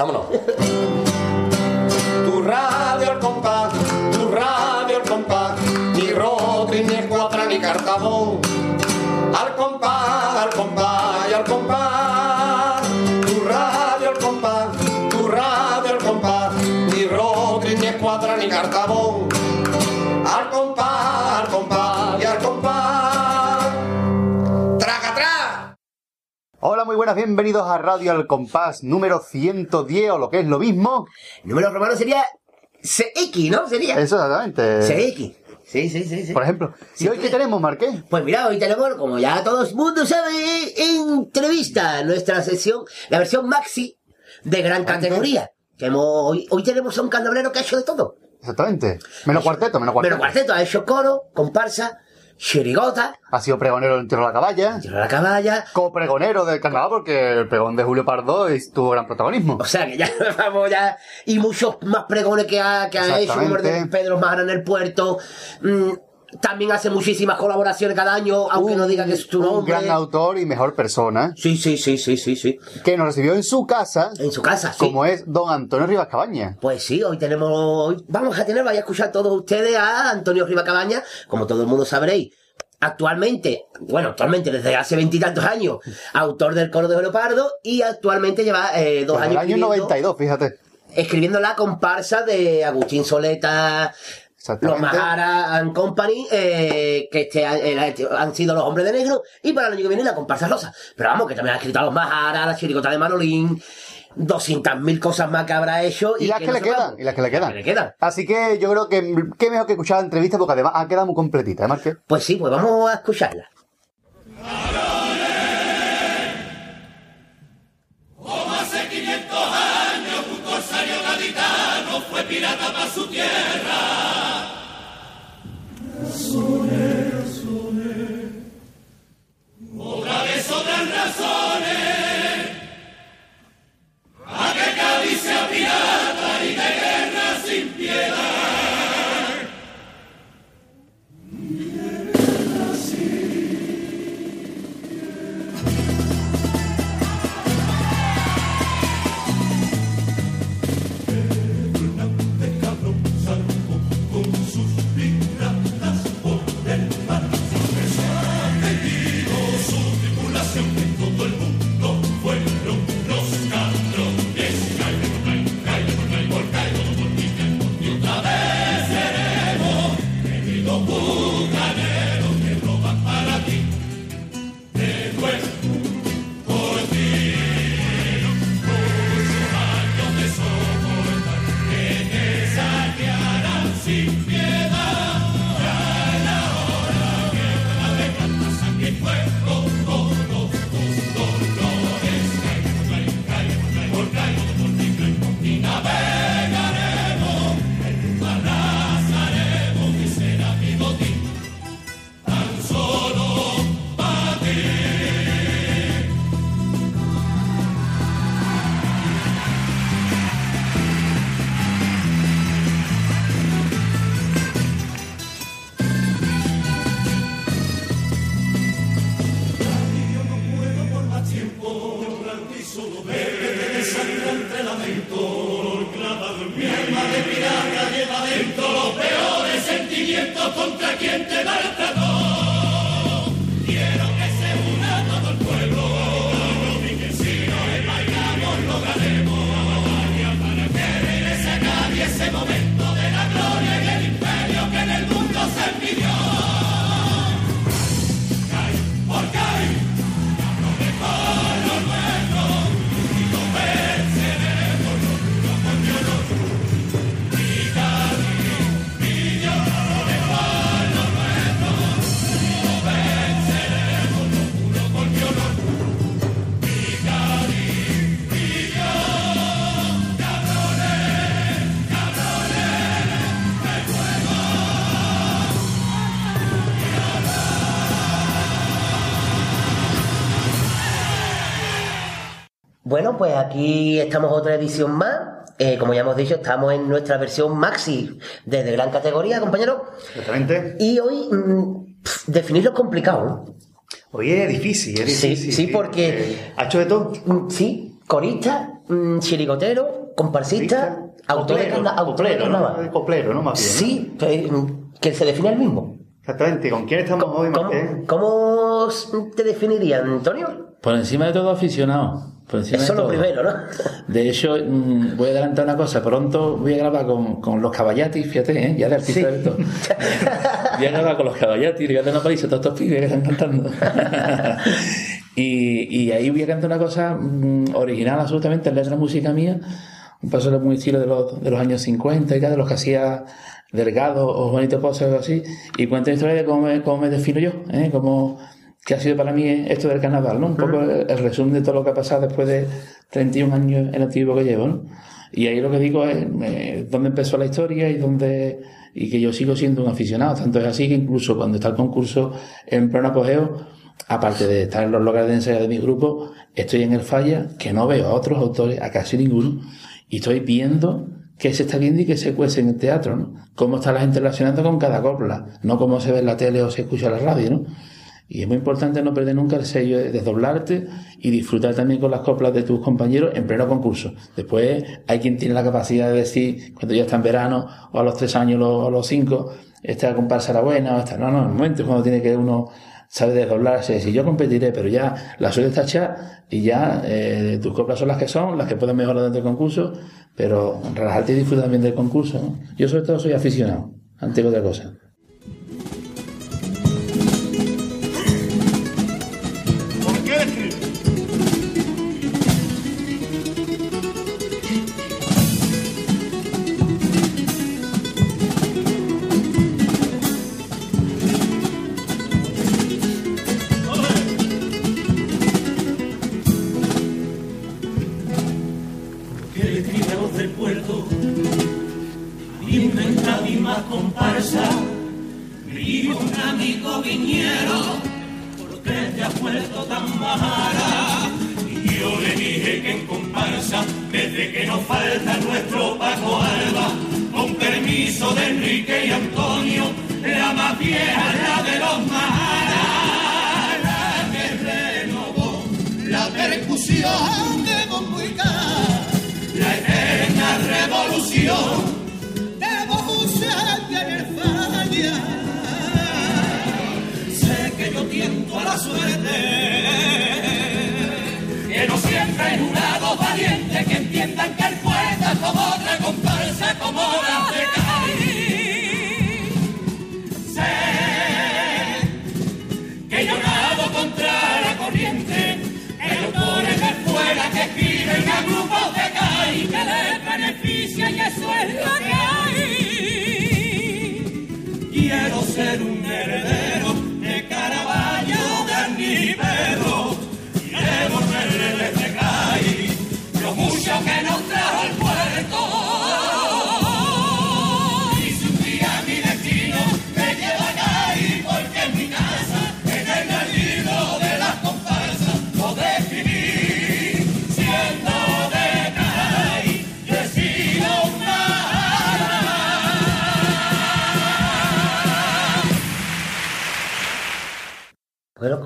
Vámonos. tu radio al compás, tu radio al compás, ni Rodri, ni Escuadra, ni Cartabón. Hola, muy buenas, bienvenidos a Radio Al Compás número 110 o lo que es lo mismo. Número romano sería CX, ¿no? Sería. Eso exactamente. CX. Sí, sí, sí, sí. Por ejemplo. ¿Y Sí, hoy qué tenemos, Marqués? Pues mira, hoy tenemos, como ya todo el mundo sabe, entrevista, nuestra sesión, la versión maxi de gran categoría. Que hemos, hoy, hoy tenemos a un candomblero que ha hecho de todo. Exactamente. Menos cuarteto, menos cuarteto. Pero cuarteto, ha hecho coro, comparsa, chirigota, Ha sido pregonero del Tiro de la Caballa. tiro a la caballa. Copregonero del carnaval porque el pregón de Julio Pardo tuvo gran protagonismo. O sea que ya vamos ya. Y muchos más pregones que ha, que ha hecho, como el de. Pedro Majara en el puerto. Mm, también hace muchísimas colaboraciones cada año, aunque no diga que es tu Un nombre. gran autor y mejor persona Sí, sí, sí, sí, sí, sí. que nos recibió en su casa, En su casa, sí. como es don Antonio Rivas Cabaña. Pues sí, hoy tenemos, hoy vamos a tener, vaya a escuchar todos ustedes a Antonio Rivacabaña, como todo el mundo sabréis. Actualmente, bueno, actualmente desde hace veintitantos años, autor del coro de Leopardo y actualmente lleva eh, dos años el año escribiendo, 92, fíjate. escribiendo la comparsa de Agustín Soleta, los. Mahara and Company, eh, que este, eh, han sido los hombres de negro, y para el año que viene la comparsa rosa. Pero vamos, que también ha escrito a los Mahara, la chiricota de Manolín, 200.000 cosas más que habrá hecho. Y las que no le quedan, y las que le quedan. Que le quedan. Así que yo creo que qué mejor que escuchar la entrevista porque además ha quedado muy completita, ¿eh, Marqués? Pues sí, pues vamos a escucharla. Bueno, que Cádiz sea pirata y de guerra sin piedad. Pues aquí estamos otra edición más. Eh, como ya hemos dicho, estamos en nuestra versión maxi desde gran categoría, compañero. Exactamente. Y hoy mm, definirlo es complicado. ¿no? Oye, es difícil, es Sí, difícil. sí, porque- Eh, Ha hecho de todo. Mm, Sí, corista, mm, chirigotero, comparsista, autor de, carnaval. ¿no? Coplero, ¿no? Más bien. Sí, pues, mm, que se define el mismo. Exactamente. ¿Con quién estamos hoy, ¿Cómo, Martín? cómo te definirían, Antonio? Por encima de todo aficionado. Por encima Eso es lo primero, ¿no? De hecho, mm, voy a adelantar una cosa. Pronto voy a grabar con, con los caballatis, fíjate, ¿eh? ya de artista Sí. de todo. voy a grabar con los caballatis, le voy a dar una paliza a todos estos pibes que están cantando. y, y ahí voy a cantar una cosa mm, original absolutamente, letra música mía. Un paso muy estilo de los, de los años 50 y de los que hacía Delgado o Juanito Pozo o algo así. Y cuento la historia de cómo me, cómo me defino yo, ¿eh? Cómo, que ha sido para mí esto del carnaval, ¿no? Un poco el, el resumen de todo lo que ha pasado después de 31 años en activo que llevo, ¿no? Y ahí lo que digo es eh, dónde empezó la historia y dónde y que yo sigo siendo un aficionado. Tanto es así que incluso cuando está el concurso en pleno apogeo, aparte de estar en los locales de ensayo de mi grupo, estoy en el falla, que no veo a otros autores, a casi ninguno, y estoy viendo qué se está viendo y qué se cuece en el teatro, ¿no? Cómo está la gente relacionando con cada copla, no cómo se ve en la tele o se escucha en la radio, ¿no? Y es muy importante no perder nunca el sello de desdoblarte y disfrutar también con las coplas de tus compañeros en pleno concurso. Después hay quien tiene la capacidad de decir, cuando ya está en verano, o a los tres años o a los cinco, esta comparsa era buena, o esta. No, no, en el momento cuando tiene que uno sabe desdoblarse, decir yo competiré, pero ya la está hecha y ya eh, tus coplas son las que son, las que pueden mejorar dentro del concurso, pero relajarte y disfrutar también del concurso. ¿no? Yo sobre todo soy aficionado, antes que otra cosa.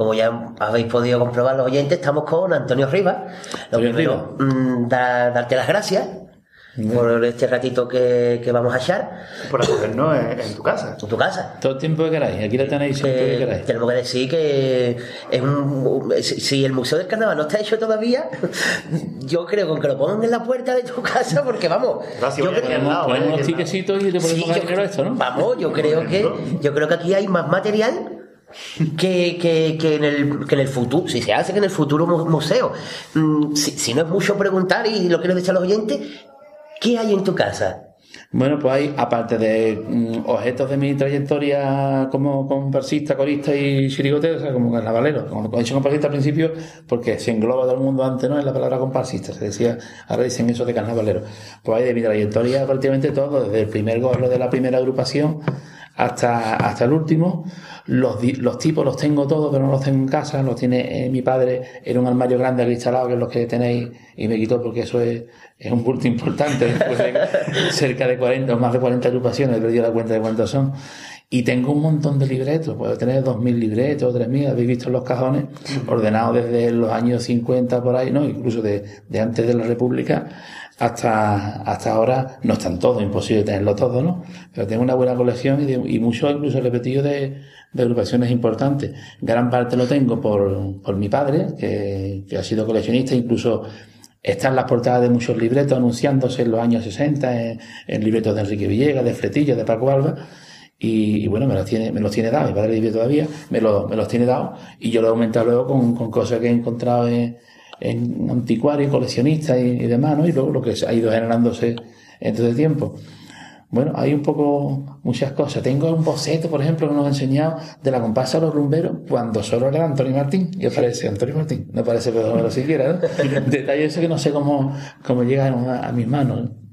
Como ya habéis podido comprobar los oyentes, estamos con Antonio Rivas. Lo Antonio primero, mm, da- darte las gracias por este ratito que, que vamos a echar Por acogernos en, en tu casa. en tu casa. Todo el tiempo que queráis, aquí la tenéis siempre que Eh, queráis. tenemos que decir que es un, si, el Museo del Carnaval no está hecho todavía, yo creo con que lo pongan en la puerta de tu casa, porque vamos, Gracias, yo creo- lado, Ponemos eh, unos que- tiquecitos y te Sí, ponemos yo- dinero a esto, ¿no? Vamos, yo creo que yo creo que aquí hay más material que, que, que en el, que en el futuro, si se hace que en el futuro mu- museo. Mm, Si, si no es mucho preguntar y lo quiero decir a los oyentes, ¿qué hay en tu casa? Bueno, pues hay, aparte de mm, objetos de mi trayectoria como comparsista, corista y chirigotero, o sea, como carnavalero, como he dicho comparsista al principio, porque se engloba todo el mundo antes, ¿no? En la palabra comparsista, se decía, ahora dicen eso de carnavalero. Pues hay de mi trayectoria prácticamente todo, desde el primer gorro de la primera agrupación hasta, hasta el último. Los, los tipos los tengo todos, pero no los tengo en casa, los tiene eh, mi padre. En un armario grande acristalado, que es lo que tenéis, y me quitó porque eso es, es un bulto importante, después de cerca de 40 o más de 40 agrupaciones, he perdido la cuenta de cuántos son. Y tengo un montón de libretos, puedo tener 2.000 libretos, 3.000, habéis visto los cajones, ordenados desde los años 50 por ahí, ¿no? Incluso de, de antes de la República hasta, hasta ahora, no están todos, imposible tenerlo todo, ¿no? Pero tengo una buena colección y, de- y muchos incluso repetidos de, de agrupaciones importantes. Gran parte lo tengo por, por mi padre, que, ha sido coleccionista, incluso están las portadas de muchos libretos anunciándose en los años 60, en, libretos de Enrique Villegas, de Fletilla, de Paco Alba. Y, bueno, me los tiene, me los tiene dados, mi padre vive todavía, me, lo- me los tiene dados y yo lo he aumentado luego con, con cosas que he encontrado en, en anticuarios, coleccionistas y, y demás, ¿no? Y luego lo que ha ido generándose en todo el tiempo. Bueno, hay un poco muchas cosas. Tengo un boceto, por ejemplo, que nos ha enseñado de la comparsa de los rumberos cuando solo era Antonio Martín. Y aparece Antonio Martín. No parece Pedro Romero siquiera, ¿no? Detalle ese que no sé cómo, cómo llega a, a mis manos. ¿no?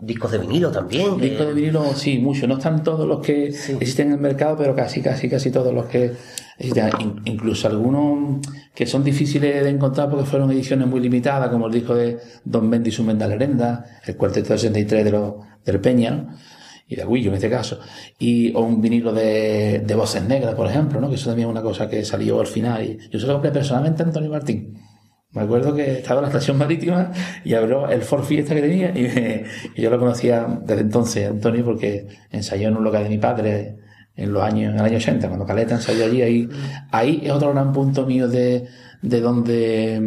Discos de vinilo también. que- Discos de vinilo, sí, mucho. No están todos los que existen en el mercado, pero casi, casi, casi todos los que existen. In- incluso algunos que son difíciles de encontrar porque fueron ediciones muy limitadas, como el disco de Don Bendy y su Mendalerenda, el cuarteto 63 de los, del Peña, ¿no? y de Aguillo en este caso, y, o un vinilo de, de voces negras, por ejemplo, ¿no? que eso también es una cosa que salió al final. Y yo se lo compré personalmente a Antonio Martín. Me acuerdo que estaba en la estación marítima y abrió el Ford Fiesta que tenía y, yo lo conocía desde entonces, Antonio, porque ensayó en un local de mi padre en los años, en el año 80, cuando Caleta ensayó allí, ahí, ahí es otro gran punto mío de, de donde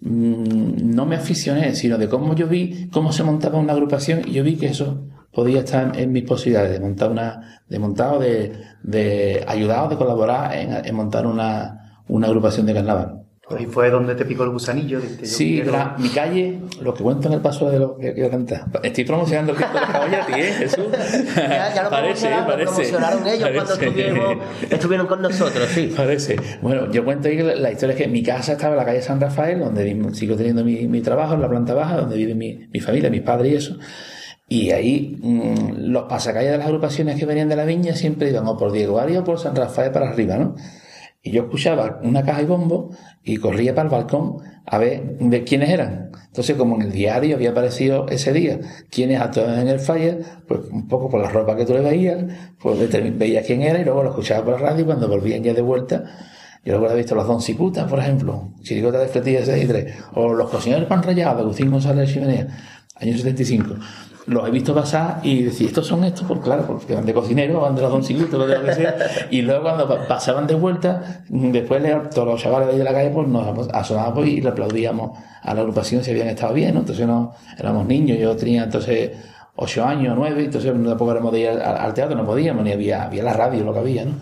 mm, no me aficioné, sino de cómo yo vi cómo se montaba una agrupación y yo vi que eso podía estar en mis posibilidades de montar una, de montar o de, de ayudar o de colaborar en, en montar una, una agrupación de carnaval. Ahí fue donde te picó el gusanillo. dijiste, yo Sí, quiero- la- mi calle, lo que cuento en el paso de lo que quiero cantar. Estoy promocionando el disco de Caballati, ¿eh, Jesús? Ya, ya lo, parece, promocionaron, lo parece. promocionaron ellos cuando estuvieron, estuvieron con nosotros, sí. Parece. Bueno, yo cuento ahí que la, la historia es que mi casa estaba en la calle San Rafael, donde sigo teniendo mi, mi trabajo, en la planta baja, donde vive mi, mi familia, mis padres y eso. Y ahí mm, los pasacalles de las agrupaciones que venían de la viña siempre iban o por Diego Arias o por San Rafael para arriba, ¿no? Y yo escuchaba una caja y bombo y corría para el balcón a ver de quiénes eran. Entonces, como en el diario había aparecido ese día quiénes actuaban en el fire, pues un poco por la ropa que tú le veías, pues veías quién era y luego lo escuchaba por la radio y cuando volvían ya de vuelta, yo luego he visto los Don Cicutas, por ejemplo, Chirigota de Fletilla 63, o los Cocineros Pan Rallado Agustín González Chimenea, año 75. Los he visto pasar y decir, estos son estos, pues claro, porque van de cocinero, van de los Don Cicutas, lo de lo que sea. Y luego cuando pa- pasaban de vuelta, después todos los chavales de ahí de la calle, pues nos asomábamos y le aplaudíamos a la agrupación si habían estado bien. Entonces no, éramos niños, yo tenía entonces ocho años, nueve, entonces tampoco éramos de ir al, al teatro, no podíamos, ni había, había la radio, lo que había, ¿no?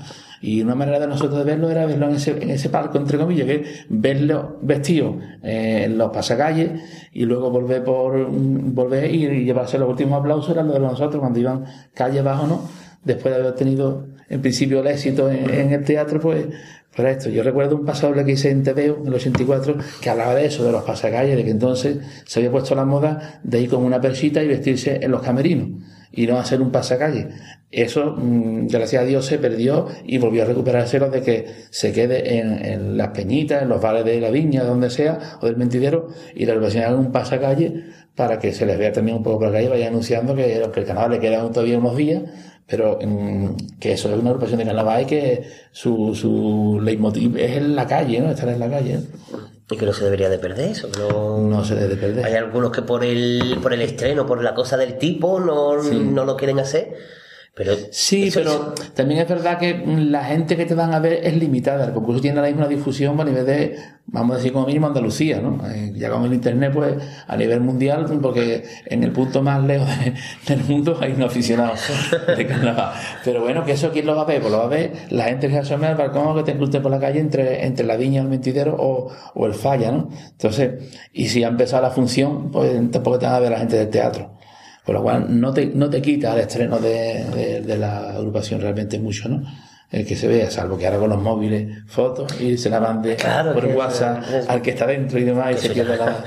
Y una manera de nosotros de verlo era verlo en ese, en ese palco, entre comillas, que verlo vestido eh, en los pasacalles y luego volver por volver y, y llevarse los últimos aplausos, eran los de nosotros cuando iban calle abajo, ¿no? Después de haber tenido en principio el éxito en, el teatro, pues, por esto. Yo recuerdo un pasable que hice en TVO en el 84 que hablaba de eso, de los pasacalles, de que entonces se había puesto la moda de ir con una persita y vestirse en los camerinos y no hacer un pasacalle. Eso, mm, gracias a Dios, se perdió y volvió a recuperarse lo de que se quede en, en las peñitas, en los bares de la viña, donde sea, o del mentidero, y la agrupación haga un pasacalle para que se les vea también un poco por la calle, vaya anunciando que, que el carnaval le quedan todavía unos días, pero mm, que eso es una agrupación de carnaval y que su, su leitmotiv es en la calle, ¿no? Estar en la calle. Y que no se debería de perder eso. No, No se debe perder. Hay algunos que por el, por el estreno, por la cosa del tipo, no, no lo quieren hacer. Pero Sí, eso pero también es verdad que la gente que te van a ver es limitada. El concurso tiene ahora mismo una difusión a nivel de, vamos a decir como mínimo Andalucía, ¿no? Eh, ya con el internet, pues a nivel mundial, porque en el punto más lejos de- del mundo hay un aficionado de carnaval. Pero bueno, que eso quién lo va a ver, pues lo va a ver la gente que se asome al balcón que te encuentre por la calle entre, entre la viña, el mentidero o, o el falla, ¿no? Entonces, y si ha empezado la función, pues tampoco te van a ver la gente del teatro. Por lo cual no te, no te quita el estreno de, de- de la agrupación realmente mucho, ¿no? El que se vea, salvo que ahora con los móviles, fotos y se la mande Claro, por WhatsApp al que está dentro y demás y se ya. la,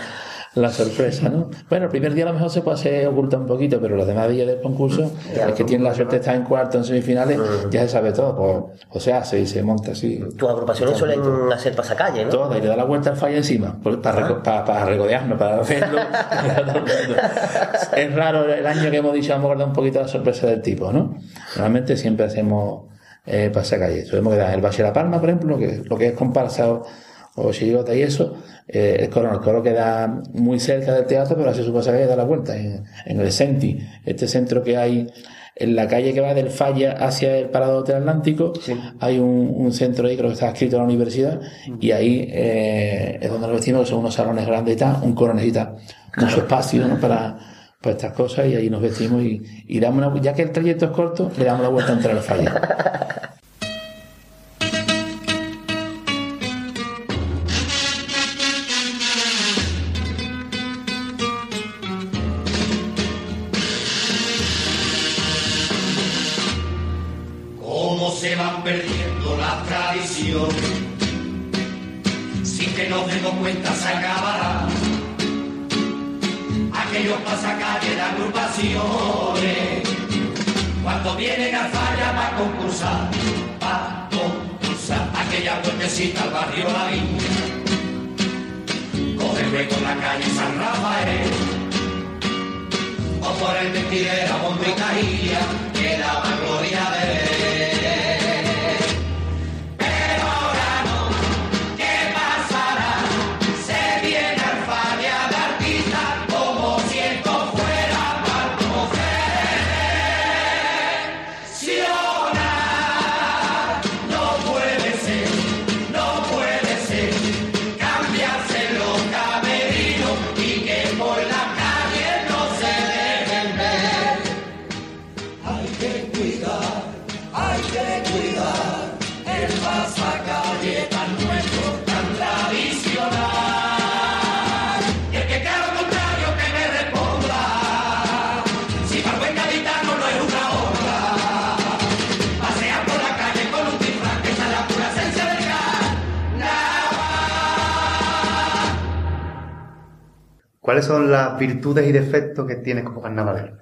la sorpresa, ¿no? Bueno, el primer día a lo mejor se puede hacer ocultar un poquito, pero los demás días del concurso, el que tiene la suerte de estar en cuarto, en semifinales, ya se sabe todo, pues, o se hace y se monta así. tus agrupaciones suelen hacer pasacalle, ¿no? Todo, y le da la vuelta al falla encima, por- para, reco- para, para regodearnos, para verlo. es raro el año que hemos dicho, vamos a guardar un poquito la sorpresa del tipo, ¿no? Normalmente siempre hacemos eh, pasacalle. Solemos quedar en el Valle de la Palma, por ejemplo, que lo que es comparsa o, chirigota y eso, eh, el coro, el coro queda muy cerca del teatro, pero hace su pasacalle y da la vuelta en, en el Senti, este centro que hay en la calle que va del Falla hacia el Parado del Atlántico, hay un, un centro ahí, creo que está escrito en la universidad, y ahí eh, es donde nos vestimos, que son unos salones grandes y tal, un coro necesita mucho espacio ¿no? para, para estas cosas, y ahí nos vestimos y, y damos una, ya que el trayecto es corto, le damos la vuelta entre el Falla. ¿Cuáles son las virtudes y defectos que tienes como carnavalero?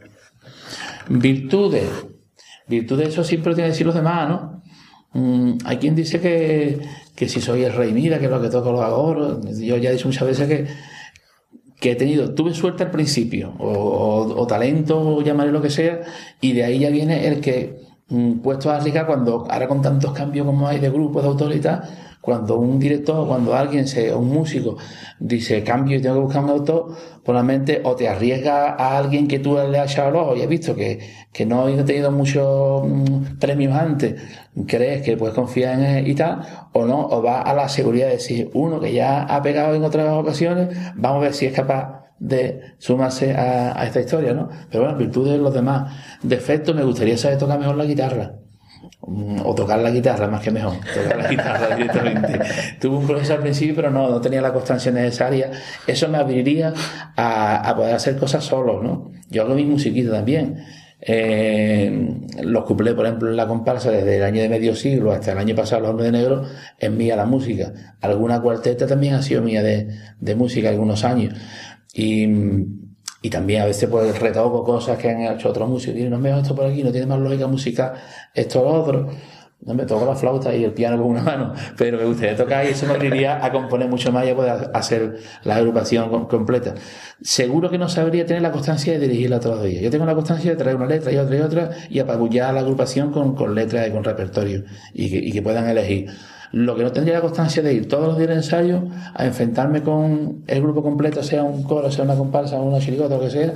Virtudes. Virtudes, eso siempre lo tienen que decir los demás, ¿no? Mm, hay quien dice que, que si soy el rey, mira, que lo que toco lo hago. Yo ya he dicho muchas veces que, que he tenido, tuve suerte al principio, o, talento, o llamaré lo que sea, y de ahí ya viene el que, mm, puesto a arriesgar, cuando ahora con tantos cambios como hay de grupos, de tal, cuando un director, cuando alguien, se, un músico, dice cambio y tengo que buscar un autor, probablemente o te arriesga a alguien que tú le has echado el ojo y has visto que, que no ha tenido muchos mm, premios antes, crees que puedes confiar en él y tal, o no, o va a la seguridad de decir, uno que ya ha pegado en otras ocasiones, vamos a ver si es capaz de sumarse a, a esta historia, ¿no? Pero bueno, virtudes de los demás. Defectos, me gustaría saber tocar mejor la guitarra. O tocar la guitarra, más que mejor. Tocar la guitarra directamente. Tuve un profesor al principio, pero no, no tenía la constancia necesaria. Eso me abriría a, a poder hacer cosas solo, ¿no? Yo hago mi musiquita también. Eh, los cuplés, por ejemplo, en la comparsa desde el año de medio siglo hasta el año pasado, Los Hombres de Negro, es mía la música. Alguna cuarteta también ha sido mía de, de música algunos años. Y, y también a veces pues retoco cosas que han hecho otros músicos. Y no me esto por aquí, no tiene más lógica musical esto o lo otro. No me toco la flauta y el piano con una mano, pero me gustaría tocar y eso me abriría a componer mucho más y a poder hacer la agrupación com- completa. Seguro que no sabría tener la constancia de dirigirla todos los días. Yo tengo la constancia de traer una letra y otra y otra y apabullar a la agrupación con, con letras y con repertorio y que, y que puedan elegir. Lo que no tendría la constancia de ir todos los días al ensayo a enfrentarme con el grupo completo, sea un coro, sea una comparsa, una chirigota, lo que sea,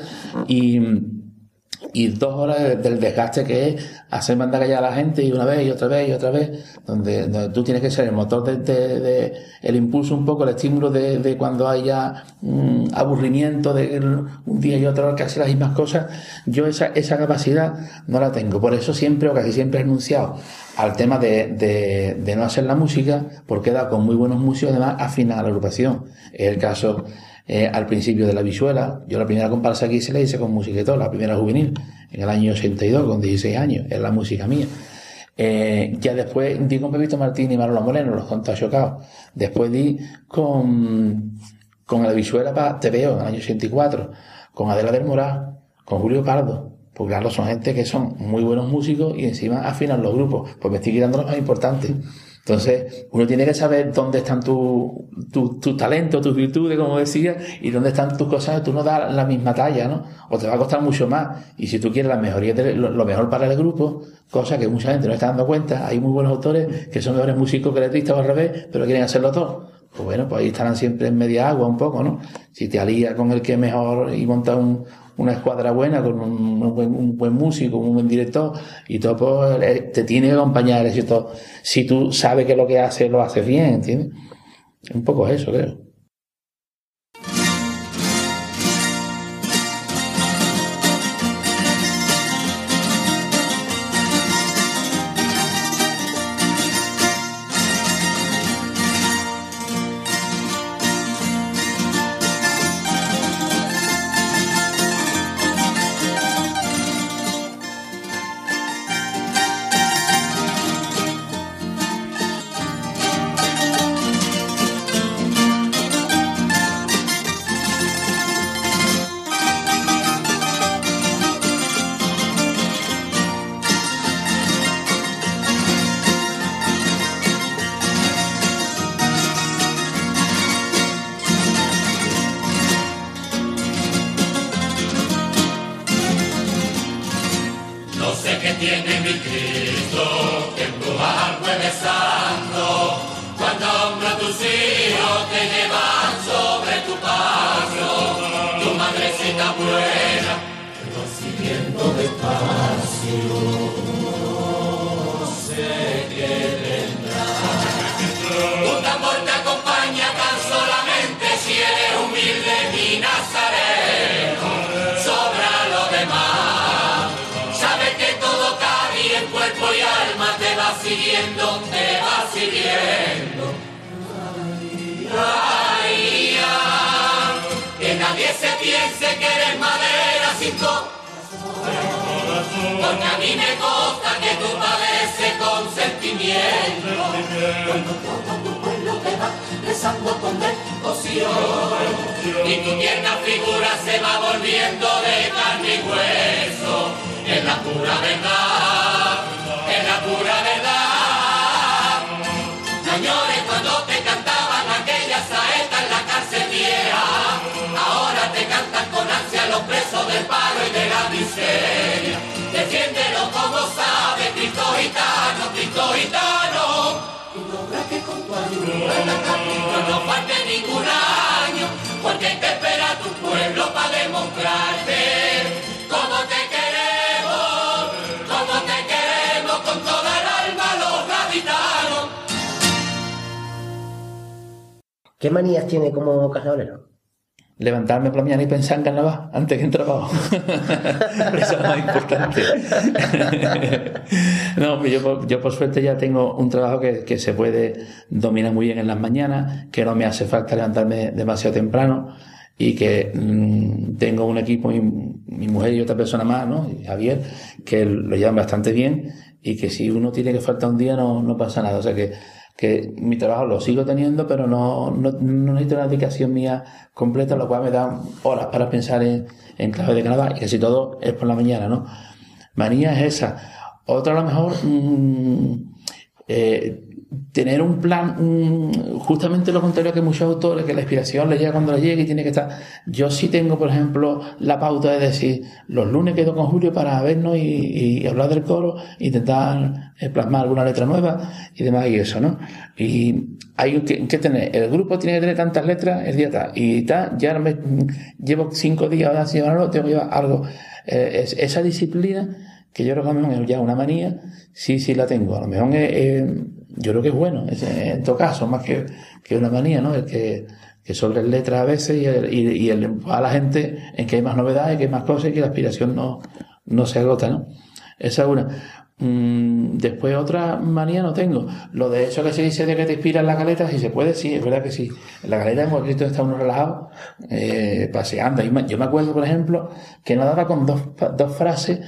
y, dos horas de- del desgaste que es hacer mandar callar a la gente y una vez y otra vez y otra vez, donde, donde tú tienes que ser el motor de, de- de- el impulso un poco, el estímulo de, de cuando haya mm, aburrimiento de un día y otro que hacer las mismas cosas, yo esa, esa capacidad no la tengo. Por eso siempre o casi siempre he renunciado al tema de, de, no hacer la música, porque dado con muy buenos músicos además afina a la agrupación. Es el caso eh, al principio de la visuela. Yo la primera comparsa que hice la hice con música y todo, la primera juvenil, en el año 82, con 16 años, es la música mía. Eh, ya después di con Pepito Martín y Manolo Moreno, los contas chocados. Después di con, con la visuela para TVO en el año 84, con Adela del Moral, con Julio Pardo. Porque claro, son gente que son muy buenos músicos y encima afinan los grupos. Pues me estoy quitando los más importantes. Entonces, uno tiene que saber dónde están tus tu, tu talentos, tus virtudes, como decía, y dónde están tus cosas. Tú no das la misma talla, ¿no? O te va a costar mucho más. Y si tú quieres la mejoría lo, lo mejor para el grupo, cosa que mucha gente no está dando cuenta, hay muy buenos autores que son mejores músicos que letristas o al revés, pero quieren hacerlo todo. Pues bueno, pues ahí estarán siempre en media agua un poco, ¿no? Si te alías con el que es mejor y montas un- una escuadra buena con un, buen, buen músico, un buen director y todo, pues, eh, te tiene que acompañar el éxito. Si tú sabes que lo que haces lo haces bien, ¿entiendes? Un poco eso, creo. Siguiendo, te va siguiendo. Ay, ay, que nadie se piense que eres madera sin corazón. Porque a mí me consta que tú padeces con sentimiento. Cuando todo tu pueblo te va rezando con devoción. Y tu tierna figura se va volviendo de carne y hueso. Es la pura verdad, es la pura verdad. Señores, cuando te cantaban aquellas saetas en la cárcel vieja, ahora te cantan con ansia los presos del paro y de la miseria. Defiéndelo como sabe, Cristo gitano, Cristo gitano. Y que con tu ayuda capilla no falte ningún año, porque hay que esperar a tu pueblo para demostrarte cómo te queremos, cómo te queremos con toda el alma los gaditanos. ¿Qué manías tiene como carnavalero? Levantarme por la mañana y pensar en carnaval antes que en trabajo. Eso es lo más importante. no, yo, por- yo por suerte ya tengo un trabajo que, que se puede dominar muy bien en las mañanas, que no me hace falta levantarme demasiado temprano y que mm, tengo un equipo, mi, mi mujer y otra persona más, ¿no? Javier, que lo llevan bastante bien y que si uno tiene que faltar un día no, no pasa nada. O sea que, que mi trabajo lo sigo teniendo, pero no, no, no necesito una dedicación mía completa, lo cual me da horas para pensar en, en clave de carnaval y casi todo es por la mañana, ¿no? Manía es esa. Otra a lo mejor, mm, eh, tener un plan, justamente lo contrario que muchos autores, que la inspiración le llega cuando le llega y tiene que estar. Yo sí tengo, por ejemplo, la pauta de decir, los lunes quedo con Julio para vernos y, hablar del coro, intentar eh, plasmar alguna letra nueva y demás y eso, ¿no? Y hay que, que tener, el grupo tiene que tener tantas letras el día tal, y tal, ya no me, llevo cinco días ahora sin llevarlo, tengo que llevar algo. Eh, es- esa disciplina, que yo creo que a lo ya una manía, sí, sí la tengo. A lo mejor es, es- yo creo que es bueno, en todo caso, más que, que una manía, ¿no? El que, que sobre letras a veces y el, y, y el a la gente en que hay más novedades, que hay más cosas y que la aspiración no, no se agota, ¿no? Esa es una. Mm, después otra manía no tengo. Lo de eso que se dice de que te inspira en la caleta, si se puede, sí, es verdad que sí. En la caleta hemos visto está uno relajado, eh, paseando. Yo me acuerdo, por ejemplo, que no daba con dos, dos frases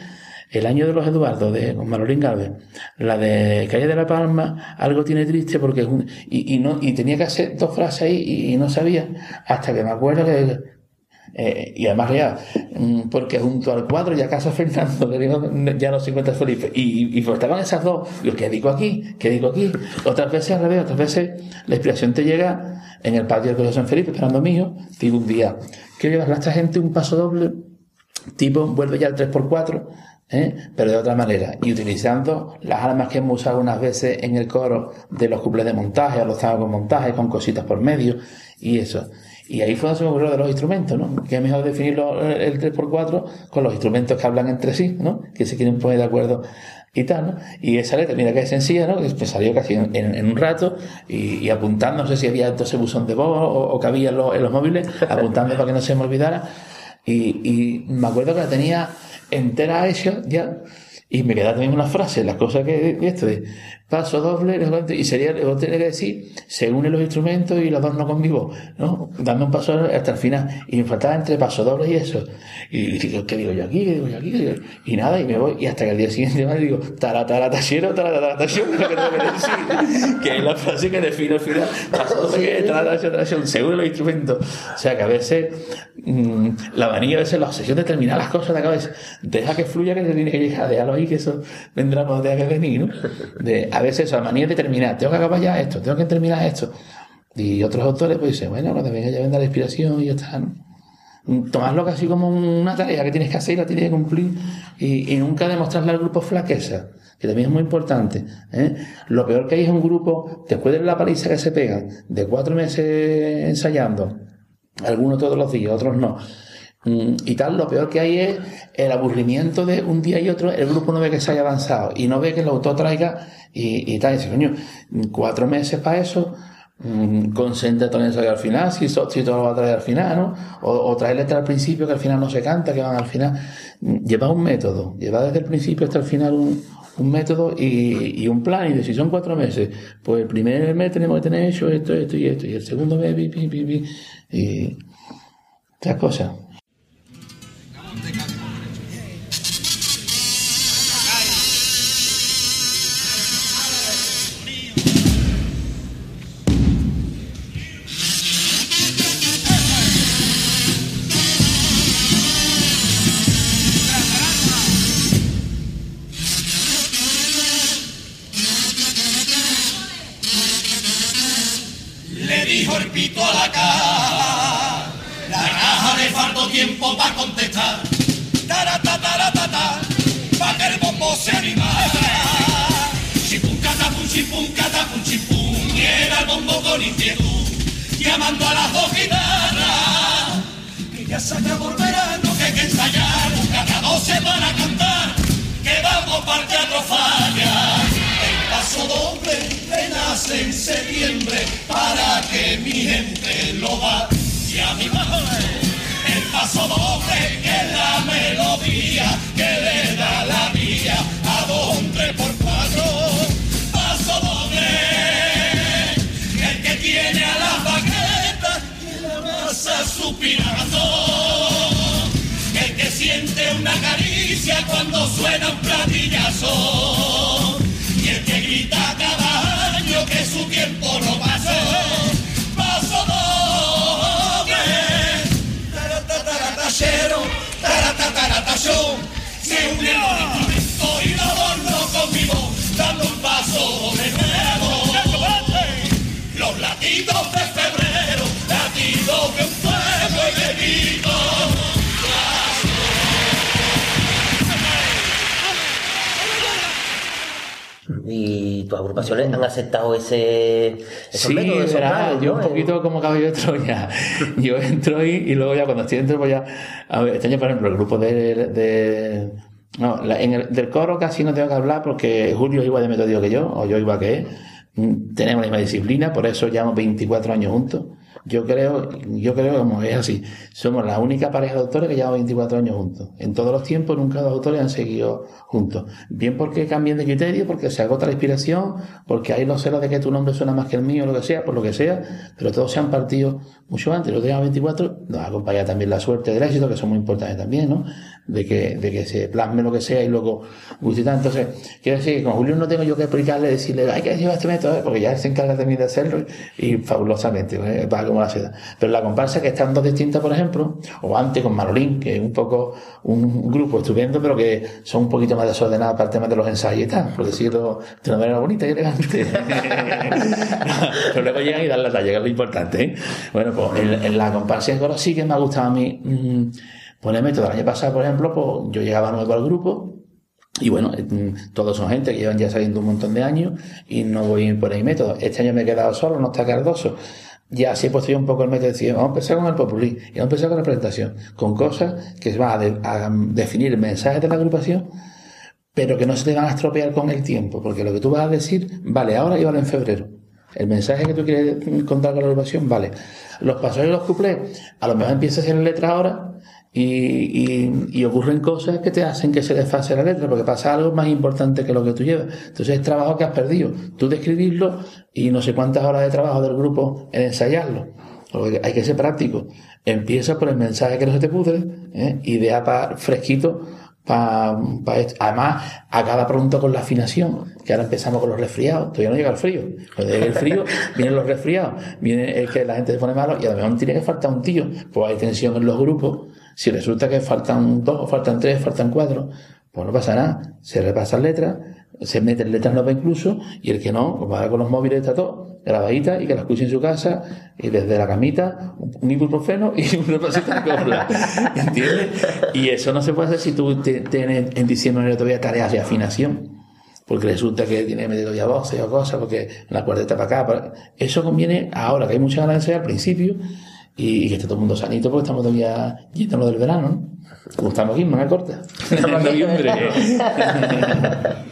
el año de los Eduardos, de con Manolín Galvez, la de Calle de la Palma, algo tiene triste porque y, y no, y tenía que hacer dos frases ahí y, no sabía, hasta que me acuerdo que Eh, y además ya, mm, porque junto al cuadro ya Casa Fernando, que digo, ya encuentra Felipe, y, y pues estaban esas dos, ¿qué digo aquí? ¿Qué digo aquí? Otras veces al revés, otras veces la inspiración te llega en el patio del Colegio San Felipe, esperando mío, digo un día, quiero llevar a esta gente un paso doble, tipo, vuelve ya al 3x4, ¿eh? pero de otra manera, y utilizando las armas que hemos usado unas veces en el coro de los cuplés de montaje, o los con montaje, con cositas por medio, y eso. Y ahí fue donde se me ocurrió de los instrumentos, ¿no? Que es mejor definirlo eh, el 3x4 con los instrumentos que hablan entre sí, ¿no? Que se quieren poner de acuerdo y tal, ¿no? Y esa letra, mira que sencilla, ¿no? Que salió casi en, un rato y, apuntando, no sé si había entonces buzón de voz o, o cabía en los, en los móviles, apuntando para que no se me olvidara. Y me acuerdo que la tenía entera hecha ya. Y me quedaba también una frase, las cosas que esto de paso doble, y sería, luego tenía que decir, se unen los instrumentos y los dos no conmigo, ¿no? Dame un paso hasta el final. Y me faltaba entre paso doble y eso. Y digo, ¿qué digo yo aquí? ¿Qué digo yo aquí? ¿Qué digo? Y nada, y me voy, y hasta que al día siguiente me digo, tara, tara, tachero, tara, tara, tachero, que tengo que decir, que es la frase que define al final, paso doble, tara, tachero, tachero, se unen los instrumentos. O sea que a veces, mm, la manía, a veces la obsesión de terminar las cosas de la cabeza, deja que fluya que te tiene que llegar, déjalo ahí que eso vendrá cuando tenga que venir, ¿no? De, a veces esa manía de terminar, tengo que acabar ya esto, tengo que terminar esto. Y otros autores pues dicen, bueno, cuando venga ya vendrá la inspiración y ya está, ¿no? Tomarlo casi como una tarea que tienes que hacer y la tienes que cumplir y, y nunca demostrarle al grupo flaqueza, que también es muy importante. ¿eh? Lo peor que hay es un grupo, después de la paliza que se pegan, de cuatro meses ensayando, algunos todos los días, otros no. Mm, Y tal, lo peor que hay es el aburrimiento de un día y otro, el grupo no ve que se haya avanzado y no ve que el autor traiga y, y tal. Y dice, coño, cuatro meses para eso, mm, concéntrate en ensayo al final, si, si todo lo va a traer al final, ¿no? O, o traer letra al principio que al final no se canta, que van al final. Mm, Lleva un método, lleva desde el principio hasta el final un, un método y, y un plan. Y de si son cuatro meses, pues el primer mes tenemos que tener hecho esto, esto y esto, y el segundo mes, pi, pi, pi, pi, y estas cosas. Tiempo para contestar. Tarata, tarata, ta, pa' que el bombo se animara. Chipum, catapum, chipum, catapum, chipum, y era el bombo con inquietud, llamando a las dos guitarras. Que ya se acabó el verano, que hay que ensayar, cada doce para cantar, que vamos para el teatro falla. El paso doble nace en septiembre para que mi gente lo vaya a mi madre. Paso doble que la melodía que le da la vía a dos, por cuatro. Paso doble, el que tiene a la baqueta y la masa suspirando. El que siente una caricia cuando suena un platillazo. Y el que grita cada año que su tiempo no pasó. Y tus agrupaciones han aceptado ese, esos Sí, métodos, esos yo ¿no? un poquito como caballo de Troya. Yo entro y, y luego ya cuando estoy dentro, pues ya. A ver, este año, por ejemplo, el grupo de. de- no, la- en el, del coro casi no tengo que hablar porque Julio es igual de metódico que yo, o yo igual que él. Mm, Tenemos la misma disciplina, por eso llevamos 24 años juntos. Yo creo, yo creo como es así. Somos la única pareja de autores que lleva 24 años juntos. En todos los tiempos nunca dos autores han seguido juntos. Bien porque cambien de criterio, porque se agota la inspiración, porque hay los celos de que tu nombre suena más que el mío, lo que sea, por lo que sea, pero todos se han partido mucho antes. Los días 24 nos acompaña también la suerte del éxito, que son muy importantes también, ¿no? De que, de que se plasme lo que sea y luego tanto. Entonces, quiero decir que con Julio no tengo yo que explicarle, decirle, hay que llevar este método, ¿eh? porque ya él se encarga también de hacerlo y fabulosamente. ¿eh? Va como la seda. Pero la comparsa que están dos distintas, por ejemplo, o antes con Manolín, que es un poco un grupo estupendo, pero que son un poquito más desordenados para el tema de los ensayos y tal, por decirlo de una manera bonita y elegante. pero luego llegan y dan la talla, que es lo importante. ¿eh? Bueno, pues en, en la comparsa de coro sí que me ha gustado a mí mm, poner método. El año pasado, por ejemplo, pues yo llegaba nuevo al grupo, y bueno, eh, todos son gente que llevan ya saliendo un montón de años y no voy por ahí método. Este año me he quedado solo, no está Cardoso. Ya así he puesto yo un poco el método de vamos a empezar con el populí y vamos a empezar con la presentación, con cosas que va a, de- a definir mensajes de la agrupación, pero que no se te van a estropear con el tiempo, porque lo que tú vas a decir vale ahora y vale en febrero. El mensaje que tú quieres contar con la agrupación vale. Los pasos y los cuplés, a lo mejor empiezas a hacer letra ahora y, y- y ocurren cosas que te hacen que se desfase la letra, porque pasa algo más importante que lo que tú llevas. Entonces es trabajo que has perdido. Tú de escribirlo y no sé cuántas horas de trabajo del grupo en ensayarlo. Porque hay que ser práctico. Empieza por el mensaje que no se te pudre, ¿eh? idea para fresquito para esto. Además, acaba pronto con la afinación, que ahora empezamos con los resfriados. Todavía no llega el frío. Cuando llegue el frío, vienen los resfriados, viene el que la gente se pone malo y a lo mejor tiene que faltar un tío. Pues hay tensión en los grupos. Si resulta que faltan dos, o faltan tres, faltan cuatro, pues no pasa nada. Se repasan letras, se meten letras nuevas incluso, y el que no, pues va con los móviles está todo, grabadita y que la escuche en su casa, y desde la camita, un ibuprofeno y una pasita de cola. ¿Entiendes? Y eso no se puede hacer si tú tienes en diciembre todavía tareas de afinación. Porque resulta que tiene que meter todavía voces o cosas, porque la cuarteta para acá. para- Eso conviene ahora, que hay de ensayar al principio, y, y que esté todo el mundo sanito, porque estamos todavía yéndonos del verano, ¿no? Como estamos aquí, manga corta. En noviembre.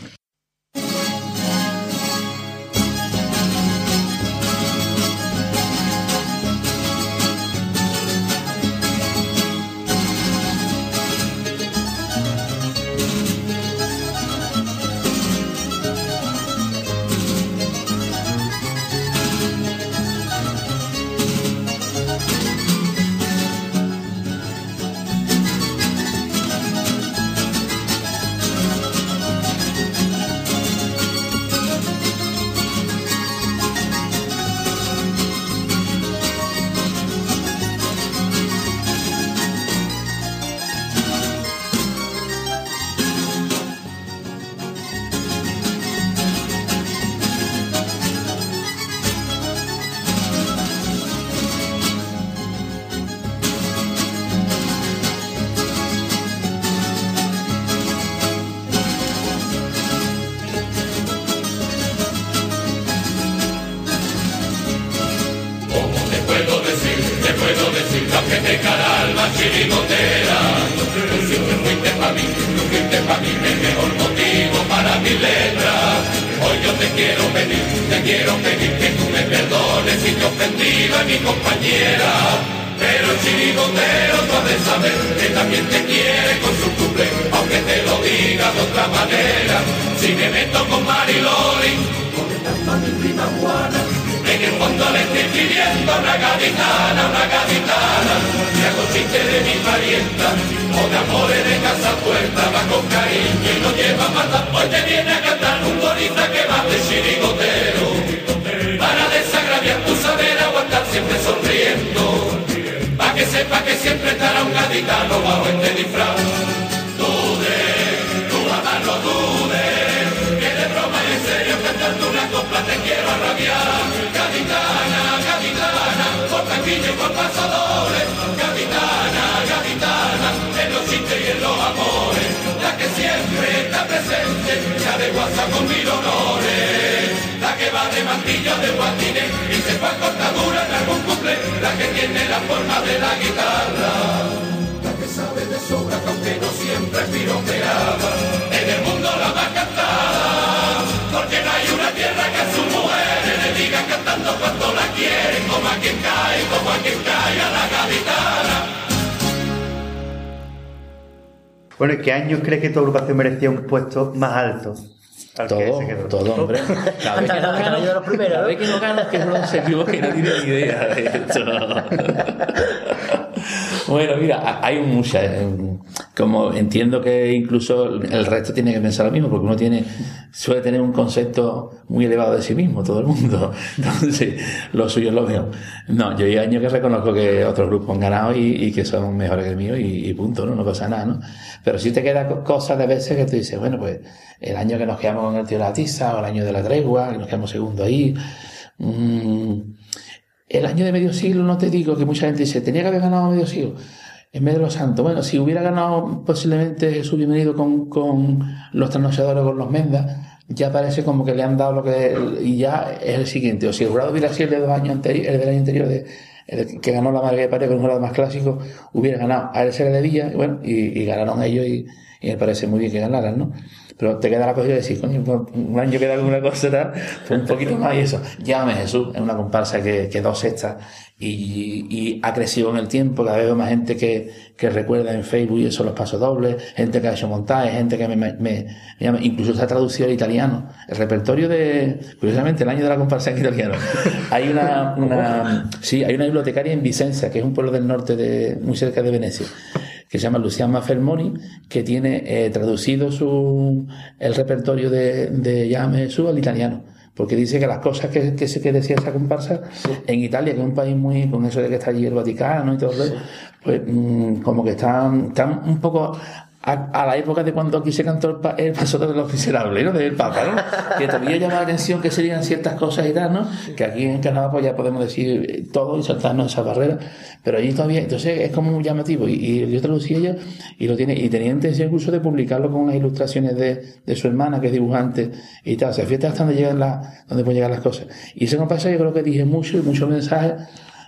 de guatines y se va cortadura en algún cumple. La que tiene la forma de la guitarra. La que sabe de sobra que aunque no siempre piropeaba. En el mundo la más cantada. Porque no hay una tierra que a su mujer le diga cantando cuando la quieren. Como a quien cae, como a quien cae a la gaditana. Bueno, ¿y qué años crees que tu agrupación merecía un puesto más alto? Al que Todo, se quedó? todo, hombre. Cada vez que no Hasta que no de los gano, primeros, cada ¿no? vez que no gano, es que no se equivoque, no tiene ni idea de esto. Bueno, mira, ha- hay muchas. eh, Como entiendo que incluso el resto tiene que pensar lo mismo, porque uno tiene, suele tener un concepto muy elevado de sí mismo, todo el mundo. Entonces, lo suyo es lo mío. No, yo hay años que reconozco que otros grupos han ganado y, que son mejores que el mío y, punto, ¿no? No pasa nada, ¿no? Pero sí te quedan co- cosas de veces que tú dices, bueno, pues el año que nos quedamos con el tío de la tiza, o el año de la tregua, que nos quedamos segundo ahí. mm, el año de medio siglo, no te digo que mucha gente dice, tenía que haber ganado medio siglo en vez de los santos. Bueno, si hubiera ganado posiblemente su bienvenido con, con los trasnochadores, con los mendas, ya parece como que le han dado lo que. Y ya es el siguiente. O si el jurado hubiera sido el de dos años anteriores, el del año anterior, de, el que ganó la Madre de Pared con un jurado más clásico, hubiera ganado. A él se le debía, y bueno, y, ganaron ellos, y me parece muy bien que ganaran, ¿no? Pero te queda la cosa de decir, coño, un año queda alguna cosa, tal, pues un poquito más y eso. Llámame Jesús, es una comparsa que, que dos sextas y, y ha crecido en el tiempo, cada vez veo más gente que, que recuerda en Facebook y eso los pasos dobles, gente que ha hecho montajes, gente que me, me, me llama, incluso se ha traducido al italiano. El repertorio de, curiosamente, el año de la comparsa en italiano. Hay una, una, sí, hay una bibliotecaria en Vicenza, que es un pueblo del norte de, muy cerca de Venecia que se llama Luciana Fermoni, que tiene eh, traducido su, el repertorio de, de Llame Jesús al italiano. Porque dice que las cosas que, que decía esa comparsa en Italia, que es un país muy, con eso de que está allí el Vaticano y todo eso, pues mm, como que están, están un poco a, a, la época de cuando aquí se cantó el, pa, el paso de los miserables, ¿no? Del Papa, ¿no? Que todavía llama la atención que serían ciertas cosas y tal, ¿no? Que aquí en Canadá pues ya podemos decir todo y saltarnos esas barreras, pero allí todavía, entonces es como muy llamativo y, y yo traducí ella y lo tiene, y tenía intención incluso de publicarlo con unas ilustraciones de, de su hermana que es dibujante y tal, o sea, fíjate hasta donde llegan las, donde pueden llegar las cosas. Y ese compás yo creo que dije mucho y muchos mensajes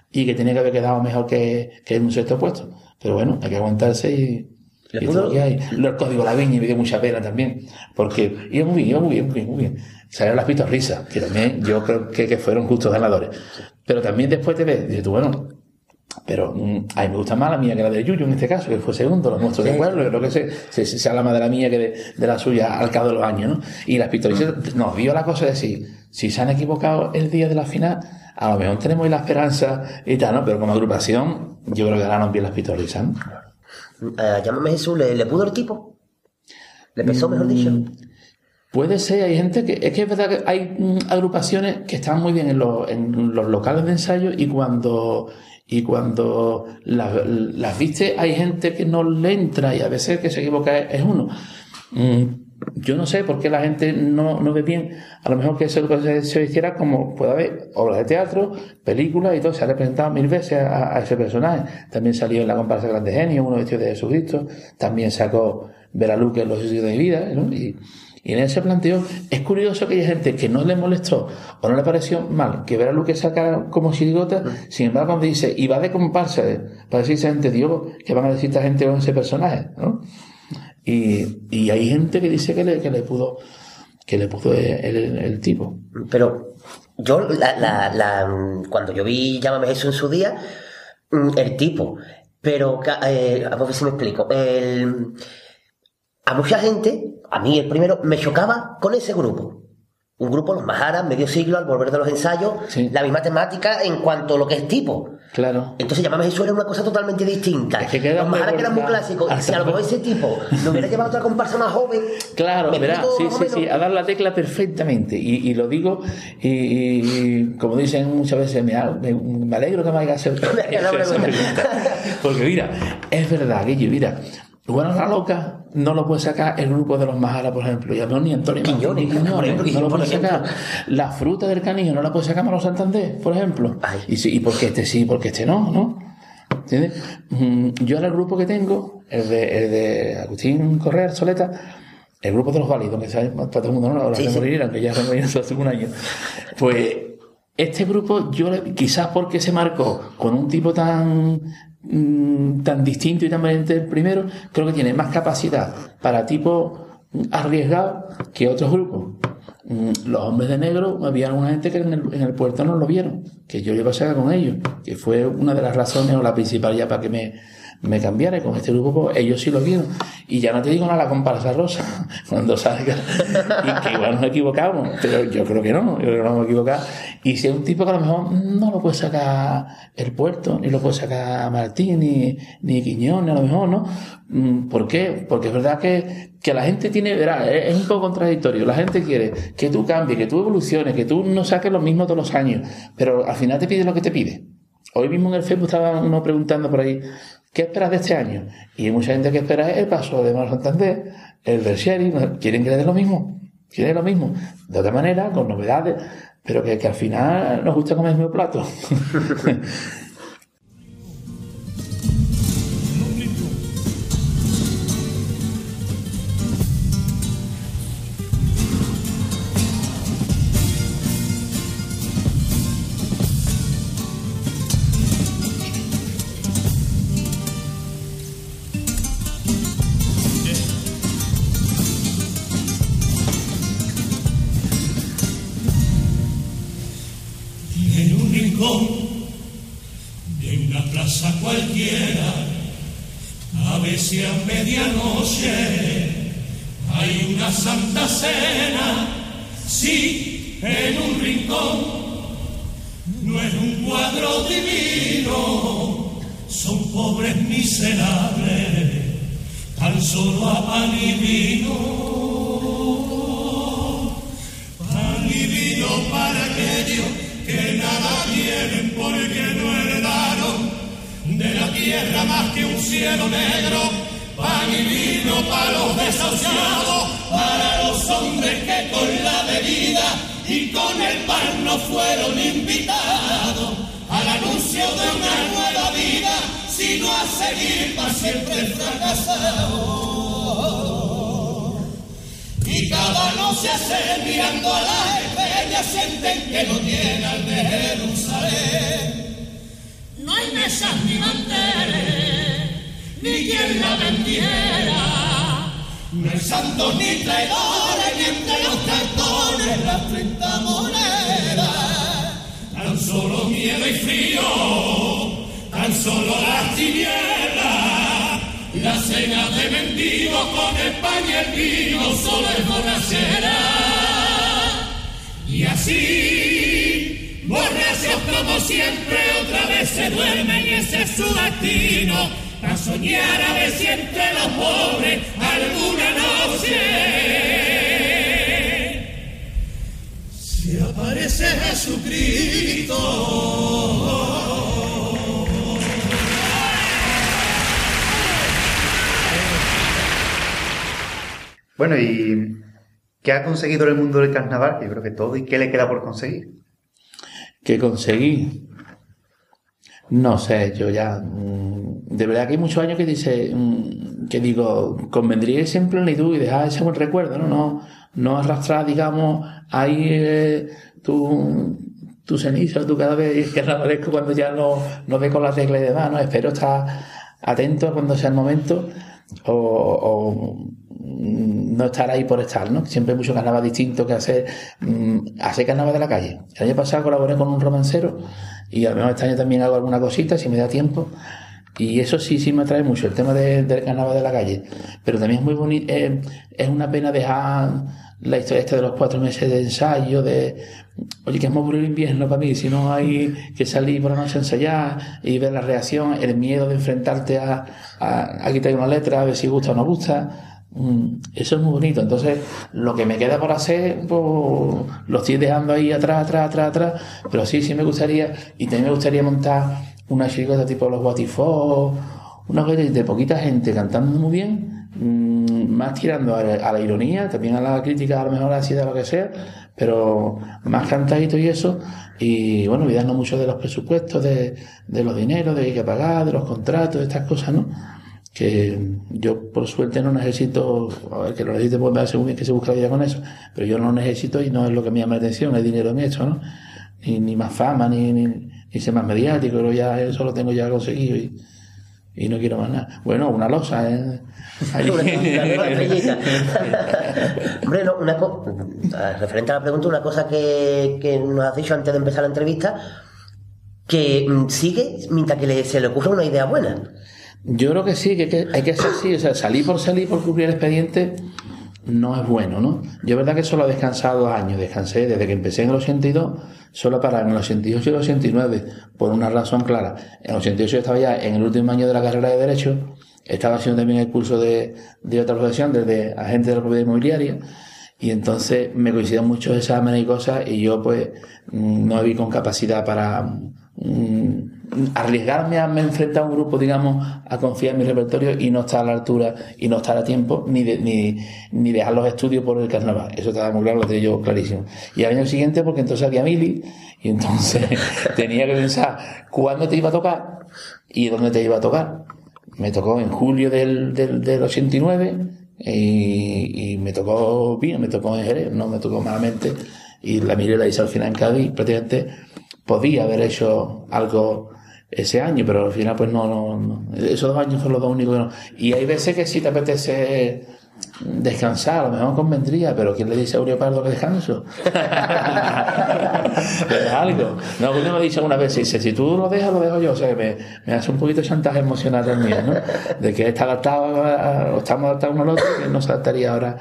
y que tenía que haber quedado mejor que, que en un sexto puesto. Pero bueno, hay que aguantarse y, y todo lo que hay. El código La Viña me dio mucha pena también, porque iba muy bien, iba muy bien, muy bien, muy bien. Salieron las pistas risas, que también yo creo que, que fueron justos ganadores. Pero también después te ves, dices tú, bueno, pero mm, a mí me gusta más la mía que la de Yuyu en este caso, que fue segundo, los monstruos sí. de pueblo, creo que se, se, se, habla más de la mía que de, de, la suya al cabo de los años, ¿no? Y las pistolistas nos vio la cosa de decir, si se han equivocado el día de la final, a lo mejor tenemos la esperanza y tal, ¿no? Pero como agrupación, yo creo que ganaron bien las pistolistas, ¿no? Uh, llámame Jesús, ¿le, ¿le, pudo el tipo? ¿Le pesó, mejor dicho? Puede ser, hay gente que. Es que es verdad que hay mm, agrupaciones que están muy bien en los, en los locales de ensayo y cuando. Y cuando las, las viste, hay gente que no le entra y a veces que se equivoca es, es uno. Mm, yo no sé por qué la gente no, no ve bien. A lo mejor que eso se, se hiciera como puede haber obras de teatro, películas y todo. Se ha representado mil veces a, a ese personaje. También salió en la comparsa Grande Genio, uno vestido de Jesucristo. También sacó Vera Luque en Los Suicidios de mi vida. ¿no? Y, y en ese planteo es curioso que hay gente que no le molestó o no le pareció mal que Vera Luque sacara como chirigota. Sin embargo, cuando dice, y va de comparsa, para decirse gente, Dios, que van a decir esta gente con ese personaje, ¿no? Y, hay gente que dice que le, que le pudo que le pudo el, tipo. Pero yo, la, la, cuando yo vi Llámame eso en su día, mm, el tipo, pero eh, a ver si me explico. El, a mucha gente, a mí el primero, me chocaba con ese grupo. Un grupo, los Maharas, medio siglo, al volver de los ensayos, Sí. la misma temática en cuanto a lo que es tipo. Claro. Entonces Llámame Jesús era una cosa totalmente distinta. Es que los Maharas que eran muy clásicos. Y si hasta- a lo mejor ese tipo lo hubiera llevado a otra comparsa más joven. Claro, ¿me verá, sí, sí, sí, a dar la tecla perfectamente. Y, y lo digo, y, como dicen muchas veces, me, alegro que me haya hecho La pregunta. Porque mira, es verdad, Guillo, mira, bueno, la loca no lo puede sacar el grupo de los Majara, por ejemplo, y a mí ni Antonio Quiñones, ni Quiñones, por ejemplo, no lo puede sacar. La fruta del canillo no la puede sacar Manolo Santander, por ejemplo. Ay. Y, sí, y porque este sí, porque este no, ¿no? ¿Entiendes? Mm, Yo ahora el grupo que tengo, el de, el de Agustín Correa, Soleta, el grupo de los válidos, que sabe para todo el mundo, ¿no? Ahora Sí, se sí. morirán, que ya se morirán hace un año. Pues este grupo, yo quizás porque se marcó con un tipo tan mm, tan distinto y tan valiente el primero, creo que tiene más capacidad para tipo arriesgado que otros grupos. Mm, Los hombres de negro, había alguna gente que en el, en el puerto no lo vieron, que yo iba a con ellos, que fue una de las razones o la principal ya para que me, me cambiara y con este grupo pues, ellos sí lo vieron. Y ya no te digo nada la comparsa rosa, cuando salga, y que igual nos equivocamos, pero yo creo que no, yo creo que no nos equivocado. Y si es un tipo que a lo mejor no lo puede sacar el puerto, ni lo puede sacar Martín, ni, ni Quiñones, a lo mejor, ¿no? Mm, ¿Por qué? Porque es verdad que, que la gente tiene, verá, es es un poco contradictorio. La gente quiere que tú cambies, que tú evoluciones, que tú no saques lo mismo todos los años, pero al final te pide lo que te pide. Hoy mismo en el Facebook estaba uno preguntando por ahí, ¿qué esperas de este año? Y hay mucha gente que espera el paso de Mar Santander, el del Sherry, quieren que le dé lo mismo, quieren lo mismo, de otra manera, con novedades, pero que al final nos gusta comer el mismo plato. siempre, otra vez se duermen y ese es su destino. A soñar a ver si entre los pobres alguna noche se aparece Jesucristo. Bueno, ¿y qué ha conseguido en el mundo del carnaval? Yo creo que todo. ¿Y qué le queda por conseguir? que conseguí. No sé, yo ya. mm, De verdad que hay muchos años que dice. mm, Que digo, convendría irse en plenitud y dejar ese buen recuerdo, ¿no? No, no arrastrar, digamos, ahí eh, tu, tu ceniza, tu vez que aparezco cuando ya no, no ve con las reglas y demás, ¿no? Espero estar atento cuando sea el momento o, o, mm, no estar ahí por estar, ¿no? Siempre hay mucho carnaval distinto que hacer, hacer carnaval de la calle. El año pasado colaboré con un romancero y a lo mejor este año también hago alguna cosita si me da tiempo. Y eso sí, sí me atrae mucho, el tema de- del carnaval de la calle. Pero también es muy bonito, eh, es una pena dejar la historia esta de los cuatro meses de ensayo, de, oye, que es muy aburrido el invierno para mí, si no hay que salir por la noche a ensayar y ver la reacción, el miedo de enfrentarte a, a, a quitar una letra, a ver si gusta o no gusta. Mm, Eso es muy bonito. Entonces, lo que me queda por hacer, pues, lo estoy dejando ahí atrás, atrás, atrás, atrás. Pero sí, sí me gustaría, y también me gustaría montar una chirigota tipo los Guatifos, una cosa de poquita gente cantando muy bien, mm, más tirando a, la- ironía, también a la crítica, a lo mejor así de lo que sea, pero más cantadito y eso, y bueno, olvidarnos mucho de los presupuestos, de, de los dineros, de que hay que pagar, de los contratos, de estas cosas, ¿no? Que yo por suerte no necesito, a ver, que lo necesite pues me hace muy bien que se busque la vida con eso, pero yo no necesito y no es lo que me llama la atención, el dinero en esto, ¿no? Ni, ni más fama, ni, ni, ni ser más mediático, pero ya eso lo tengo ya conseguido y, y no quiero más nada. Bueno, una losa, ¿eh? Ahí. Hombre, no, una co- referente a la pregunta, una cosa que, que nos has dicho antes de empezar la entrevista, que sigue mientras que le- se le ocurre una idea buena. Yo creo que sí, que, hay que- ser así, o sea, salir por salir por cumplir el expediente no es bueno, ¿no? Yo verdad que solo he descansado dos años, descansé desde que empecé en el 82, solo para en el 88 y el 89, por una razón clara. En el 88 yo estaba ya en el último año de la carrera de Derecho, estaba haciendo también el curso de, de otra profesión, desde agente de la propiedad inmobiliaria, y entonces me coincidían muchos exámenes y cosas, y yo pues mm, no vi con capacidad para mm, arriesgarme a enfrentar a un grupo, digamos, a confiar en mi repertorio y no estar a la altura y no estar a tiempo, ni, de- ni, ni dejar los estudios por el carnaval. Eso estaba muy claro, lo tenía yo clarísimo. Y al año siguiente, porque entonces había mili, y entonces tenía que pensar cuándo te iba a tocar y dónde te iba a tocar. Me tocó en julio del, del, del 89 y, me tocó bien, me tocó en Jerez, no me tocó malamente. Y la miré la hice al final en Cádiz, prácticamente podía haber hecho algo ese año, pero al final pues no, no, no. esos dos años son los dos únicos que no. Y hay veces que sí te apetece descansar, a lo mejor convendría, pero ¿quién le dice a Aureo Pardo que descanso? es algo. No, uno me ha dicho una vez, dice, si tú lo dejas, lo dejo yo. O sea, que me, me hace un poquito de chantaje emocional también, ¿no? De que está adaptado, o estamos adaptados uno al otro, que no se adaptaría ahora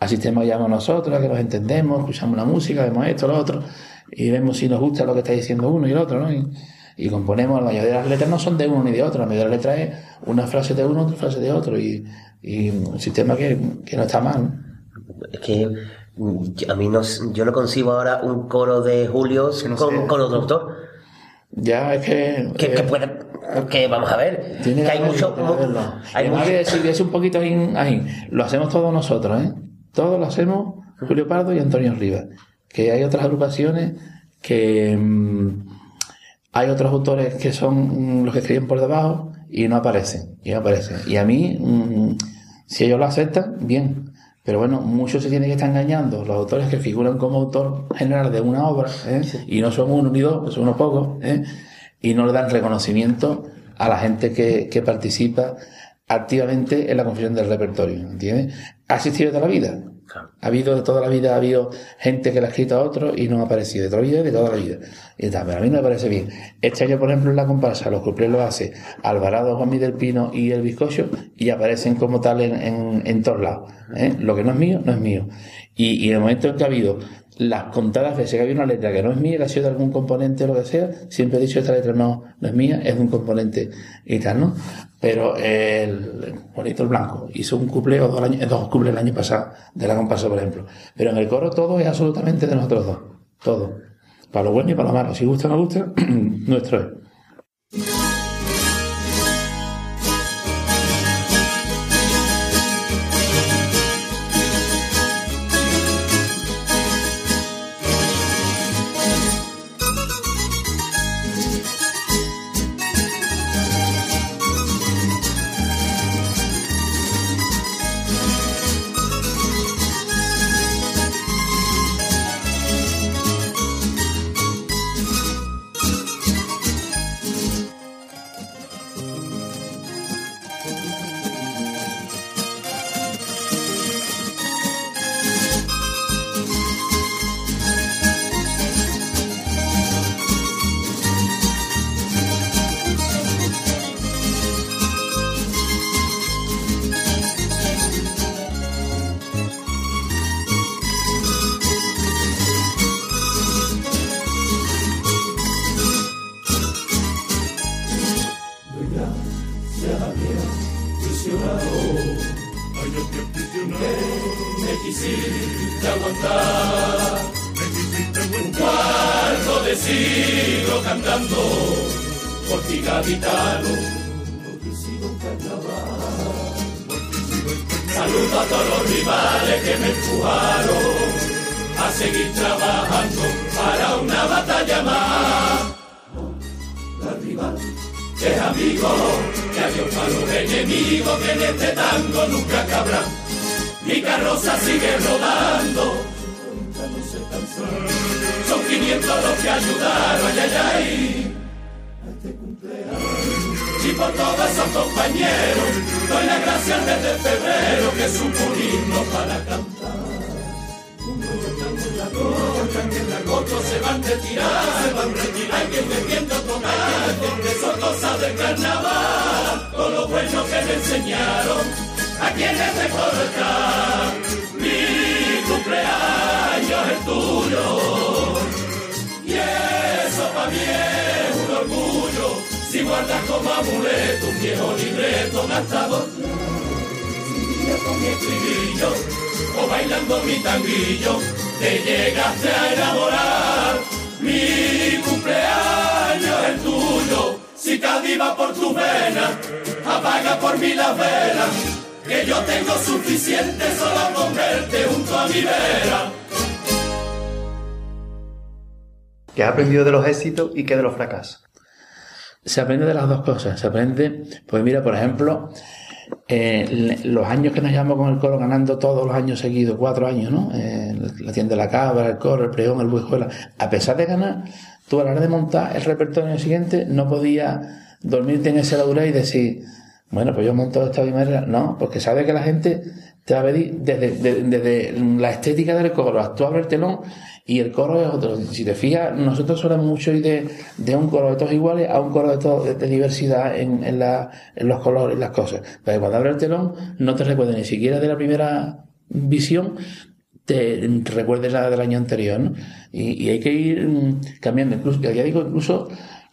al sistema que llamamos nosotros, que nos entendemos, escuchamos la música, vemos esto, lo otro, y vemos si nos gusta lo que está diciendo uno y el otro, ¿no? Y componemos, la mayoría de las letras no son de uno ni de otro, la mayoría de las letras es una frase de uno, otra frase de otro, y, y un sistema que, que no está mal. ¿no? Es que mm, a mí no, yo no concibo ahora un coro de Julio con, con otro autor. Ya es que... Que, eh, que puede, que vamos a ver, Tiene que hay mucho, hay mucho- que es un poquito ahí, ahí. Lo hacemos todos nosotros, ¿eh? Todos lo hacemos, Julio Pardo y Antonio Rivas. Que hay otras agrupaciones que mm, hay otros autores que son mm, los que escriben por debajo y no aparecen. Y no aparecen. Y a mí, mm, si ellos lo aceptan, bien. Pero bueno, muchos se tienen que estar engañando. Los autores que figuran como autor general de una obra, ¿eh? y no son uno ni dos, son unos pocos, ¿eh? y no le dan reconocimiento a la gente que, que participa activamente en la confección del repertorio, ¿entiendes? Ha existido toda la vida. Ha habido de toda la vida, ha habido gente que le ha escrito a otro y no ha aparecido de toda la vida de toda la vida. Y pero a mí no me parece bien. Este año, por ejemplo, en la comparsa, los cuplés lo hace Alvarado, Juan del Pino y el Bizcocho y aparecen como tal en, en, en todos lados. ¿eh? Lo que no es mío, no es mío. Y, y en el momento en que ha habido las contadas veces que ha habido una letra que no es mía, que ha sido de algún componente o lo que sea, siempre he dicho esta letra no, no es mía, es de un componente y tal, ¿no? Pero el Juanito el Blanco hizo un cuplé o dos, años, el año pasado, de la comparsa, por ejemplo. Pero en el coro todo es absolutamente de nosotros dos. Todo. Para lo bueno y para lo malo. Si gusta o no gusta, nuestro es. Y qué de los fracasos? Se aprende de las dos cosas. Se aprende, pues mira, por ejemplo, eh, los años que nos llevamos con el coro ganando todos los años seguidos, cuatro años, ¿no? Eh, la tienda de la cabra, el coro, el preón, el buijuela. A pesar de ganar, tú a la hora de montar el repertorio siguiente no podías dormirte en ese laurel y decir, bueno, pues yo monto esta manera. No, porque sabes que la gente te a pedir desde, de- desde la estética del coro, tú abres el telón y el coro es otro. Si te fijas, nosotros solemos mucho ir de, de un coro de todos iguales a un coro de, todo- de- diversidad en, en, la- en los colores y las cosas. Pero cuando abres el telón, no te recuerda ni siquiera de la primera visión, te recuerdes la del año anterior, ¿no? Y, y hay que ir mm, cambiando. Incluso, ya digo, incluso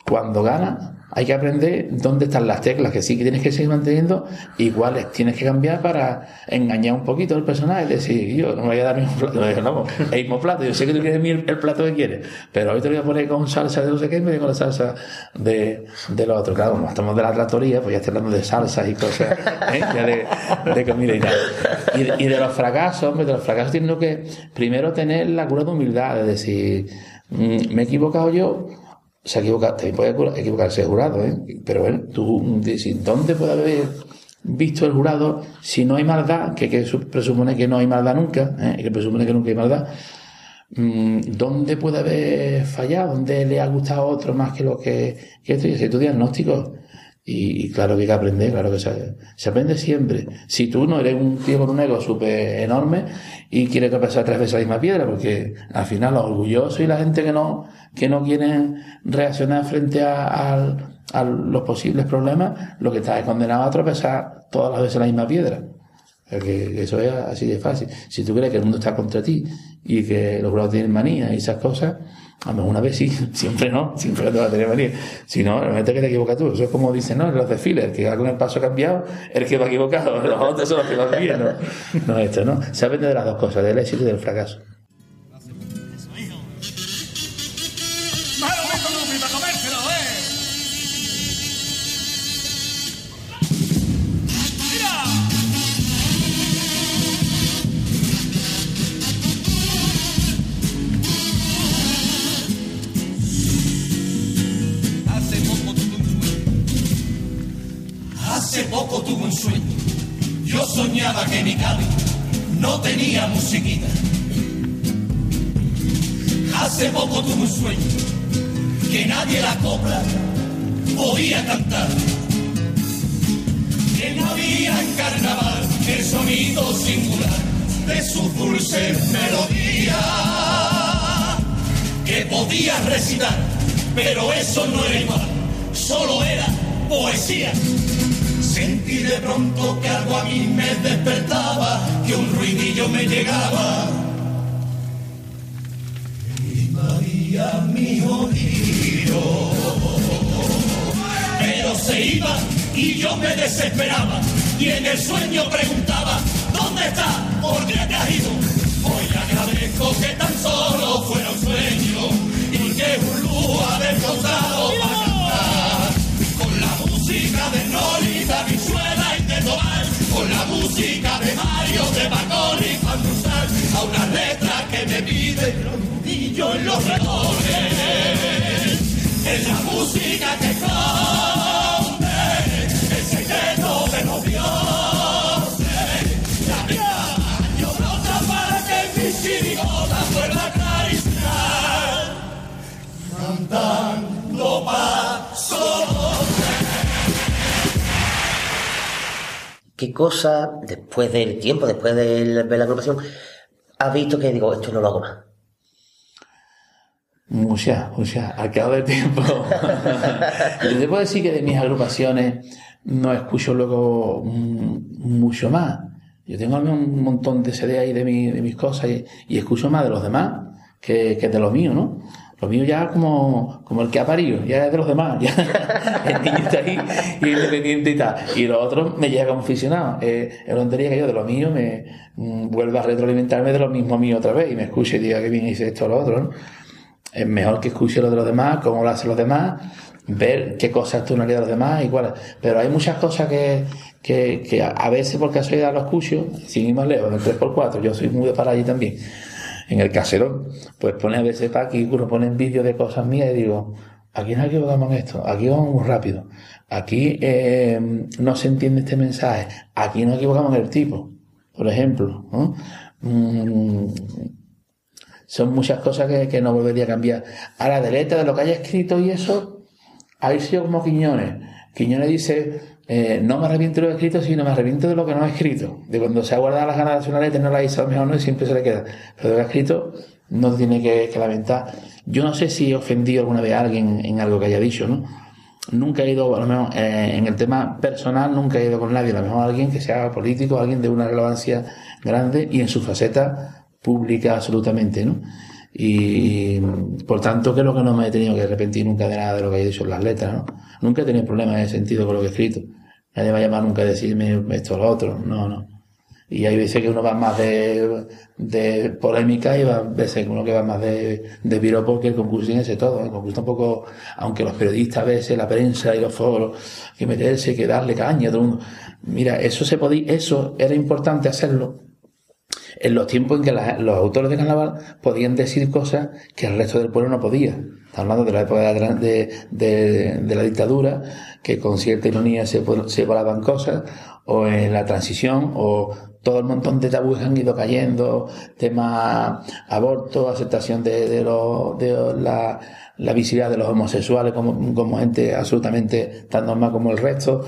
cuando gana, hay que aprender dónde están las teclas, que sí que tienes que seguir manteniendo, y cuáles tienes que cambiar para engañar un poquito al personaje, decir, yo no me voy a dar mi plato, no, no, el mismo plato, yo sé que tú quieres el plato que quieres, pero hoy te lo voy a poner con salsa de no sé qué vez de con la salsa de, de lo otro. Claro, como estamos de la tratoría, pues ya estoy hablando de salsas y cosas, ¿eh? ya de, de comida y tal. Y y de los fracasos, hombre, de los fracasos tienes que primero tener la cura de humildad, de decir, mm, me he equivocado yo, se ha equivocado, también puede equivo- equivocarse el jurado, ¿eh? Pero bueno, tú dices, ¿dónde puede haber visto el jurado si no hay maldad? Que, que su- presupone que no hay maldad nunca, ¿eh? que presupone que nunca hay maldad. Mm, ¿Dónde puede haber fallado? ¿Dónde le ha gustado otro más que lo que, que esto? Tu diagnóstico. Y, claro que hay que aprender, claro que se, aprende siempre. Si tú no eres un tío con un ego súper enorme y quieres tropezar tres veces la misma piedra, porque al final los orgullosos y la gente que no, que no quieren reaccionar frente a, los posibles problemas, lo que está es condenado a tropezar todas las veces la misma piedra. O que eso es así de fácil. Si tú crees que el mundo está contra ti y que los jurados tienen manía y esas cosas, a lo mejor una vez sí, siempre no, siempre te va a tener manía. Si no, realmente que te equivocas tú. Eso es como dicen, ¿no? Los desfiles, que va con el paso cambiado, el que va equivocado, los otros son los que van bien, ¿no? No, esto, ¿no? Se aprende de las dos cosas, del éxito y del fracaso. Hace poco tuve un sueño. Yo soñaba que mi Cádiz no tenía musiquita. Hace poco tuve un sueño que nadie la copla podía cantar. Que no había en carnaval el sonido singular de sus dulces melodías que podía recitar, pero eso no era igual, solo era poesía. Sentí de pronto que algo a mí me despertaba, que un ruidillo me llegaba. Y María mi oído. Pero se iba y yo me desesperaba. Y en el sueño preguntaba, ¿dónde está? ¿Por qué te has ido? Hoy agradezco que tan solo la música de Mario, de Juan Cruzal, a una letra que me pide y yo en los relojes. Es la música que esconde el secreto de los dioses. La vida yo brota para que mi chirigota vuelva a acariciar. Cantando paso ¿Qué cosa, después del tiempo, después de la agrupación, has visto que digo, esto no lo hago más? Muchas, muchas, al cabo del tiempo. Yo te puedo decir que de mis agrupaciones no escucho luego mm, mucho más. Yo tengo un montón de CD ahí de, mi- de mis cosas y, y escucho más de los demás que, que de lo mío, ¿no? Lo mío ya como, como el que ha parido, ya es de los demás. Ya, el niño está ahí y independiente y tal. Y lo otro me llega como aficionado. Eh, es tontería que yo de lo mío me mm, vuelva a retroalimentarme de lo mismo mío otra vez y me escuche y diga que bien hice esto o lo otro. ¿no? Es mejor que escuche lo de los demás, cómo lo hacen los demás, ver qué cosas tú no de los demás y cuáles. Pero hay muchas cosas que, que, que a a veces por casualidad lo escucho, sin ir más lejos, en el 3x4, yo soy muy de para allí también en el caserón, pues pone a veces para aquí, uno pone vídeos de cosas mías y digo, aquí no equivocamos en esto, aquí vamos muy rápido, aquí eh, no se entiende este mensaje, aquí no equivocamos el tipo, por ejemplo. Mm, son muchas cosas que, que no volvería a cambiar. Ahora, de letra, de lo que haya escrito y eso, ahí sido como Quiñones. Quiñones dice, eh, no me arrepiento de lo he escrito, sino me arrepiento de lo que no he escrito. De cuando se ha guardado las ganas de hacer una letra no la hizo, a lo mejor no, y siempre se le queda. Pero lo que ha escrito, no tiene que, lamentar. Yo no sé si he ofendido alguna vez a alguien en algo que haya dicho, ¿no? Nunca he ido, a lo mejor, eh, en el tema personal, nunca he ido con nadie, a lo mejor alguien que sea político, alguien de una relevancia grande y en su faceta pública absolutamente, ¿no? Y, por tanto creo que no me he tenido que arrepentir nunca de nada de lo que he dicho en las letras, ¿no? Nunca he tenido problemas en ese sentido con lo que he escrito. Nadie me va a llamar nunca a decirme esto o lo otro, no, no. Y hay veces que uno va más de, de polémica y va veces uno que va más de, de piropo que el concurso en ese todo. El concurso tampoco, aunque los periodistas a veces, la prensa y los foros, que meterse, que darle caña a todo el mundo. Mira, eso se podía, eso era importante hacerlo en los tiempos en que los autores de carnaval podían decir cosas que el resto del pueblo no podía. Estamos hablando de la época de, la- dictadura, que con cierta ironía se, volaban cosas, o en la transición, o todo el montón de tabúes han ido cayendo, tema aborto, aceptación de, de, de la, la visibilidad de los homosexuales como, como gente absolutamente tan normal como el resto.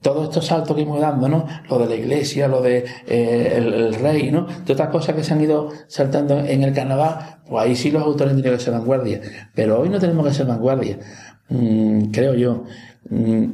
Todos estos saltos que hemos dando, ¿no? Lo de la iglesia, lo de eh, el, rey, ¿no? Todas estas cosas que se han ido saltando en el carnaval, pues ahí sí los autores tienen que ser vanguardia. Pero hoy no tenemos que ser vanguardia. Mm, creo yo. Mm,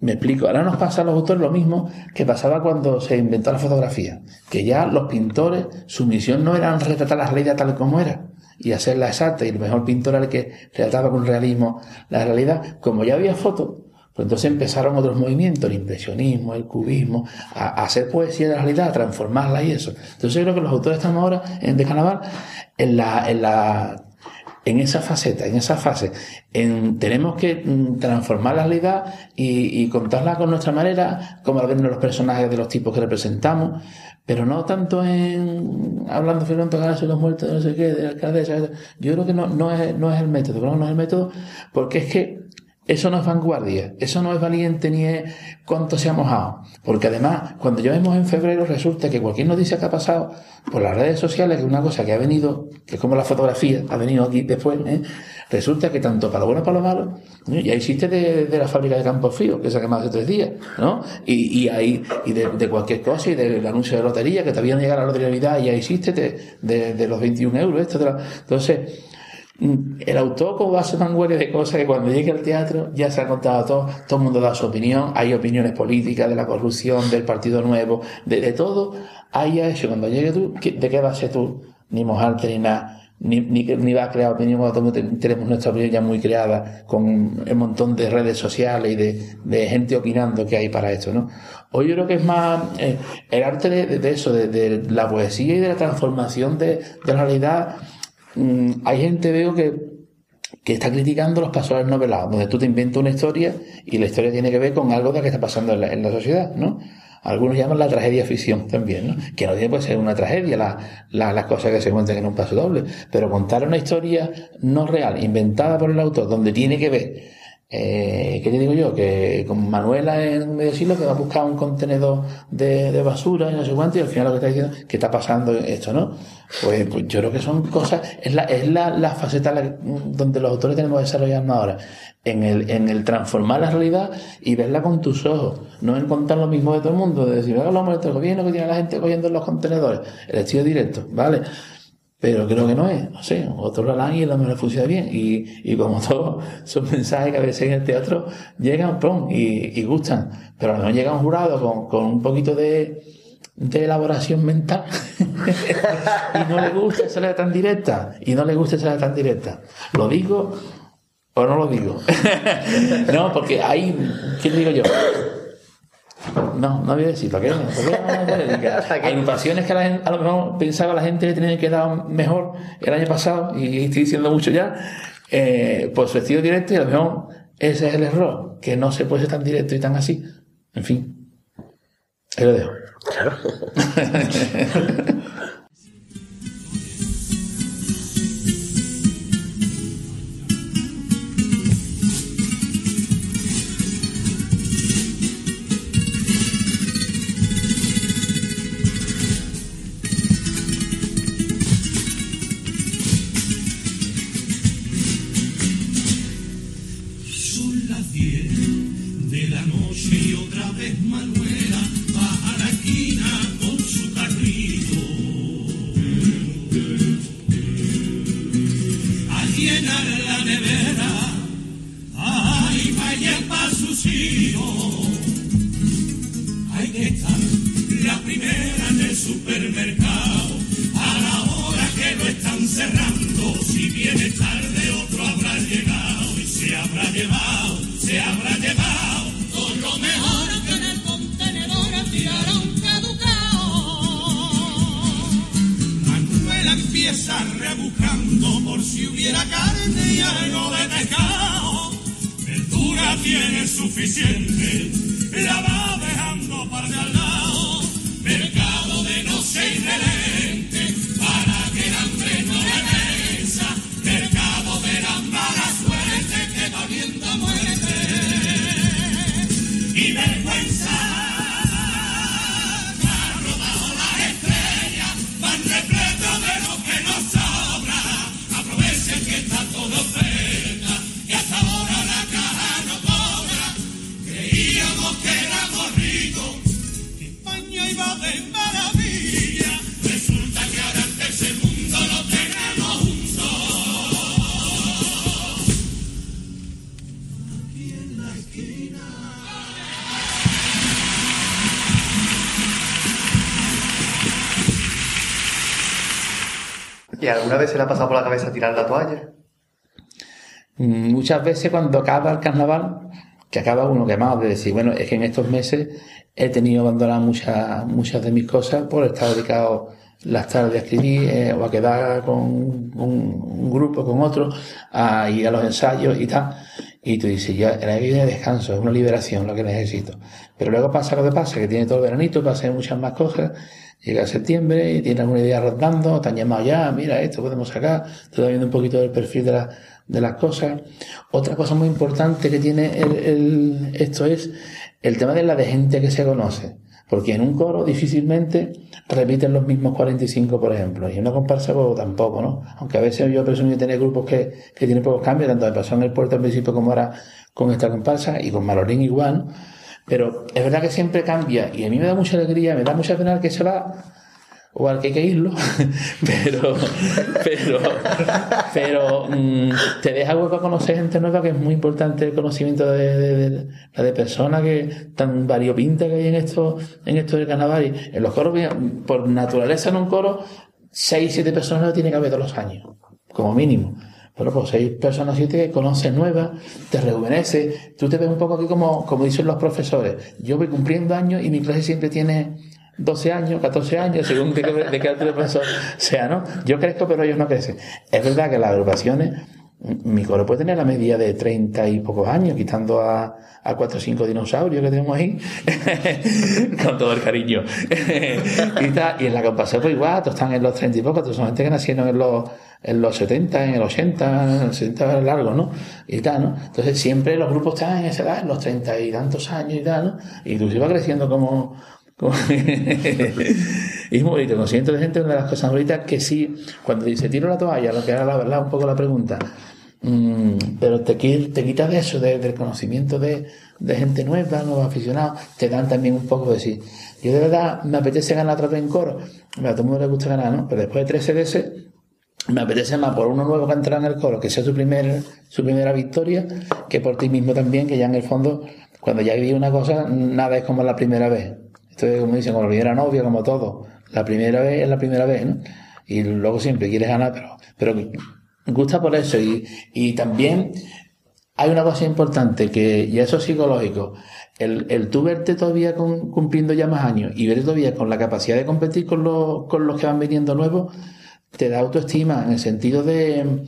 me explico. Ahora nos pasa a los autores lo mismo que pasaba cuando se inventó la fotografía. Que ya los pintores, su misión no era retratar la realidad tal como era y hacerla exacta. Y el mejor pintor era el que retrataba con realismo la realidad. Como ya había fotos, pues entonces empezaron otros movimientos, el impresionismo, el cubismo, a, a hacer poesía de la realidad, a transformarla y eso. Entonces yo creo que los autores estamos ahora en de carnaval en la, en la en esa faceta, en esa fase, en, tenemos que mm, transformar la realidad y, y contarla con nuestra manera, como al vernos los personajes de los tipos que representamos, pero no tanto en hablando Fernando Galas y los muertos de no sé qué, de la alcaldesa. Yo creo que no, no, es, no es el método, que no es el método, porque es que eso no es vanguardia, eso no es valiente ni es cuánto se ha mojado. Porque además, cuando ya vemos en febrero, resulta que cualquier noticia que ha pasado por las redes sociales, que es una cosa que ha venido, que es como la fotografía, ha venido aquí después, ¿eh? resulta que tanto para lo bueno como para lo malo, ya existe de, de la fábrica de Campos Fríos, que se ha quemado hace tres días, ¿no? Y, y hay, y de, cualquier cosa, y del anuncio de lotería, que todavía no llega la lotería de Navidad, ya existe de, de, los 21 euros, la- entonces, el autor como va a ser vanguardia de cosas que cuando llegue al teatro ya se ha contado todo, todo el mundo da su opinión, hay opiniones políticas de la corrupción, del partido nuevo, de, todo, hay eso, cuando llegue tú, ¿qué- ¿de qué vas a ser tú? Ni mojarte ni nada. Ni, ni, ni vas a crear opinión, tenemos nuestra opinión ya muy creada, con un montón de redes sociales y de, gente opinando que hay para esto, ¿no? Hoy yo creo que es más eh, el arte de, eso, de, la poesía y de la transformación de la realidad. Mm, hay gente, veo, que, está criticando los pasos novelados, donde tú te inventas una historia y la historia tiene que ver con algo de lo que está pasando en la, en la sociedad, ¿no? Algunos llaman la tragedia ficción también, ¿no? Que no tiene por ser una tragedia la, la- las cosas que se cuentan en un paso doble, pero contar una historia no real, inventada por el autor, donde tiene que ver eh, ¿Qué te digo yo? Que con Manuela en medio siglo que va a buscar un contenedor de, de basura y no sé cuánto, y al final lo que está diciendo que está pasando esto, ¿no? Pues, pues yo creo que son cosas, es la, es la, la faceta la- donde los autores tenemos que desarrollarnos ahora, en el, en el transformar la realidad y verla con tus ojos, no en contar lo mismo de todo el mundo, de decir, haga lo del gobierno que tiene la gente cogiendo en los contenedores, el estilo directo, ¿vale? Pero creo que no es, no sé, otros lo harán y lo mejor funciona bien. Y, y como todo, son mensajes que a veces en el teatro llegan, pum, y, y gustan. Pero a lo mejor llega un jurado con, con un poquito de, de elaboración mental y no le gusta esa tan directa y no le gusta esa tan directa. Lo digo o no lo digo. no, porque hay, ¿qué digo yo? No, no voy a decir. ¿Por qué agrupaciones que a, la gen- a lo mejor pensaba la gente que tenía que dar mejor el año pasado, y estoy diciendo mucho ya, eh, por su estilo directo, y a lo mejor ese es el error, que no se puede ser tan directo y tan así. En fin, ahí lo dejo. Son ¿Y alguna vez se le ha pasado por la cabeza tirar la toalla? Mm, Muchas veces cuando acaba el carnaval, que acaba uno quemado de decir, bueno, es que en estos meses he tenido que abandonar muchas, muchas de mis cosas por estar dedicado las tardes a escribir eh, o a quedar con un, un grupo, con otro, a ir a los ensayos y tal. Y tú dices, ya, la vida de descanso, es una liberación lo que necesito. Pero luego pasa lo que pasa, que tiene todo el veranito, pasa muchas más cosas, llega septiembre y tiene alguna idea rondando, te han llamado ya, mira, esto podemos sacar, te viendo un poquito del perfil de, la- de las cosas. Otra cosa muy importante que tiene el, el- esto es el tema de la de gente que se conoce. Porque en un coro difícilmente repiten los mismos 45, por ejemplo. Y en una comparsa pues, tampoco, ¿no? Aunque a veces yo presumo tener grupos que, que tienen pocos cambios, tanto me pasó en el puerto al principio como ahora con esta comparsa y con Malorín igual, ¿no? Pero es verdad que siempre cambia y a mí me da mucha alegría, me da mucha pena que se va o al que hay que irlo, pero, pero, pero mm, te deja hueco a conocer gente nueva que es muy importante el conocimiento de, de- de- de personas que tan variopinta que hay en esto, en esto del carnaval. En los coros, por naturaleza en un coro, seis, siete personas lo tiene que haber todos los años, como mínimo. Pero pues seis personas, que conoces nuevas, te rejuvenece. Tú te ves un poco aquí como, como dicen los profesores. Yo voy cumpliendo años y mi clase siempre tiene 12 años, 14 años, según de qué, de qué el profesor sea, ¿no? Yo crezco, pero ellos no crecen. Es verdad que las agrupaciones, mi coro puede tener la media de 30 y pocos años, quitando a, a 4 o 5 dinosaurios que tenemos ahí, con todo el cariño. y, tal. y en la compasión, pues igual, todos están en los 30 y pocos, todos son gente que nacieron en los, en los 70, en el 80, en el 70 largo, ¿no? Y tal, ¿no? Entonces siempre los grupos están en esa edad, en los 30 y tantos años y tal, ¿no? Y tú va creciendo como, como- y es muy bonito, consciente de gente, una de las cosas bonitas que sí, cuando dice tiro la toalla, lo que era la verdad, un poco la pregunta, mm, pero te, te quitas de eso, de- del conocimiento de, de gente nueva, nuevos aficionados, te dan también un poco de sí. Yo de verdad me apetece ganar otra vez en coro, a todo el mundo le gusta ganar, ¿no? Pero después de tres CDS, me apetece más por uno nuevo que entra en el coro, que sea su, primer, su primera victoria, que por ti mismo también, que ya en el fondo, cuando ya viví una cosa, nada es como la primera vez. Esto es como dicen, como la primera novia, como todo. La primera vez es la primera vez, ¿no? Y luego siempre quieres ganar, pero, pero gusta por eso. Y, y también hay una cosa importante que, y eso es psicológico, el, el tú verte todavía con- cumpliendo ya más años y verte todavía con la capacidad de competir con los, con los que van viniendo nuevos, te da autoestima en el sentido de,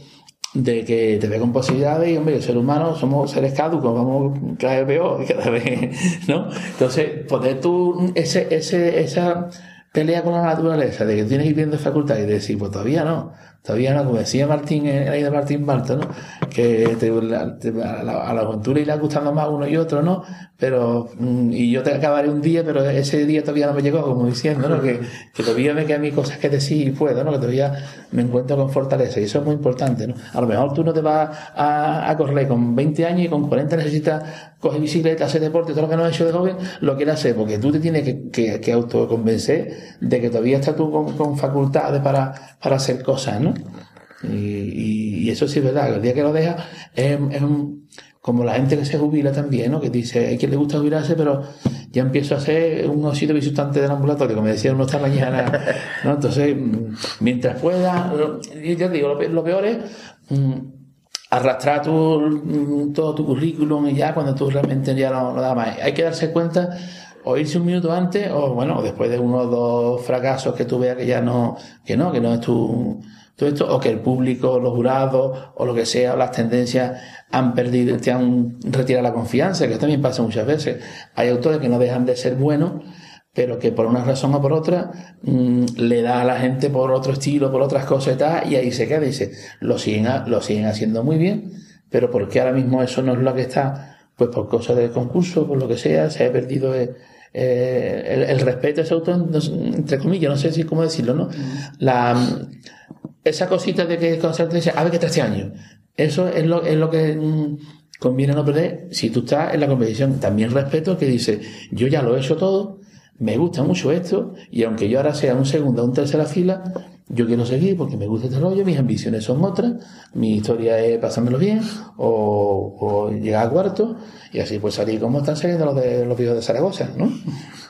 de que te ve con posibilidades y, hombre, el ser humano somos seres caducos, vamos cada vez peor, cada vez, ¿no? Entonces, poder tú, ese, ese, esa pelea con la naturaleza, de que tienes que ir viendo facultad y decir, pues todavía no, todavía no, como decía Martín, eh, ahí de Martín Barto, ¿no? Que te- la- te- a la, a la irá gustando más uno y otro, ¿no? Pero, mm, y yo te acabaré un día, pero ese día todavía no me llegó, como diciendo, ¿no? Que, que todavía me quedan mis cosas que decir y puedo, ¿no? Que todavía me encuentro con fortaleza y eso es muy importante, ¿no? A lo mejor tú no te vas a, a correr con 20 años y con 40 necesitas coger bicicleta, hacer deporte, todo lo que no has hecho de joven, lo quieres hacer, porque tú te tienes que, que, que autoconvencer de que todavía estás tú con, con facultades para, para hacer cosas, ¿no? Y, eso sí es verdad, el día que lo dejas es, un- como la gente que se jubila también, ¿no? Que dice, hay quien le gusta jubilarse, pero ya empiezo a ser un osito visitante del ambulatorio, como me decía uno esta mañana, ¿no? Entonces, mientras pueda, y ya te digo, lo, lo peor es mm, arrastrar tu, mm, todo tu currículum y ya cuando tú realmente ya no, no da más. Hay que darse cuenta o irse un minuto antes o bueno, después de uno o dos fracasos que tú veas que ya no, que no, que no es tu, todo esto, o que el público, los jurados, o lo que sea, o las tendencias han perdido, te han retirado la confianza, que también pasa muchas veces. Hay autores que no dejan de ser buenos, pero que por una razón o por otra mm, le da a la gente por otro estilo, por otras cosas y tal, y ahí se queda y dice, lo siguen, lo siguen haciendo muy bien, pero ¿por qué ahora mismo eso no es lo que está? Pues por cosas del concurso, por lo que sea, se ha perdido eh, eh, el, el respeto a ese autor, entre comillas, no sé si cómo decirlo, ¿no? La, esa cosita de que con certeza, a ver qué está este año. Eso es lo, es lo que mm, conviene no perder si tú estás en la competición. También respeto que dice, yo ya lo he hecho todo, me gusta mucho esto, y aunque yo ahora sea un segundo o un tercera fila, yo quiero seguir porque me gusta este rollo, mis ambiciones son otras, mi historia es pasármelo bien, o, llegar a cuarto, y así pues salir como están saliendo los de los viejos de Zaragoza, ¿no?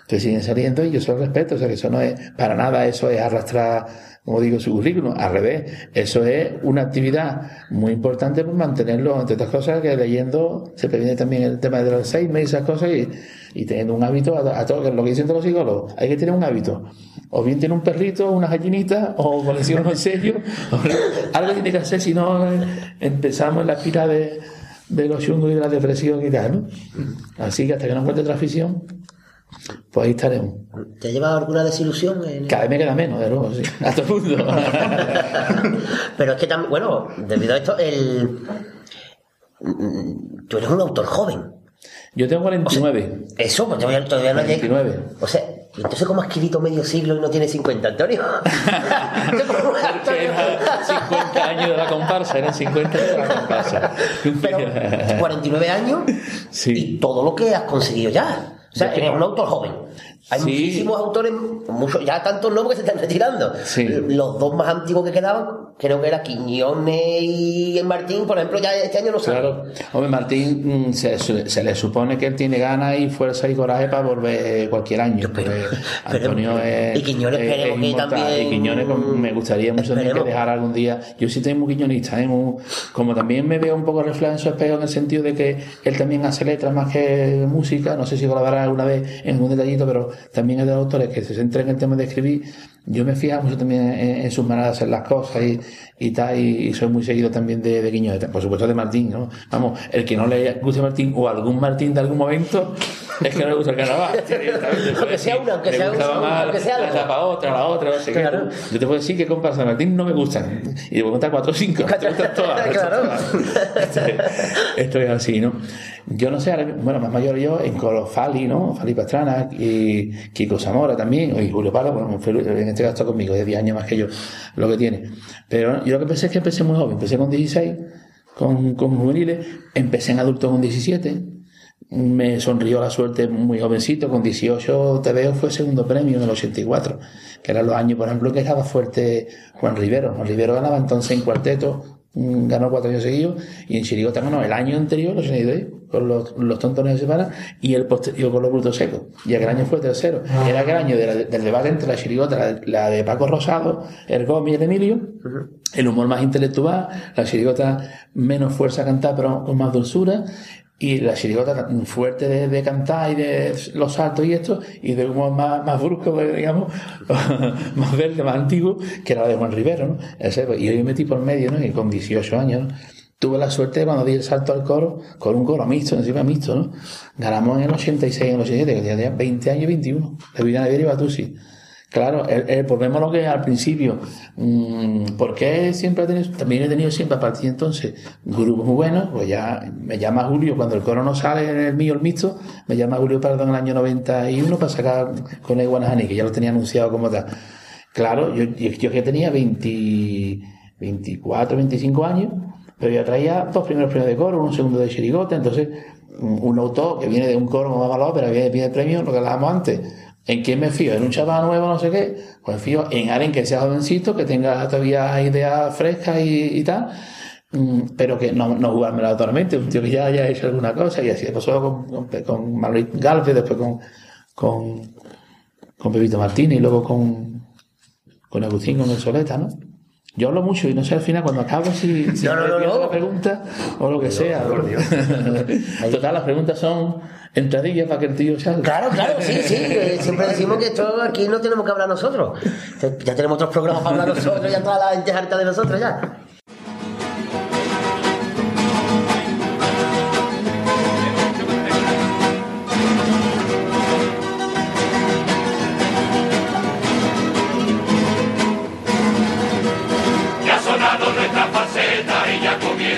Que siguen saliendo y yo se lo respeto, o sea que eso no es para nada, eso es arrastrar, como digo, su currículum, al revés, eso es una actividad muy importante por mantenerlo, entre otras cosas, que leyendo se previene también el tema del Alzheimer y esas cosas, y, y teniendo un hábito a, todo, lo que dicen todos los psicólogos, hay que tener un hábito, o bien tiene un perrito, una gallinita, o colecciona serio, o algo tiene que hacer, si no eh, empezamos en la pila de, de los chungos y de la depresión y tal, ¿no? Así que hasta que no encuentre otra afición, pues ahí estaremos. ¿Te ha llevado alguna desilusión? En... Cada vez me queda menos, de luego, sí. A todo el mundo. Pero es que también, bueno, debido a esto, el... mm, tú eres un autor joven. Yo tengo 49. Eso, pues todavía, todavía no llega. 29. O sea, ¿y entonces cómo has escrito medio siglo y no tiene 50, Antonio? Porque eran 50 años de la comparsa, eran 50 años de la comparsa. Pero 49 años Sí. y todo lo que has conseguido ya. O sea, eres un autor joven. Hay Sí. muchísimos autores, muchos, ya tantos nuevos que se están retirando. Sí. Los dos más antiguos que quedaban, creo que era Quiñones y Martín, por ejemplo, ya este año no saben. Claro. Hombre, Martín mm, se, se le supone que él tiene ganas y fuerza y coraje para volver cualquier año. Pero- porque pero- Antonio es. y Quiñones es- es que también- Y Quiñones con- me gustaría mucho que dejara algún día. Yo sí estoy muy quiñonista, ¿eh? Como también me veo un poco reflejado en su espejo en el sentido de que él también hace letras más que música. No sé si colaborará alguna vez en algún detallito, pero también es de autores que se centran en el tema de escribir. Yo me fijo mucho también en, en sus maneras de hacer las cosas y, y tal, y, y soy muy seguido también de, de por supuesto de Martín, ¿no? Vamos, el que no le guste Martín o algún Martín de algún momento, es que no le gusta el carnaval. Aunque sea una, aunque sea más aunque sea la otra, la otra, no sé qué. Claro. Yo te puedo decir que comparsas de Martín no me gustan. Y te puedo contar cuatro o cinco. Te gustan todas. Claro. Esto, esto es así, ¿no? Yo no sé, bueno, más mayor yo, en Colo Fali, ¿no? Fali Pastrana y Kiko Zamora también, y Julio Palo, bueno, en está conmigo, de 10 años más que yo, lo que tiene. Pero yo lo que pensé es que empecé muy joven, empecé con 16, con, con juveniles, empecé en adulto con 17, me sonrió la suerte muy jovencito, con 18 te veo fue segundo premio en el 84, que eran los años, por ejemplo, que estaba fuerte Juan Rivero. Juan Rivero ganaba entonces en cuarteto, mm, ganó cuatro años seguidos, y en Chirigota ganó el año anterior, el 82, con los, los tontones se separan, y el posterior con los brutos secos. Y aquel año fue tercero. Era aquel año de la- del debate entre la chirigota, la, la de Paco Rosado, el Gómez y el Emilio, el humor más intelectual, la chirigota menos fuerza a cantar, pero con más dulzura, y la chirigota fuerte de, de cantar y de los saltos y esto, y de humor más, más brusco, pues, digamos, más verde, más antiguo, que era la de Juan Rivero, ¿no? Y yo me metí por medio, ¿no? Y con 18 años, ¿no? Tuve la suerte de cuando di el salto al coro, con un coro mixto, encima mixto, ¿no? Ganamos en el 86, en el 87, que tenía 20 años y 21, de Villana y Batusi. Claro, el, el, volvemos a lo que al principio. Mm, ¿Por qué siempre he tenido, también he tenido siempre a partir de entonces grupos muy buenos? Pues ya me llama Julio, cuando el coro no sale en el mío, el mixto, me llama Julio Pardo en el año 91 para sacar con el Guanajani, que ya lo tenía anunciado como tal. Claro, yo, yo, yo que tenía 20, 24, 25 años, pero yo traía dos primeros premios de coro, un segundo de chirigota, entonces un autor que viene de un coro como valor, pero viene, viene de premio, lo que hablábamos antes. ¿En quién me fío? ¿En un chaval nuevo, no sé qué? Pues fío en alguien que sea jovencito, que tenga todavía ideas frescas y, tal, mm, pero que no, no jugármela totalmente, un tío que ya haya hecho alguna cosa, y así pasó con, con, con Manuel Galvez, después con, con, con Pepito Martínez y luego con, con Agustín, con el Soleta, ¿no? Yo hablo mucho y no sé al final cuando acabo si, si No, me no, la pregunta o lo que sea. por Dios. Total, las preguntas son entradillas para que el tío salga. Claro, claro, sí, sí. Siempre decimos que esto aquí no tenemos que hablar nosotros. Ya tenemos otros programas para hablar nosotros, ya toda la gente harta de nosotros ya.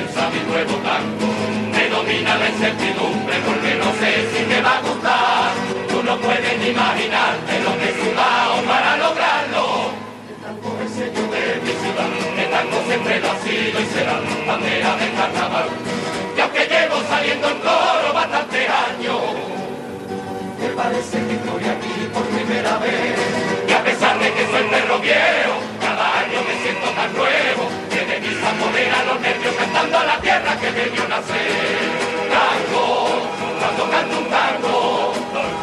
Comienza mi nuevo tango. Me domina la incertidumbre porque no sé si te va a gustar. Tú no puedes ni imaginarte lo que he sudado para lograrlo. El tango es sello de mi ciudad. El tango siempre lo ha sido y será bandera del carnaval. Y aunque llevo saliendo en coro bastantes años, me parece que estoy aquí por primera vez. Y a pesar de que soy perro viejo, cada año me siento tan nuevo. Tierra que me vio nacer. Tango, cuando canto un tango,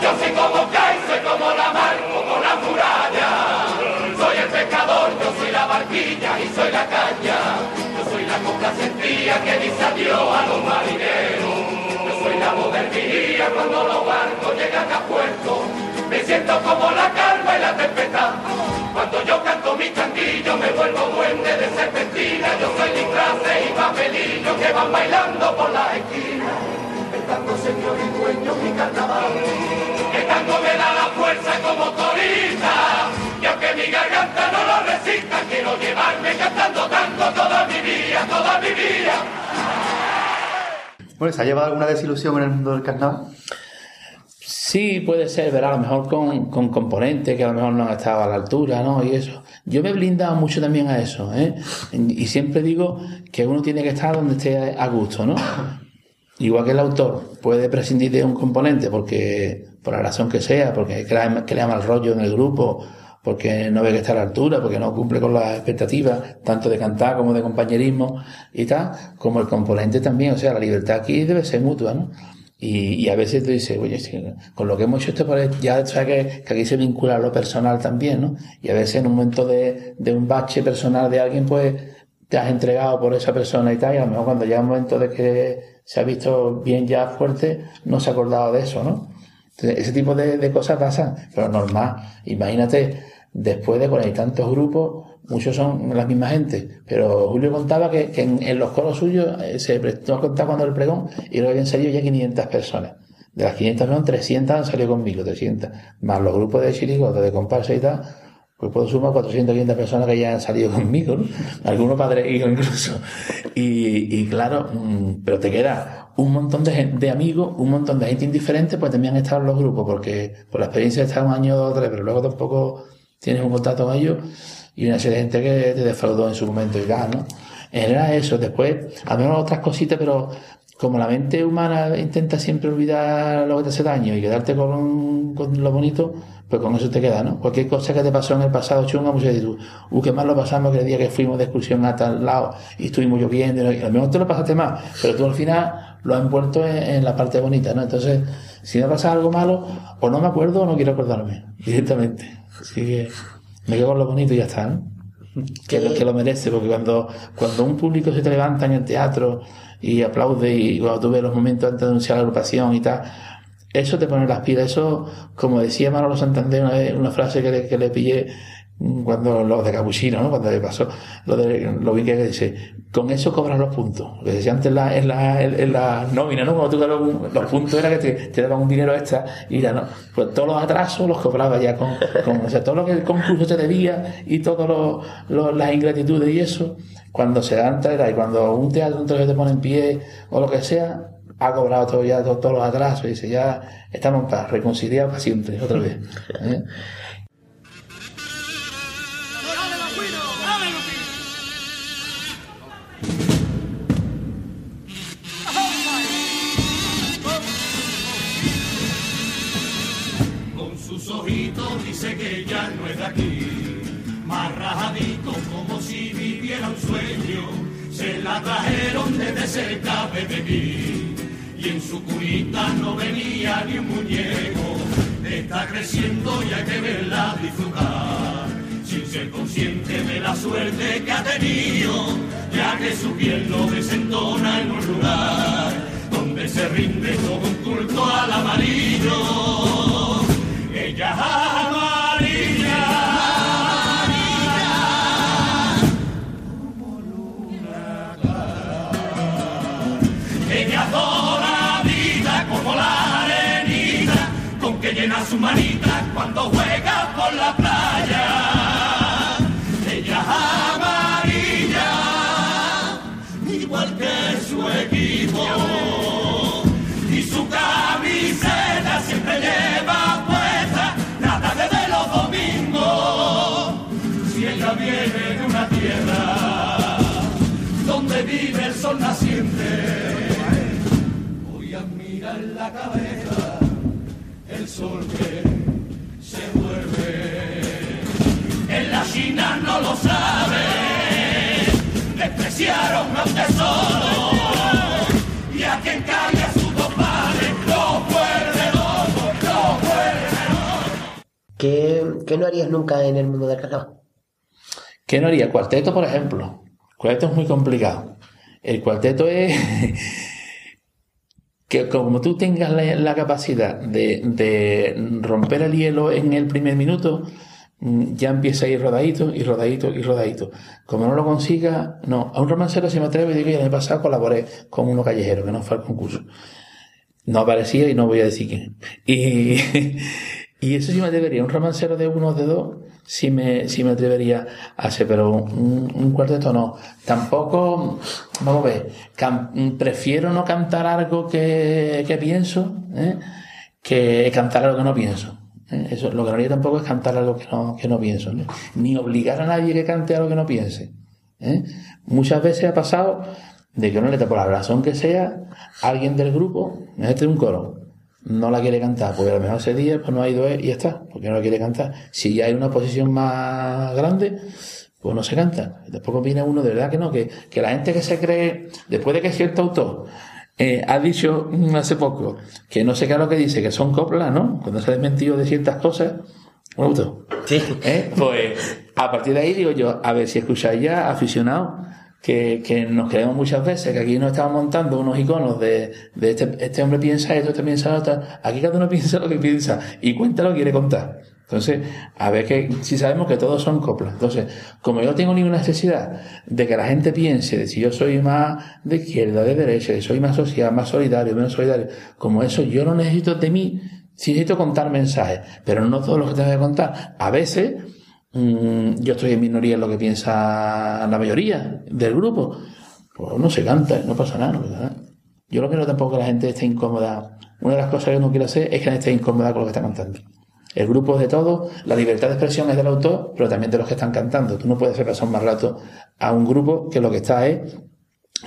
yo soy como Kai, soy como la mar, como la muralla. Soy el pescador, yo soy la barquilla y soy la caña. Yo soy la copla sentía que dice adiós a los marineros. Yo soy la vigía cuando los barcos llegan a puerto. Me siento como la calma y la tempestad. Cuando yo canto mi cantillo me vuelvo duende de serpentina. Yo soy disfraces y papelillos que van bailando por las esquinas. El tango señor y dueño mi carnaval. El tango me da la fuerza como torita. Y aunque mi garganta no lo resista, quiero llevarme cantando tango toda mi vida, toda mi vida. Bueno, ¿se ha llevado alguna desilusión en el mundo del carnaval? Sí, puede ser, pero a lo mejor con, con componentes que a lo mejor no han estado a la altura, ¿no? Y eso. Yo me he blindado mucho también a eso, ¿eh? Y siempre digo que uno tiene que estar donde esté a gusto, ¿no? Igual que el autor puede prescindir de un componente porque, por la razón que sea, porque crea, crea mal rollo en el grupo, porque no ve que está a la altura, porque no cumple con las expectativas, tanto de cantar como de compañerismo y tal, como el componente también, o sea, la libertad aquí debe ser mutua, ¿no? Y, y a veces tú dices, oye, con lo que hemos hecho esto, pues, ya sabes que, que aquí se vincula lo personal también, ¿no? Y a veces en un momento de, de un bache personal de alguien, pues te has entregado por esa persona y tal, y a lo mejor cuando llega un momento de que se ha visto bien ya fuerte, no se ha acordado de eso, ¿no? Ese tipo de, de cosas pasan, pero normal. Imagínate, después de cuarenta tantos grupos, muchos son la misma gente, pero Julio contaba que, en, en los coros suyos eh, se prestó a contar cuando el pregón y luego habían salido ya 500 personas. De las 500 personas, 300 han salido conmigo, 300. Más los grupos de chirigota, de comparsa y tal, pues puedo sumar 400, 500 personas que ya han salido conmigo, ¿no? Algunos padres e hijos incluso. Y, y claro, mm, pero te queda un montón de, de amigos, un montón de gente indiferente, pues también han estado en los grupos, porque por la experiencia de estar un año o tres, pero luego tampoco tienes un contacto con ellos y una serie de gente que te defraudó en su momento y tal, ¿no? En general eso, después, a menos otras cositas, pero como la mente humana intenta siempre olvidar lo que te hace daño y quedarte con, con lo bonito, pues con eso te queda, ¿no? Cualquier cosa que te pasó en el pasado chunga, muchas veces tú, uh, qué mal lo pasamos aquel día que fuimos de excursión a tal lado y estuvimos lloviendo, y a lo mejor te lo pasaste mal, pero tú al final lo ha envuelto en, en la parte bonita, ¿no? Entonces, si me pasa algo malo, o no me acuerdo o no quiero acordarme, directamente. Así que me quedo con lo bonito y ya está, ¿no? Que, lo- que lo merece, porque cuando, cuando un público se te levanta en el teatro y aplaude y cuando tú ves los momentos antes de anunciar la agrupación y tal, eso te pone las pilas, eso, como decía Manolo Santander una, vez, una frase que le, que le pillé cuando lo de Capuchino, ¿no? cuando le pasó lo de lo bien que dice, con eso cobras los puntos. Lo que decía antes en la, en la, en, la nómina, ¿no? Cuando tú un- los puntos era que te, te daban un dinero extra y ya no. Pues todos los atrasos los cobraba ya con, con o sea, todo lo que el concurso te debía y todas las ingratitudes y eso, cuando se dan era y cuando un teatro te pone en pie o lo que sea, ha cobrado todo ya todo- todos los atrasos y dice ya estamos en paz, reconciliados para siempre, otra vez. ¿eh? Ojitos dice que ya no es de aquí. Más rajadito como si viviera un sueño. Se la trajeron desde cerca de aquí. Y en su cunita no venía ni un muñeco. Está creciendo y hay que verla disfrutar. Sin ser consciente de la suerte que ha tenido. Ya que su piel lo desentona en un lugar donde se rinde todo un culto al amarillo. Ella es amarilla. Ella doradita como la arenita con que llena su manita cuando juega por la playa. Vive el sol naciente, voy a mirar la cabeza, el sol que se mueve. En la China no lo sabe, despreciaron a un tesoro. Y a quien calla sus dos padres, lo vuelve loco, lo vuelve loco. ¿Qué, qué no harías nunca en el mundo del carnaval? ¿Qué no haría? Cuarteto, por ejemplo. Cuarteto es muy complicado. El cuarteto es que como tú tengas la, capacidad de, romper el hielo en el primer minuto, mm, ya empieza a ir rodadito y rodadito y rodadito. Como no lo consiga, no. A un romancero se me atreve y digo, "Y el año pasado colaboré con uno callejero, que no fue al concurso. No aparecía y no voy a decir quién. Y, y eso sí me atrevería. Un romancero de uno o de dos, sí me, sí me atrevería a hacer, pero un, un cuarteto no. Tampoco, vamos a ver, cam- prefiero no cantar algo que, que pienso, ¿eh? que cantar algo que no pienso. ¿eh? Eso, lo que no haría tampoco es cantar algo que no, que no pienso, ¿no? ni obligar a nadie que cante algo que no piense. ¿eh? Muchas veces ha pasado de que una letra, por la razón que sea, alguien del grupo, este un coro, no la quiere cantar, porque a lo mejor ese día pues no ha ido él y ya está, porque no la quiere cantar. Si ya hay una posición más grande, pues no se canta. Después viene uno de verdad que no, que, que la gente que se cree, después de que cierto autor eh, ha dicho mm, hace poco que no sé qué es lo que dice, que son coplas, ¿no? Cuando se ha desmentido de ciertas cosas, un autor. Sí. ¿Eh? Pues a partir de ahí digo yo, a ver si escucháis ya aficionados, que, que nos creemos muchas veces, que aquí nos estamos montando unos iconos de, de este, este hombre piensa esto, este piensa esto, aquí cada uno piensa lo que piensa y cuenta lo que quiere contar. Entonces, a ver que si sabemos que todos son coplas. Entonces, como yo no tengo ninguna necesidad de que la gente piense de si yo soy más de izquierda, de derecha, si soy más social, más solidario, menos solidario, como eso yo no necesito de mí, sí necesito contar mensajes, pero no todos los que tengo que contar. A veces, mm, yo estoy en minoría en lo que piensa la mayoría del grupo. Pues no se canta, no pasa nada, no pasa nada. Yo no tampoco que la gente esté incómoda. Una de las cosas que no quiero hacer es que la gente esté incómoda con lo que está cantando. El grupo es de todos, la libertad de expresión es del autor, pero también de los que están cantando. Tú no puedes hacer pasar más rato a un grupo que lo que está es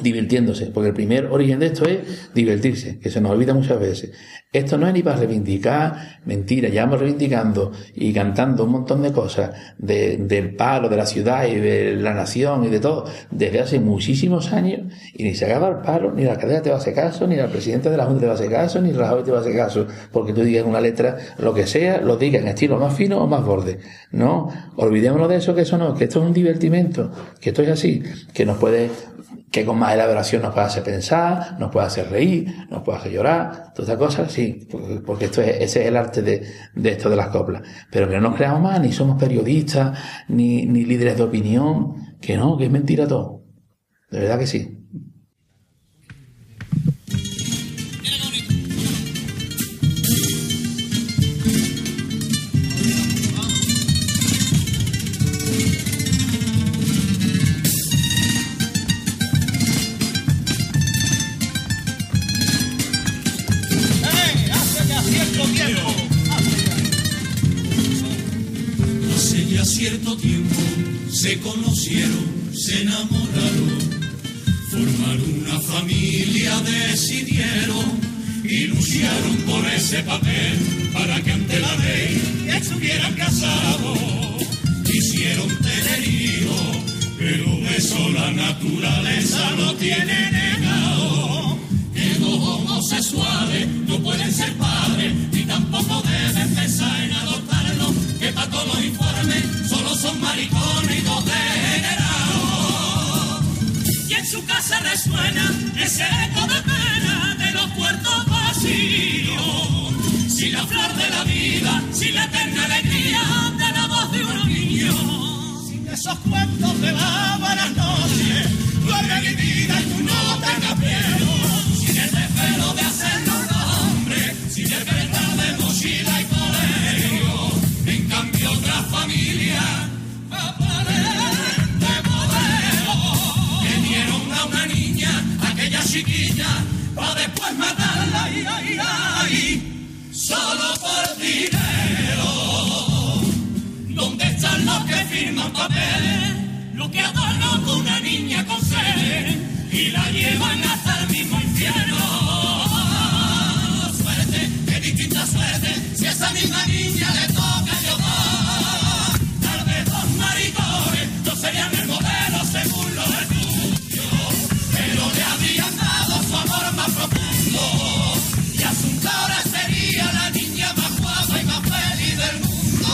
divirtiéndose, porque el primer origen de esto es divertirse, que se nos olvida muchas veces. Esto no es ni para reivindicar mentira, llevamos reivindicando y cantando un montón de cosas de- del palo, de la ciudad y de la nación y de todo desde hace muchísimos años y ni se acaba el palo, ni la cadena te va a hacer caso, ni la presidenta de la Junta te va a hacer caso, ni Rajoy te va a hacer caso, porque tú digas una letra, lo que sea, lo digas en estilo más fino o más borde. No, olvidémonos de eso, que eso no, que esto es un divertimento, que esto es así, que nos puede que con más elaboración nos puede hacer pensar, nos puede hacer reír, nos puede hacer llorar, todas estas cosas, sí, porque, esto es, ese es el arte de, de esto de las coplas. Pero que no nos creamos más, ni somos periodistas, ni, ni líderes de opinión, que no, que es mentira todo. De verdad que sí. Se conocieron, se enamoraron, formaron una familia, decidieron y lucharon por ese papel para que ante la ley estuvieran casados. Quisieron tener hijos, pero eso la naturaleza lo tiene negado. Que dos homosexuales no pueden ser padres, ni tampoco deben pensar en adoptarlos. Que para todos los informes solo son maricones su casa resuena ese eco de pena de los puertos vacíos. Si la flor de la vida, si la eterna alegría de la voz de un niño. Sin esos cuentos de la buenas noches, duerme mi vida y tú no tengas miedo. Chiquilla, para después matarla, ay, ay, ay, solo por dinero. ¿Dónde están los que firman papel? Los que adornan con una niña con sed y la llevan hasta el mismo infierno. Suerte, qué distinta suerte, si a esa misma niña le toca llorar. Tal vez dos maricones no serían el modelo según más profundo. Y Asunta ahora sería la niña más guapa y más feliz del mundo.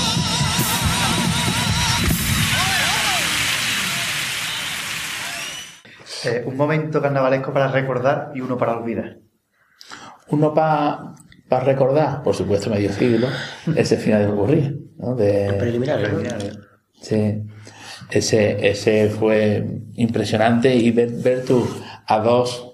Eh, un momento carnavalesco para recordar y uno para olvidar. Uno para recordar, por supuesto, medio siglo, ese final de ocurrir, ¿no? De, Preliminares, ¿no? Sí, ese, ese fue impresionante y ver, ver tú a dos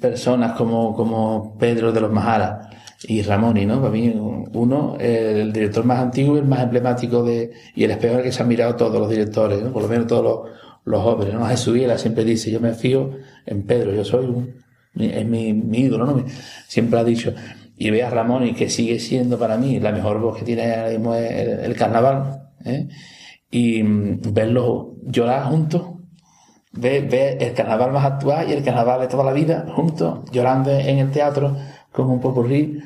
personas como, como Pedro de los Majaras y Ramoni, ¿no? Para mí, uno, el director más antiguo y el más emblemático de, y el espejo al que se han mirado todos los directores, ¿no? Por lo menos todos los, los jóvenes, ¿no? Jesús Viela siempre dice, yo me fío en Pedro, yo soy un, es mi, mi ídolo, ¿no? Siempre ha dicho. Y ve a Ramoni, que sigue siendo para mí la mejor voz que tiene ahora mismo el, el carnaval, ¿eh? y mm, verlos llorar juntos, ver, ver el carnaval más actual y el carnaval de toda la vida juntos, llorando en el teatro con un popurrí,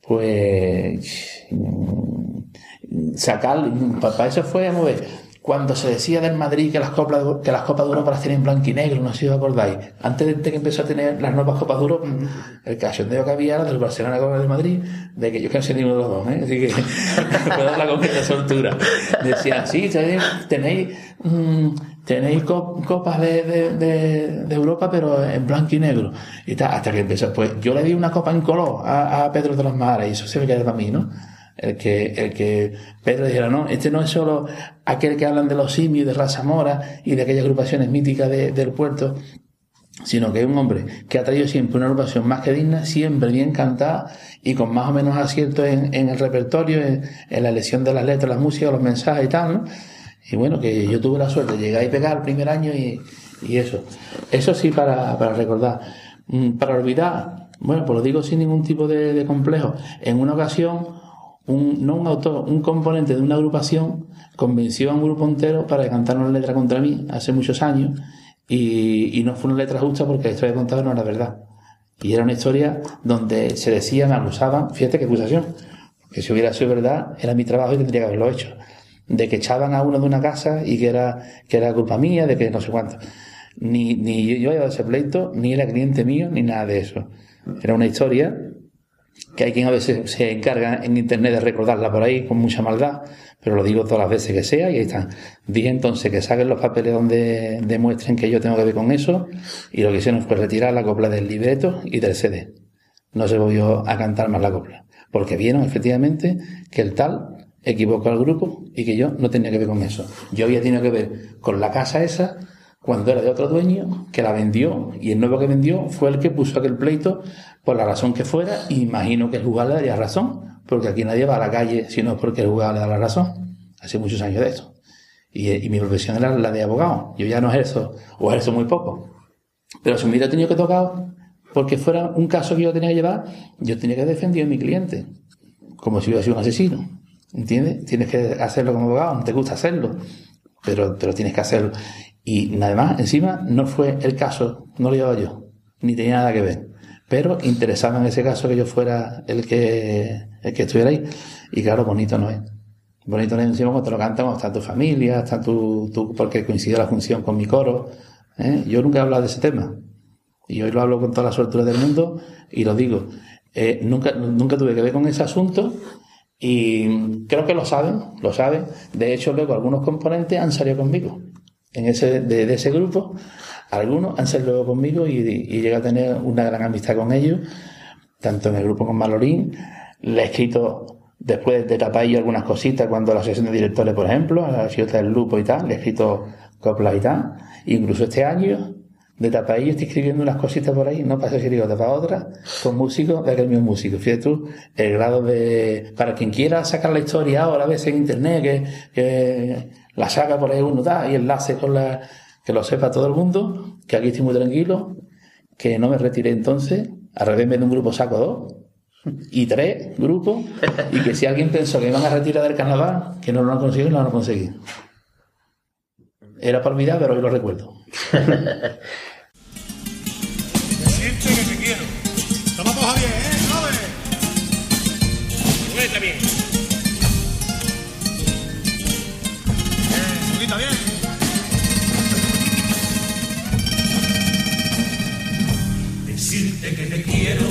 pues mm, sacar, para eso fue, a ver, cuando se decía del Madrid que las copas que las copas de Europa las tienen en blanco y negro, no sé si os acordáis, antes de que empezó a tener las nuevas copas de Europa, el cachondeo que había era del Barcelona con el de Madrid, de que yo que no sé ninguno de los dos, ¿eh? así que puedo hablar con esta soltura. Decía, sí, tenéis, tenéis, mm, tenéis copas de, de, de, de Europa, pero en blanco y negro. Y tal, hasta que empezó. Pues yo le di una copa en color a, a Pedro de los Mares, y eso se me queda para mí, ¿no? El que, el que Pedro dijera, no, este no es solo aquel que hablan de los simios, de raza mora y de aquellas agrupaciones míticas de- del puerto, sino que es un hombre que ha traído siempre una agrupación más que digna, siempre bien cantada y con más o menos acierto en, en el repertorio, en, la elección de las letras, las músicas, los mensajes y tal. Y bueno, que yo tuve la suerte de llegar y pegar el primer año y, y eso. Eso sí para, para recordar. Mm, Para olvidar, bueno, pues lo digo sin ningún tipo de complejo. En una ocasión, un, no un autor, un componente de una agrupación convenció a un grupo entero para cantar una letra contra mí hace muchos años y, y no fue una letra justa porque la historia que contaba no era verdad. Y era una historia donde se decía, me acusaban, fíjate qué acusación, que si hubiera sido verdad, era mi trabajo y tendría que haberlo hecho. De que echaban a uno de una casa y que era, que era culpa mía, de que no sé cuánto. Ni, ni yo, yo había dado ese pleito, ni era cliente mío, ni nada de eso. Era una historia que hay quien a veces se encarga en internet de recordarla por ahí con mucha maldad, pero lo digo todas las veces que sea y ahí están. Dije entonces que saquen los papeles donde demuestren que yo tengo que ver con eso y lo que hicieron fue retirar la copla del libreto y del CD. No se volvió a cantar más la copla, porque vieron efectivamente que el tal equivocó al grupo y que yo no tenía que ver con eso. Yo había tenido que ver con la casa esa cuando era de otro dueño que la vendió. Y el nuevo que vendió fue el que puso aquel pleito por la razón que fuera y imagino que el jugador le daría razón porque aquí nadie va a la calle si no es porque el jugador le da la razón. Hace muchos años de esto y, y mi profesión era la de abogado. Yo ya no ejerzo o ejerzo muy poco. Pero si me hubiera tenido que tocar porque fuera un caso que yo tenía que llevar yo tenía que defender a mi cliente como si hubiera sido un asesino. ¿entiendes? tienes que hacerlo como abogado no te gusta hacerlo pero tienes que hacerlo y además, encima, no fue el caso, no lo llevaba yo, ni tenía nada que ver. Pero interesaba en ese caso que yo fuera el que, el que estuviera ahí. Y claro, bonito no es. Bonito no es encima cuando lo cantan, está tu familia, está tu, tu porque coincidió la función con mi coro. ¿eh? Yo nunca he hablado de ese tema. Y hoy lo hablo con toda la suerte del mundo y lo digo. Eh, nunca, nunca tuve que ver con ese asunto y creo que lo saben, lo saben. De hecho, luego algunos componentes han salido conmigo en ese, de, de ese grupo, algunos han salido conmigo y, y llegué a tener una gran amistad con ellos, tanto en el grupo con Malorín, le he escrito después de Tapallo algunas cositas cuando la sesión de directores, por ejemplo, a la ciudad del Lupo y tal, le he escrito coplas y tal, incluso este año de Tapallo estoy escribiendo unas cositas por ahí, no pasa que digo para otra, con músicos de aquel mismo músico. Fíjate tú, el grado de, para quien quiera sacar la historia ahora, a veces en internet, que, que la saca por ahí uno da y enlace con la, que lo sepa todo el mundo, que aquí estoy muy tranquilo, que no me retiré entonces, al revés de un grupo saco dos y tres grupos, y que si alguien pensó que iban a retirar del carnaval, que no lo han conseguido, no lo han conseguido. Era para olvidar, pero hoy lo recuerdo. Que te quiero. Decirte que te quiero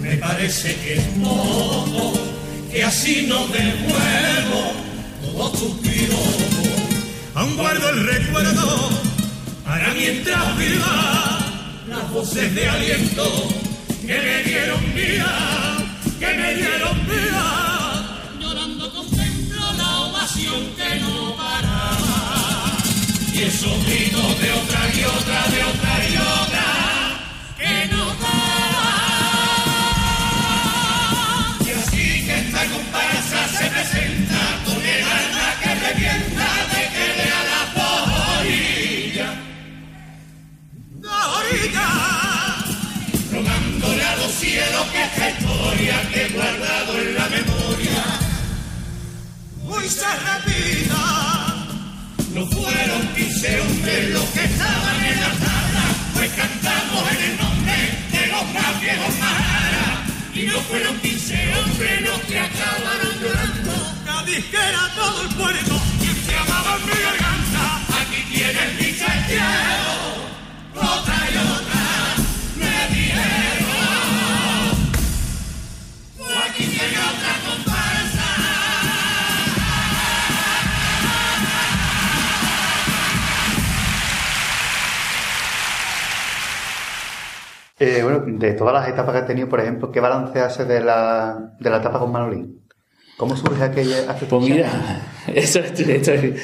me parece que es poco, que así no devuelvo todos tus piropos. Aún guardo el recuerdo para mientras viva las voces de aliento que me dieron vida, que me dieron vida. Llorando contemplo la ovación que no paraba. Y esos gritos de otra y otra, de otra y otra, Orilla. Rogándole a los cielos que esta historia que he guardado en la memoria hoy se repita. No fueron 15 hombres los que estaban en la tabla, pues cantamos en el nombre de los más viejos Mara. Y no fueron 15 hombres los que acabaron llorando. Bueno, de todas las etapas que has tenido, por ejemplo, ¿qué balance hace de la, de la etapa con Manolín? ¿Cómo surge aquella aquella- Pues mira, eso es, esto es,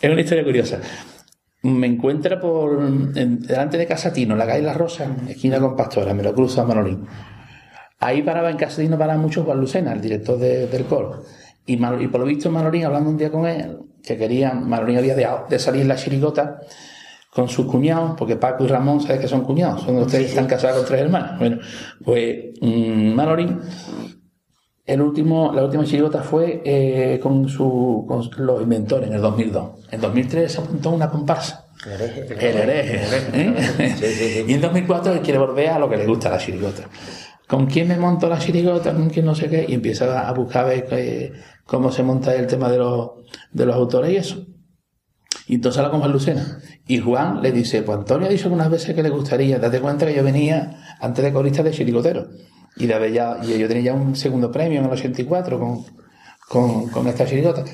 es una historia curiosa. Me encuentra por en- delante de Casatino, la calle La Rosa, esquina con Pastora, me lo cruza Manolín. Ahí paraba en Casatino paraba mucho Juan Lucena, el director de- del coro. Y, y por lo visto Manolín, hablando un día con él, que quería, Manolín había dejado de salir la chirigota con sus cuñados, porque Paco y Ramón, ¿sabes que son cuñados? Son ustedes están casados con tres hermanos. Bueno, pues mm, Manolín el último, la última chirigota fue eh, con, su, con los inventores en el 2002. En 2003 se apuntó una comparsa El hereje. ¿eh? Y en 2004 él quiere volver a lo que le gusta la chirigota. ¿Con quién me monto la chirigota? ¿Con quién no sé qué? Y empieza a buscar ver eh, cómo se monta el tema de los, de los autores y eso. Y entonces habla con Juan Lucena. Y Juan le dice, pues Antonio ha dicho algunas veces que le gustaría, date cuenta que yo venía antes de corista de chirigotero. Y, haber ya, y yo tenía ya un segundo premio en el 84 con, con, con esta chirigota.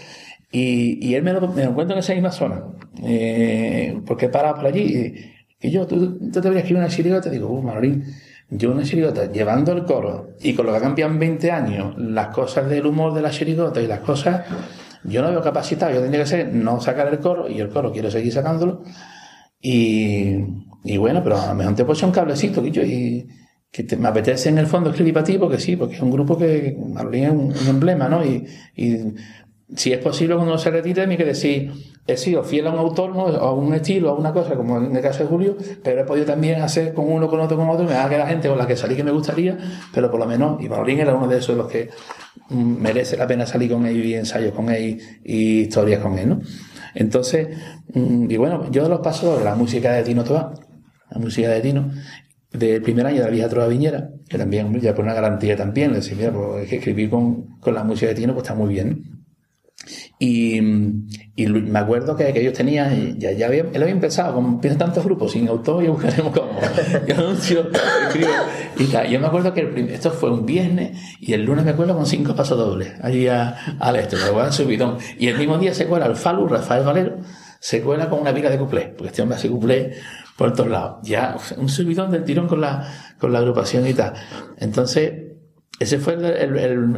Y, él me lo, me encuentro en esa misma zona. Eh, porque he parado por allí. Y, yo, tú, tú te escribir una chirigota. Digo, uh, Manolín, yo una chirigota llevando el coro y con lo que en 20 años, las cosas del humor de la chirigota y las cosas, yo no veo capacitado. Yo tendría que ser no sacar el coro y el coro quiero seguir sacándolo. Y, bueno, pero a lo mejor te puse un cablecito, que yo, y que me apetece en el fondo escribir para ti, porque sí, porque es un grupo que Manolín es un, emblema, ¿no? Y si es posible cuando uno se retire, tiene que decir, he sido fiel a un autor, ¿no? a un estilo, a una cosa, como en el caso de Julio, pero he podido también hacer con uno, con otro, con otro, me da que la gente con la que salí que me gustaría, pero por lo menos, y Manolín era uno de esos los que mm, merece la pena salir con él y ensayos con él y historias con él, ¿no? Entonces, mm, y bueno, yo los pasos, la música de Tino Toa, la música de Tino, del primer año de la vieja trova viñera, que también, ya por una garantía también, le decía, mira, pues es que escribir con, con la música de Tino pues está muy bien. Y, y me acuerdo que, que ellos tenían, ya, ya había, él había empezado, como empiezan tantos grupos sin autor, y buscaremos cómo. Yo anuncio, escribo, y tal. Yo me acuerdo que el prim- esto fue un viernes, y el lunes me acuerdo con cinco pasos dobles, allí a- al este, me voy subidón. Y el mismo día se cuela el Falu, Rafael Valero, se cuela con una pila de cuplés, porque este hombre hace cuplés por todos lados. Ya, un subidón del tirón con la, con la agrupación y tal. Entonces, ese fue el,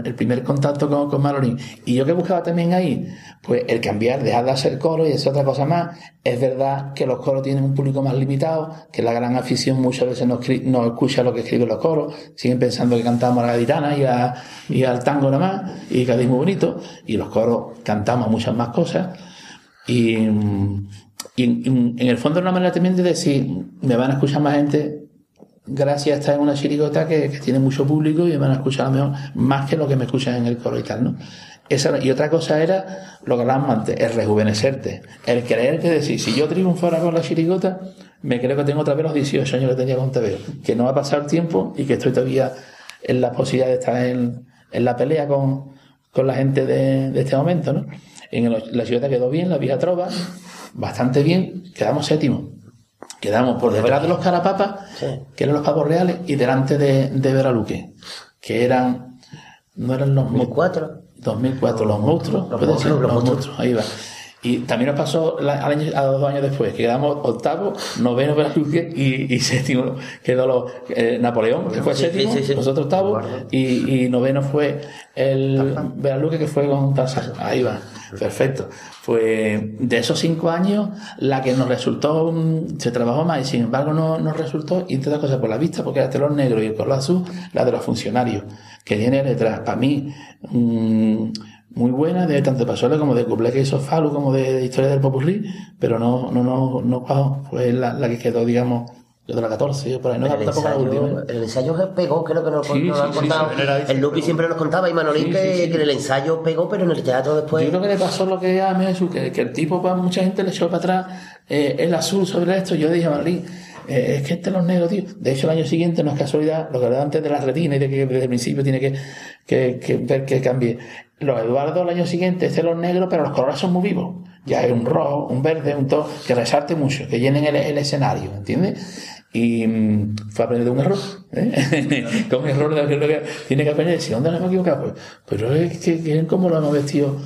el- primer contacto con, con. Y yo que buscaba también ahí, pues el cambiar, dejar de hacer coro y hacer otra cosa más. Es verdad que los coros tienen un público más limitado, que la gran afición muchas veces no, no escucha lo que escriben los coros, siguen pensando que cantamos a la gaditana y, a- y al tango nada más, y que es muy bonito, y los coros cantamos muchas más cosas. Y, mm, y en, en el fondo es una manera también de decir, me van a escuchar más gente gracias a estar en una chirigota que, que tiene mucho público y me van a escuchar mejor más que lo que me escuchan en el coro y tal, ¿no? Esa, y otra cosa era lo que hablábamos antes, el rejuvenecerte, el creer que decir, si yo triunfara con la chirigota, me creo que tengo otra vez los 18 años que tenía con TVO, que no va a pasar el tiempo y que estoy todavía en la posibilidad de estar en, en la pelea con, con la gente de, de este momento, ¿no? En el- la chirigota quedó bien, la vieja trova, bastante bien, quedamos séptimo. Quedamos por detrás de los carapapas, que eran los pavos reales, y delante de, de Veraluque, que eran, no eran los monstruos. 2004. 2004, los monstruos, Los monstruos, los monstruos, ahí va. Y también nos pasó la- al año- a dos años después, que quedamos octavo, noveno Veraluque y, y séptimo quedó los, eh, Napoleón, que fue Sí, séptimo, sí, sí, sí. nosotros octavo, y, y noveno fue el Veraluque que fue con Tarzán. Ahí va, perfecto. Pues de esos cinco años, la que nos resultó, se trabajó más y sin embargo no nos resultó, y entre otras cosas por la vista, porque era el telón negro y el color azul, la de los funcionarios, que tiene letras, para mí, mm, muy buena, de tanto de Pasola como de Cuplé que hizo Falu, como de, de Historia del Popurrí, pero no, no, no, no cuajó. fue la, la que quedó, digamos, de la 14, yo por ahí, no, el, tampoco la última. ensayo, ¿eh? el ensayo pegó, creo que nos, Sí, nos sí, han sí, contado. el Lupi siempre nos contaba y Manolín que, que el ensayo pegó, pero en el teatro después. Yo creo que le pasó lo que a Jesús, que, que el tipo, para mucha gente le echó para atrás eh, el azul sobre esto. Yo dije, Marlín, eh, es que este es los negros, tío. De hecho, el año siguiente no es casualidad, lo que hablaba antes de la retina y de que desde el principio tiene que, que, que ver que cambie. Los Eduardo el año siguiente, es los negros, pero los colores son muy vivos. Ya hay un rojo, un verde, un todo, que resalte mucho, que llenen el, escenario, ¿entiendes? Y mm, fue aprender de un error. ¿eh? Con un error de lo que tiene que aprender. Si dónde nos hemos equivocado, pues, pero es que, lo hemos vestido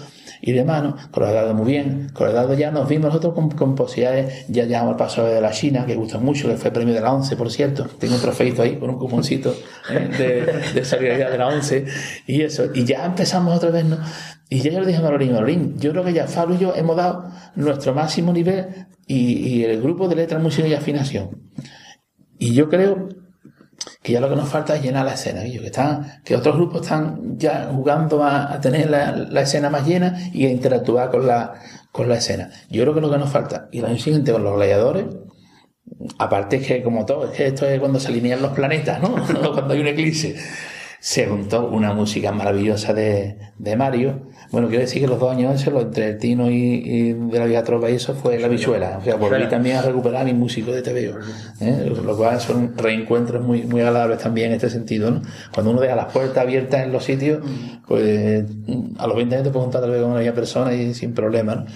y de mano, con los dados muy bien, dados ya nos vimos nosotros con, con posibilidades, ya llegamos al paso de la China, que gustó mucho, que fue premio de la 11, por cierto, tengo un trofeito ahí con un cuponcito ¿eh? de, de solidaridad de la 11, y eso, y ya empezamos otra vez, ¿no? Y ya yo le dije a Marolín, Marolín, yo creo que ya Fabio y yo hemos dado nuestro máximo nivel y, y el grupo de letras, música y afinación. Y yo creo que ya lo que nos falta es llenar la escena, que están, que otros grupos están ya jugando a, tener la, la escena más llena y a interactuar con la, con la escena. Yo creo que lo que nos falta, y el año siguiente con los gladiadores, aparte es que como todo, es que esto es cuando se alinean los planetas, ¿no? cuando hay un eclipse. se juntó una música maravillosa de, de Mario. Bueno, quiero decir que los dos años esos, lo entre el Tino y, y de la Vieja Tropa y eso fue la bichuela. O sea, volví también a recuperar a mi músico de TVO. ¿eh? Lo cual son reencuentros muy, muy agradables también en este sentido, ¿no? Cuando uno deja las puertas abiertas en los sitios, pues a los 20 años te puedes juntar tal vez con una persona y sin problema, ¿no?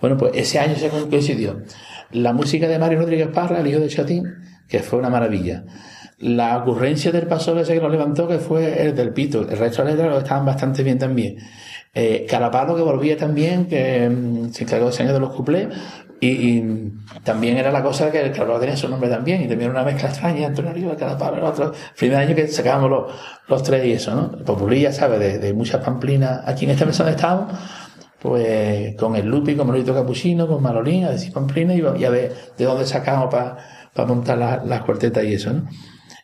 Bueno, pues ese año se coincidió. La música de Mario Rodríguez Parra, el hijo de Chatín, que fue una maravilla. La ocurrencia del paso ese que lo levantó, que fue el del Pito. El resto de las letras estaban bastante bien también. Eh, Carapalo, que volvía también, que mm, se encargó ese año de los cuplés. Y, y también era la cosa que el Carapalo tenía su nombre también. Y también una mezcla extraña, Antonio Arriba, Carapalo, el otro. Primer año que sacábamos los, los tres y eso, ¿no? Populilla, ¿sabes? De, de muchas pamplinas. Aquí en esta mesa donde estábamos, pues con el Lupi, con Manolito Capuchino, con Marolín, a decir pamplina y, a ver de dónde sacamos para montar las, las cuartetas y eso, ¿no?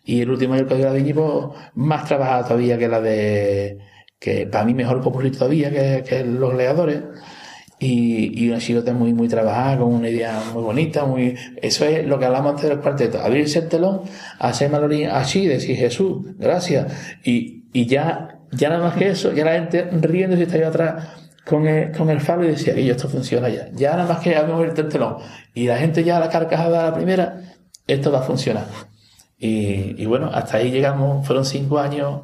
Y el último año que la Viñi, pues, más trabajada todavía que la de, que para mí mejor popular todavía que, los leadores. Y, y una chilota muy, muy trabajada, con una idea muy bonita, muy, eso es lo que hablamos antes del cuarteto. Abrirse el telón, hacer Manolín así, decir Jesús, gracias. Y, y ya, ya nada más que eso, ya la gente riendo si está yo atrás con el, con el falo y decía, y esto funciona ya. Ya nada más que abrimos el telón. Y la gente ya a la carcajada a la primera, esto va a funcionar. Y, y, bueno, hasta ahí llegamos, fueron cinco años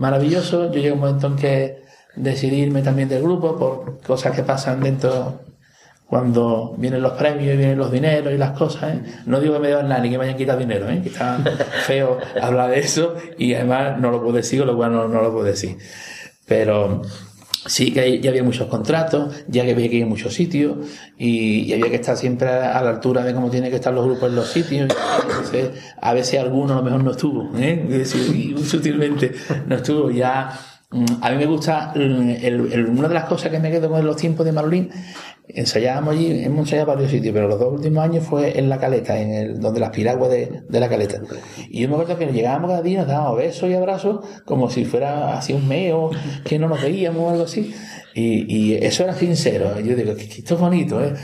maravillosos. Yo llegué a un momento en que decidí irme también del grupo por cosas que pasan dentro cuando vienen los premios y vienen los dineros y las cosas. ¿eh? No digo que me deban nada ni que me hayan quitado dinero, ¿eh? que está feo hablar de eso y además no lo puedo decir, o lo cual no, no lo puedo decir. Pero sí que ya había muchos contratos, ya que había que ir a muchos sitios y, había que estar siempre a la altura de cómo tienen que estar los grupos en los sitios. Entonces, a veces alguno a lo mejor no estuvo, ¿eh? sutilmente no estuvo. Ya, a mí me gusta, el, el, una de las cosas que me quedo con los tiempos de Marlín, ensayábamos allí, hemos ensayado varios sitios, pero los dos últimos años fue en la caleta, en el, donde las piraguas de, de la caleta. Y yo me acuerdo que llegábamos cada día, nos dábamos besos y abrazos, como si fuera así un meo, que no nos veíamos o algo así. Y, y eso era sincero. Yo digo, esto es bonito, ¿eh?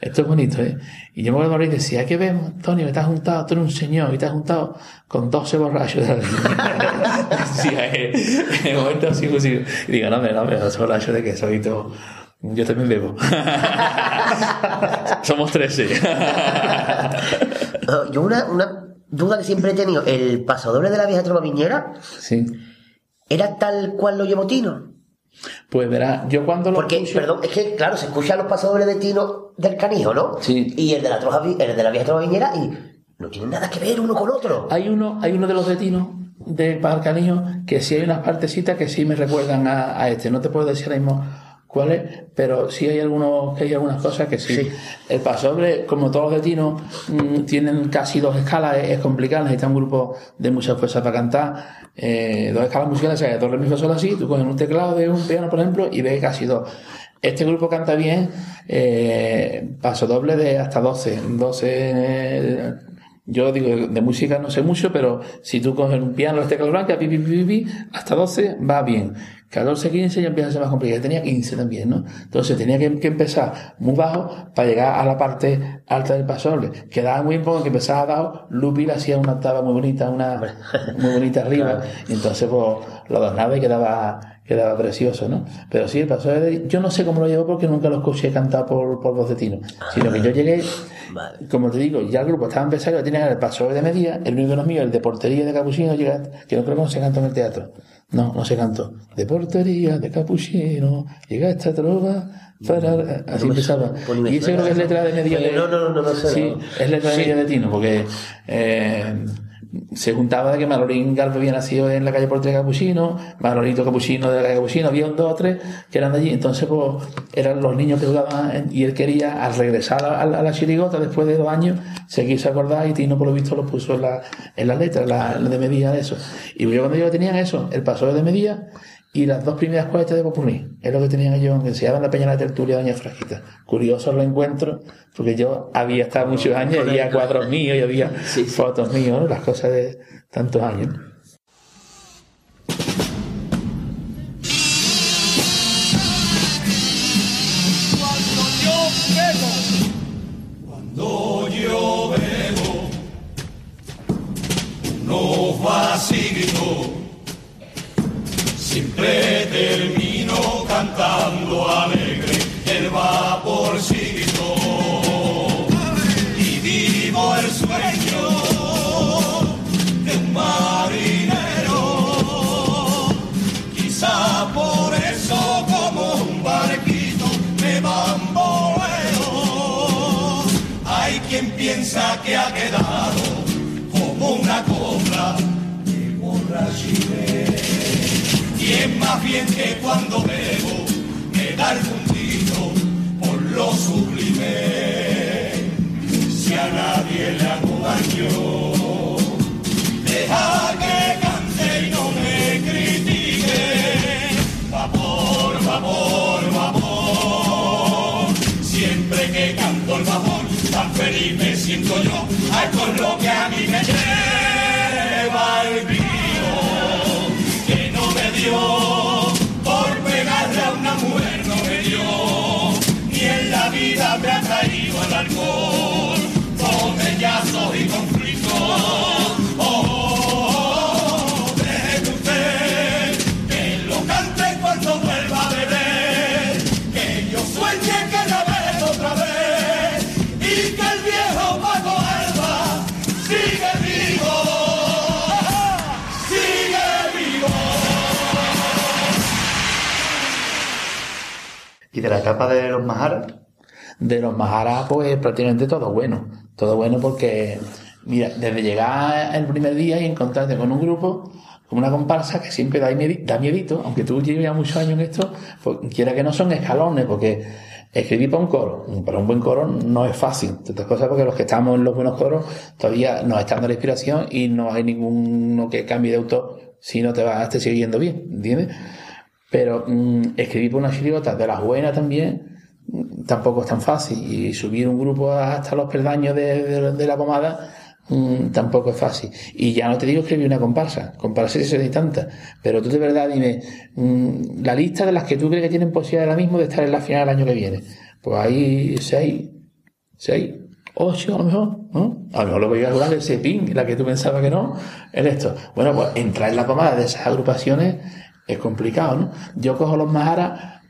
Esto es bonito, ¿eh? Y yo me acuerdo y decía, ¿qué vemos, Antonio? Has juntado, tú eres un señor, y te juntado con 12 borrachos. decía, en el momento así, pues, y digo, no, no, no, 12 borrachos de que soy todo yo también bebo. Somos 13. Yo una, una duda que siempre he tenido, ¿el pasodoble de la vieja trova viñera? Sí. ¿Era tal cual lo llevó Tino? Pues verá, yo cuando lo Porque, escucho... perdón, es que claro, se escuchan los pasodobles de Tino del canijo, ¿no? Sí. Y el de la troja, el de la vieja trova viñera y no tienen nada que ver uno con otro. Hay uno, hay uno de los de Tino de Canijo que sí hay unas partecitas que sí me recuerdan a, a este. No te puedo decir ahora mismo cuáles, pero sí hay algunos, hay algunas cosas que sí. Sí. El pasoble, como todos los de Tino, mm, tienen casi dos escalas, es, es complicado, necesita un grupo de mucha fuerza para cantar, eh, dos escalas musicales, o sea, dos re, mi, fa, sol, así, tú coges un teclado de un piano, por ejemplo, y ves casi dos. Este grupo canta bien, eh, paso doble de hasta 12, 12, eh, yo digo, de música no sé mucho, pero si tú coges un piano, teclas blancas, pi, pi, pi, pi, hasta 12 va bien. 14, 15 ya empieza a ser más complicado. Yo tenía 15 también, ¿no? Entonces tenía que, que, empezar muy bajo para llegar a la parte alta del pasoble. Quedaba muy bien porque empezaba a dar Lupi le hacía una octava muy bonita, una muy bonita arriba. Claro. Y entonces pues lo adornaba y quedaba, quedaba precioso, ¿no? Pero sí, el pasoble de, yo no sé cómo lo llevo porque nunca lo escuché cantar por, por voz de Tino. Sino que yo llegué, Vale. como te digo, ya el grupo estaba empezado, yo tenía el pasoble de media, el único de los míos, el de portería de Capuchino, que no creo que no se cantó en el teatro. No, no se cantó. De portería, de capuchino, llega esta trova para... Así empezaba. Y eso creo que es letra de media de... No, no, no, no sé. Sí, es letra de media de Tino, porque eh, se juntaba de que Manolín Galvez había nacido en la calle Portería Capuchino, Manolito Capuchino de la Capuchino, había un dos o tres que eran de allí, entonces pues eran los niños que jugaban y él quería, al regresar a, la- chirigota después de dos años, se quiso acordar y Tino por lo visto lo puso en la, en letra, la, la de medida de eso. Y yo cuando ellos tenían eso, el paso de medida y las dos primeras cuartas de Popurrí, es lo que tenían ellos, que se llaman la Peña de la Tertulia de Doña Frasquita. Curioso lo encuentro, porque yo había estado muchos años, y había cuadros míos y había Sí, sí. fotos míos, las cosas de tantos años. siempre termino cantando alegre el vaporcito y vivo el sueño de un marinero. Quizá por eso como un barquito me van bamboleo. Hay quien piensa que ha quedado como una cobra de borrachidero. Y es más bien que cuando bebo me da el puntito por lo sublime. Si a nadie le hago daño, deja que cante y no me critique. Vapor, vapor, vapor. Siempre que canto el vapor, tan feliz me siento yo. Ay, con lo que a mí me lleva alcohol, botellazos y conflictos. Oh, deje que usted que lo cante cuando vuelva a beber, que yo sueñe que la veo otra vez y que el viejo Paco Alba sigue vivo, sigue vivo. Y de la etapa de los Maharas, De los Maharas, pues prácticamente todo bueno. Todo bueno porque, mira, desde llegar el primer día y encontrarte con un grupo, con una comparsa que siempre da, da miedito, aunque tú lleves muchos años en esto, pues quiera que no son escalones, porque escribir para un coro, para un buen coro no es fácil. Otras cosas porque los que estamos en los buenos coros todavía nos están dando la inspiración y no hay ninguno que cambie de autor si no te vas a estar siguiendo bien, ¿entiendes? Pero mm, escribir por una chirigota de las buenas también tampoco es tan fácil. Y subir un grupo hasta los peldaños de, de- de la pomada mm, tampoco es fácil. Y ya no te digo escribir una comparsa. Comparsa sí hay tantas. Pero tú de verdad dime, mm, la lista de las que tú crees que tienen posibilidad ahora mismo de estar en la final del año que viene. Pues hay seis, seis, ocho a lo mejor, ¿no? A lo mejor lo voy a jugar del Sepin, la que tú pensabas que no, en esto. Bueno, pues entrar en la pomada de esas agrupaciones es complicado, ¿no? Yo cojo los Maharas,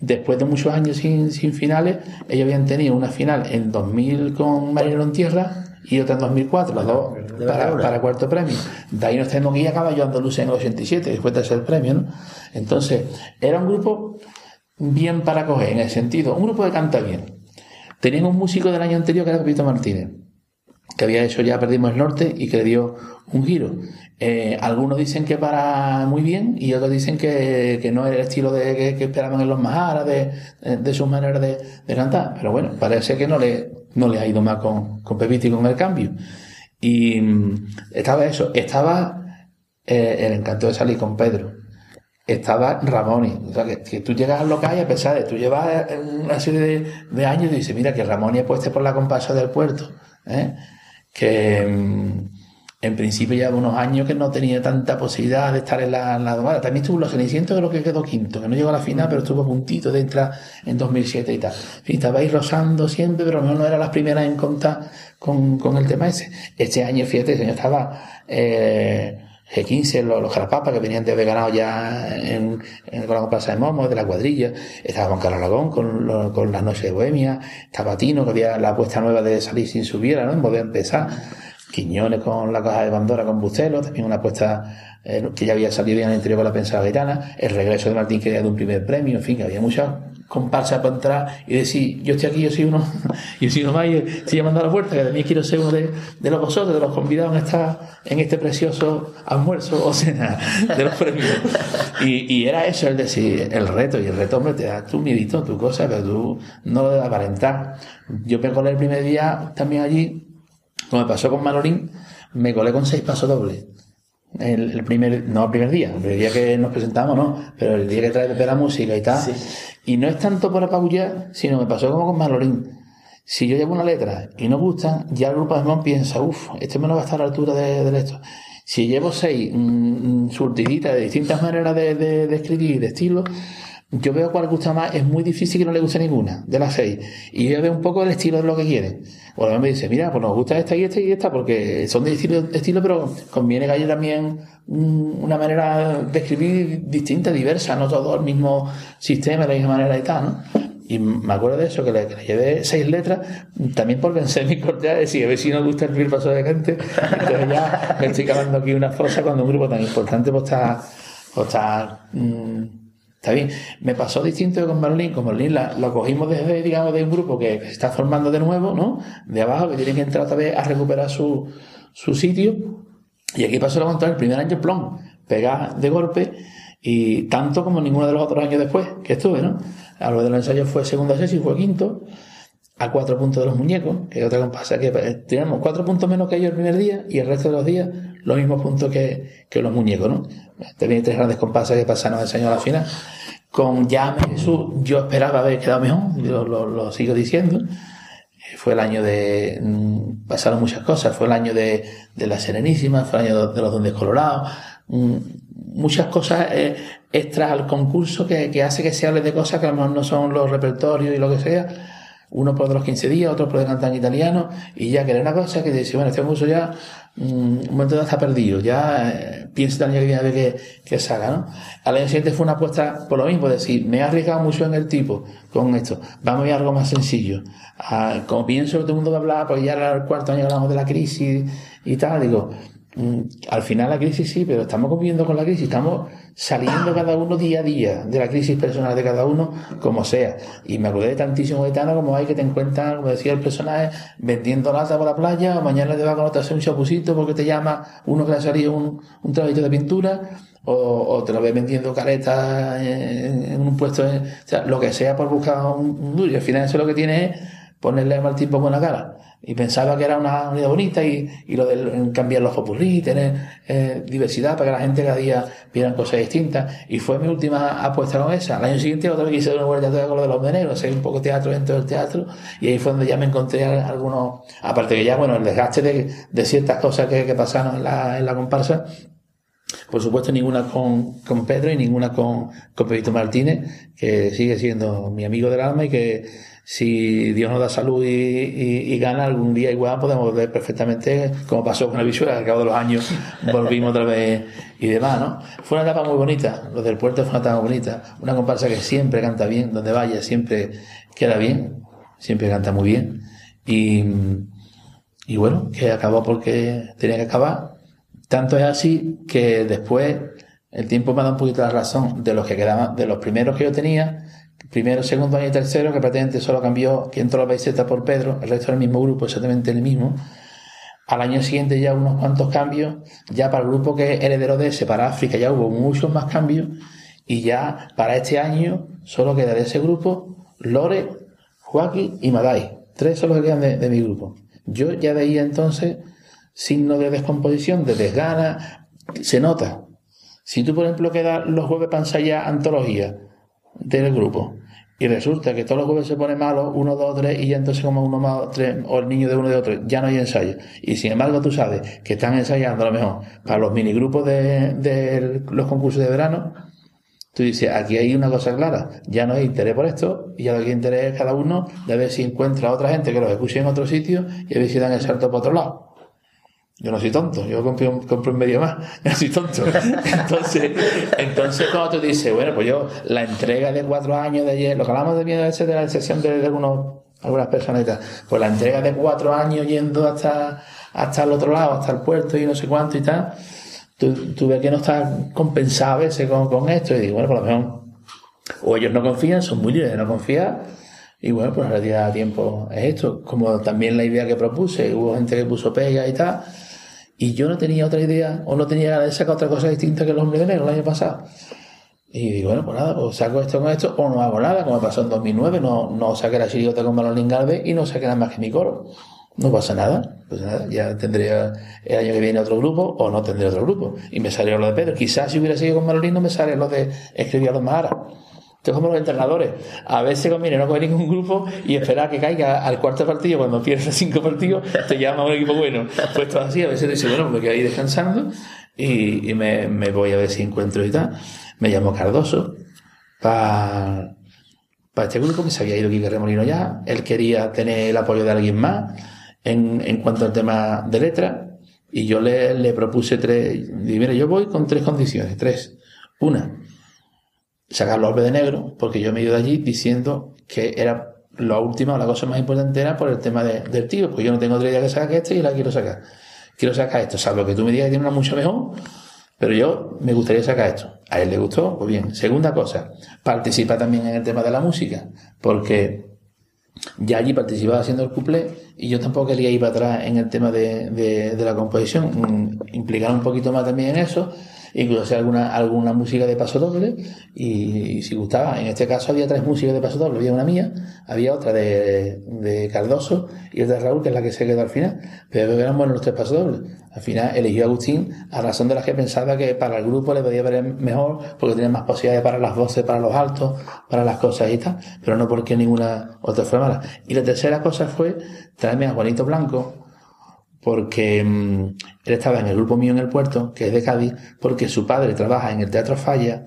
después de muchos años sin, sin finales, ellos habían tenido una final en 2000 con Marinero en Tierra y otra en 2004, las dos para, para cuarto premio. De ahí nos tenemos que ir a Caballo Andaluz en el 87, después de tercer premio, ¿no? Entonces, era un grupo bien para coger, en el sentido, un grupo que canta bien. Tenían un músico del año anterior que era Pepito Martínez, que había hecho ya Perdimos el Norte y que le dio un giro. Eh, algunos dicen que para muy bien y otros dicen que, que no era el estilo de, que, esperaban en los Maharas, de, de sus maneras de, cantar. Pero bueno, parece que no le, no le ha ido mal con, con Pepito y con el cambio. Y mm, estaba eso, estaba eh, el encanto de salir con Pedro estaba Ramoni. O sea, que, tú llegas al local y a pesar de tú llevas una serie de, años y dices, mira, que Ramoni es puesto por la comparsa del puerto. ¿eh? Que mm, en principio lleva unos años que no tenía tanta posibilidad de estar en la, en la domada. También estuvo en los Cenicientos, creo que quedó quinto, que no llegó a la final, pero estuvo a puntito de entrar en 2007 y tal. En fin, estaba ahí rozando siempre, pero mejor no era las primeras en contar con, con el tema ese. Este año, fíjate, el señor estaba... Eh, G15, los, los Jarapapas que venían de haber ganado ya en, en, con la comparsa de Momo, de la cuadrilla, estaba Juan Carlos Aragón con, lo- con las noches de Bohemia, estaba Tino que había la apuesta nueva de salir sin subir, ¿no? En volver a empezar, Quiñones con la caja de Bandora con Bustelo, también una apuesta eh, que ya había salido bien en el interior con la pensada gaitana, el regreso de Martín que era de un primer premio, en fin, que había muchas comparsas para entrar y decir, yo estoy aquí, yo soy uno, yo soy uno más y estoy llamando a la puerta, que también quiero ser uno de, de los vosotros, de los convidados en esta, en este precioso almuerzo o cena de los premios. Y, y era eso, el decir, el reto, y el reto, hombre, te da tu miedito, tu cosa, pero tú no lo debes aparentar. Yo me colé el primer día también allí, como me pasó con Manolín, me colé con seis pasos dobles. El, el primer, no el primer día, el primer día que nos presentamos, no, pero el día que trae Pepe la música y tal. Y no es tanto por apabullar, sino me pasó como con Manolín. Si yo llevo una letra y no gusta, ya el grupo de Mon piensa, uff, este me no va a estar a la altura de, de esto. Si llevo seis mm, mm, surtiditas de distintas maneras de, de, de escribir y de estilo, yo veo cuál gusta más, es muy difícil que no le guste ninguna de las seis. Y yo veo un poco el estilo de lo que quieren. O mejor me dice, mira, pues nos gusta esta y esta y esta, porque son de estilo, estilo pero conviene que haya también mm, una manera de escribir distinta, diversa, no todo el mismo sistema, de la misma manera y tal, ¿no? Y me acuerdo de eso, que le, llevé seis letras, también por vencer mi cortea, decir, a ver si nos gusta el paso de gente. Entonces ya me estoy cavando aquí una fosa cuando un grupo tan importante pues está, pues está mm, Está bien. Me pasó distinto con Marlín. Con Marlín la, lo cogimos desde, digamos, de un grupo que se está formando de nuevo, ¿no? De abajo, que tiene que entrar otra vez a recuperar su, su sitio. Y aquí pasó lo contrario. El primer año, plom, pegar de golpe. Y tanto como ninguno de los otros años después que estuve, ¿no? A lo del ensayo fue segunda sesión y fue quinto a cuatro puntos de los muñecos, que otra compasa que eh, tenemos cuatro puntos menos que ellos el primer día y el resto de los días los mismos puntos que, que los muñecos, ¿no? También tres grandes compasas que pasaron ese año a la final. Con Llame Jesús, yo esperaba haber quedado mejor, lo, lo sigo diciendo. Fue el año de. mm, Pasaron muchas cosas. Fue el año de, de la Serenísima, fue el año de los Dondes Colorados. mm, Muchas cosas eh, extras al concurso que, que hace que se hable de cosas que a lo mejor no son los repertorios y lo que sea uno por los 15 días, otro por cantar en italiano, y ya que era una cosa que dice, bueno, este concurso ya, mm, un momento ya está perdido, ya eh, piensa el año que viene a ver que, que salga, ¿no? Al año siguiente fue una apuesta por lo mismo, decir, me he arriesgado mucho en el tipo con esto, vamos a ir a algo más sencillo. Ah, como pienso todo el mundo va a hablar, porque ya era el cuarto año hablamos de la crisis y tal, digo, al final la crisis sí, pero estamos conviviendo con la crisis, estamos saliendo cada uno día a día de la crisis personal de cada uno, como sea. Y me acordé de tantísimo de Tana como hay que te encuentran, como decía el personaje, vendiendo lata por la playa, o mañana te va a conocer un chapusito porque te llama uno que le ha salido un, un trabajito de pintura, o, te lo ves vendiendo caretas en, un puesto, en- o sea, lo que sea por buscar un, al final eso lo que tiene es ponerle mal tiempo buena cara. Y pensaba que era una unidad bonita y, y lo de cambiar los popurrí, tener eh, diversidad para que la gente cada día vieran cosas distintas. Y fue mi última apuesta con esa. Al año siguiente otra vez dar una vuelta toda con lo de los veneros, hacer un poco de teatro dentro del teatro. Y ahí fue donde ya me encontré algunos, aparte que ya, bueno, el desgaste de, de ciertas cosas que, que pasaron en la, en la comparsa, por supuesto, ninguna con, con Pedro y ninguna con, con Pepito Martínez, que sigue siendo mi amigo del alma y que si Dios nos da salud y, gana, algún día igual podemos volver perfectamente, como pasó con el visual, al cabo de los años volvimos otra vez y demás, ¿no? Fue una etapa muy bonita, lo del puerto fue una etapa bonita, una comparsa que siempre canta bien, donde vaya, siempre queda bien, siempre canta muy bien y, y bueno, que acabó porque tenía que acabar. Tanto es así que después el tiempo me ha dado un poquito la razón de los que quedaban, de los primeros que yo tenía, primero, segundo año y tercero, que prácticamente solo cambió que entró la paiseta por Pedro, el resto del mismo grupo, exactamente el mismo. Al año siguiente ya unos cuantos cambios, ya para el grupo que heredero de ese, para África ya hubo muchos más cambios, y ya para este año solo queda de ese grupo Lore, Joaquín y Madai. Tres son los que quedan de, de mi grupo. Yo ya veía entonces signos de descomposición, de desgana, se nota. Si tú, por ejemplo, quedas los jueves para ensayar antología del grupo y resulta que todos los jueves se pone malo, uno, dos, tres, y ya entonces como uno más, tres, o el niño de uno de otro, ya no hay ensayo. Y sin embargo tú sabes que están ensayando a lo mejor para los minigrupos de, de los concursos de verano, Tú dices, aquí hay una cosa clara, ya no hay interés por esto, y ya lo que interés es cada uno de ver si encuentra a otra gente que los escuche en otro sitio y a ver si dan el salto para otro lado. Yo no soy tonto, yo compré un, medio más, yo no soy tonto. Entonces, entonces cuando tú dices, bueno, pues yo, la entrega de cuatro años de ayer, lo que hablamos de miedo ese de la excepción de, algunos, algunas personitas, pues la entrega de cuatro años yendo hasta, hasta el otro lado, hasta el puerto y no sé cuánto y tal, tú, que no estás compensado a veces con, esto y digo, bueno, por lo menos, o ellos no confían, son muy libres de no confiar, y bueno, pues a tiempo es esto, como también la idea que propuse, hubo gente que puso pega y tal, y yo no tenía otra idea, o no tenía ganas de sacar otra cosa distinta que el hombre de negro el año pasado. Y digo, bueno, pues nada, o saco esto con esto, o no hago nada, como pasó en 2009, no, no saqué la chirigota con Manolín Galvez y no saqué nada más que mi coro. No pasa nada, pues nada, ya tendría el año que viene otro grupo, o no tendré otro grupo. Y me salió lo de Pedro. Quizás si hubiera seguido con Manolín no me sale lo de escribir a los Mahara. Esto es como los entrenadores. A veces conviene no coger ningún grupo y esperar que caiga al cuarto partido cuando pierdes cinco partidos, te llama un equipo bueno. Pues todo así, a veces dice, bueno, pues me quedo ahí descansando y, me, voy a ver si encuentro y tal. Me llamo Cardoso para este grupo que se había ido Quique Remolino ya. Él quería tener el apoyo de alguien más en, cuanto al tema de letra. Y yo le, propuse tres. Y mira, yo voy con tres condiciones. Tres. Una, sacar los de negro, porque yo me he ido de allí diciendo que era la última o la cosa más importante era por el tema de- del tío, pues yo no tengo otra idea que sacar que este y la quiero sacar. Quiero sacar esto, salvo que tú me digas que tiene una mucho mejor, Pero yo me gustaría sacar esto. A él le gustó, pues bien. Segunda cosa, participa también en el tema de la música, porque ya allí participaba haciendo el couplé y yo tampoco quería ir para atrás en el tema de, de- de la composición, mm, implicar un poquito más también en eso, incluso alguna, alguna música de paso doble y, y si gustaba, en este caso había tres músicas de paso doble, había una mía, había otra de, de Cardoso y otra de Raúl, que es la que se quedó al final, pero eran buenos los tres pasos dobles. Al final eligió a Agustín a razón de las que pensaba que para el grupo le podía ver mejor porque tenía más posibilidades para las voces, para los altos, para las cosas y tal, pero no porque ninguna otra fuera mala. Y la tercera cosa fue traerme a Juanito Blanco, porque mm, él estaba en el grupo mío en el puerto, que es de Cádiz, porque su padre trabaja en el Teatro Falla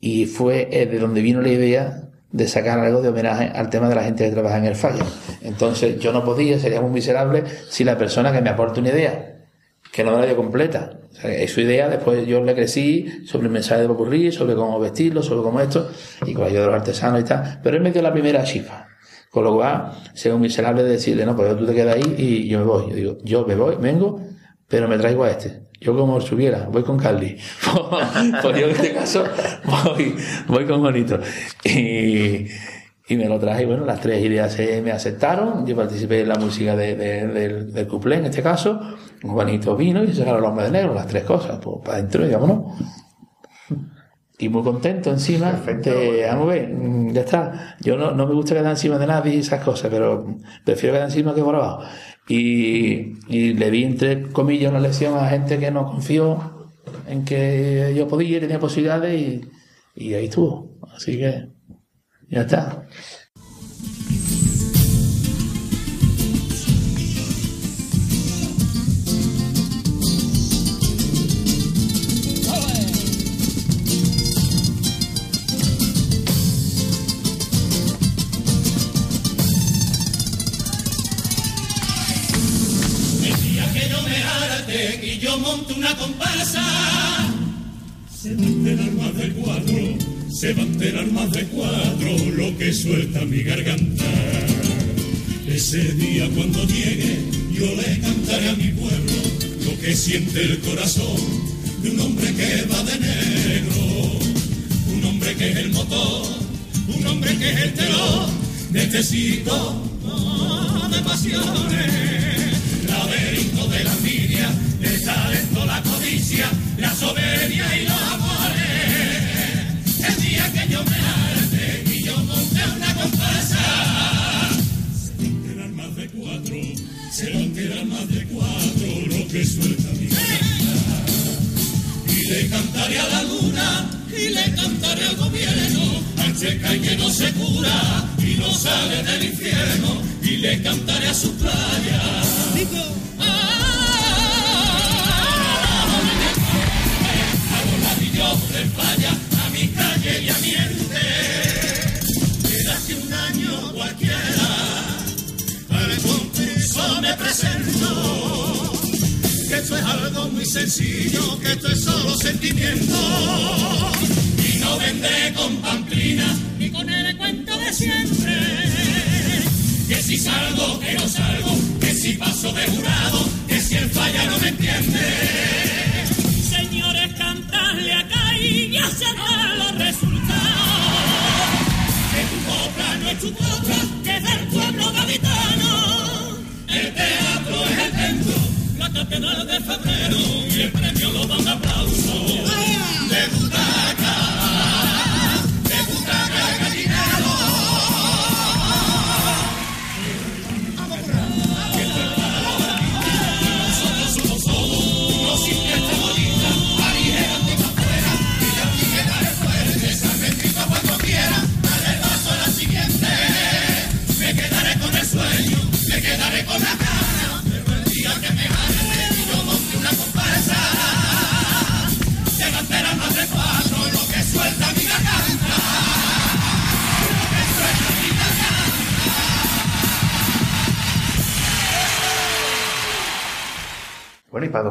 y fue eh, de donde vino la idea de sacar algo de homenaje al tema de la gente que trabaja en el Falla. Entonces yo no podía, sería muy miserable si la persona que me aporta una idea que no me la dio completa. O sea, es su idea, después yo le crecí sobre el mensaje de Popurrí, sobre cómo vestirlo, sobre cómo esto, y con la ayuda de los artesanos y tal. Pero él me dio la primera chispa. Con lo cual, sería un miserable decirle, no, pues tú te quedas ahí y yo me voy. Yo digo, yo me voy, vengo, pero me traigo a este. Yo como subiera, voy con Carly. pues yo en este caso voy, voy con Juanito. Y, y me lo traje bueno, las tres ideas se me aceptaron. Yo participé en la música de- de- del, del cuplé en este caso. Juanito vino y se sacaron los hombres de negro, las tres cosas, pues para adentro y vámonos. Y muy contento encima Perfecto. de, vamos a ver, mm, ya está. Yo no, no me gusta quedar encima de nadie y esas cosas, pero prefiero quedar encima que por abajo. Y, y le di entre comillas una lección a gente que no confió en que yo podía y tenía posibilidades y, y ahí estuvo. Así que ya está. Una comparsa, se va a enterar más de cuatro, se va a enterar más de cuatro lo que suelta mi garganta. Ese día cuando llegue, yo le cantaré a mi pueblo lo que siente el corazón de un hombre que va de negro, un hombre que es el motor, un hombre que es el telón. De este ciclo de pasiones la codicia, la soberbia y los amores. El día que yo me arte y yo monte una comparsa, se va a enterar más de cuatro, se va a enterar más de cuatro lo que suelta mi. Y le cantaré a la luna, y le cantaré al gobierno, al checa que no se cura, y no sale del infierno, y le cantaré a su playa. Ladrillos de playa, a mi calle y a mi gente. Era que un año cualquiera, al concurso me presento que esto es algo muy sencillo, que esto es solo sentimiento. Y no vendré con pamplina ni con el cuento de siempre. Que si salgo, que no salgo, que si paso de jurado, que si el falla no me entiende. Señores, cantarle acá y acertar los resultados.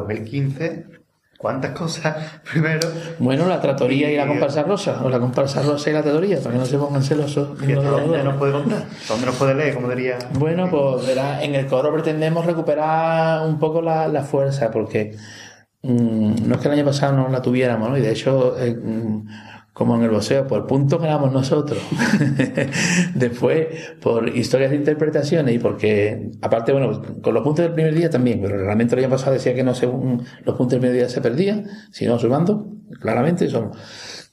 2015, ¿cuántas cosas? Primero, Bueno, la tratoría y la comparsa rosa, o la comparsa rosa y la tratoría, para que no se pongan celosos. ¿y ninguno de los ¿dónde nos puede contar? ¿Dónde nos puede leer? Como diría. Bueno, pues verá, en el coro pretendemos recuperar un poco la, la fuerza, porque mm, no es que el año pasado no la tuviéramos, ¿no? Y de hecho, eh, mm, como en el boxeo, por puntos ganamos nosotros. Después, por historias de interpretaciones y porque, aparte, bueno, con los puntos del primer día también, pero el año pasado decía que no según los puntos del primer día se perdían, sino sumando, claramente, son.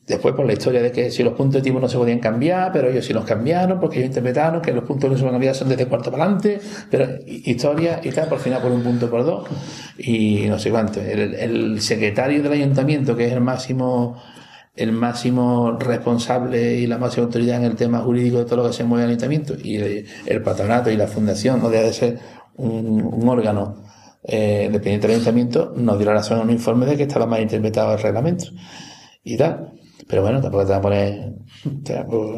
Después por la historia de que si los puntos de tiempo no se podían cambiar, pero ellos sí los cambiaron, porque ellos interpretaron que los puntos que no se pueden cambiar son desde cuarto para adelante, pero historia y tal, por final por un punto por dos, y no sé cuánto. El secretario del ayuntamiento, que es el máximo el máximo responsable y la máxima autoridad en el tema jurídico de todo lo que se mueve el ayuntamiento y el, patronato y la fundación no debe de ser un, un órgano eh, dependiente del ayuntamiento nos dio la razón en un informe de que estaba mal interpretado el reglamento y tal pero bueno tampoco te va a poner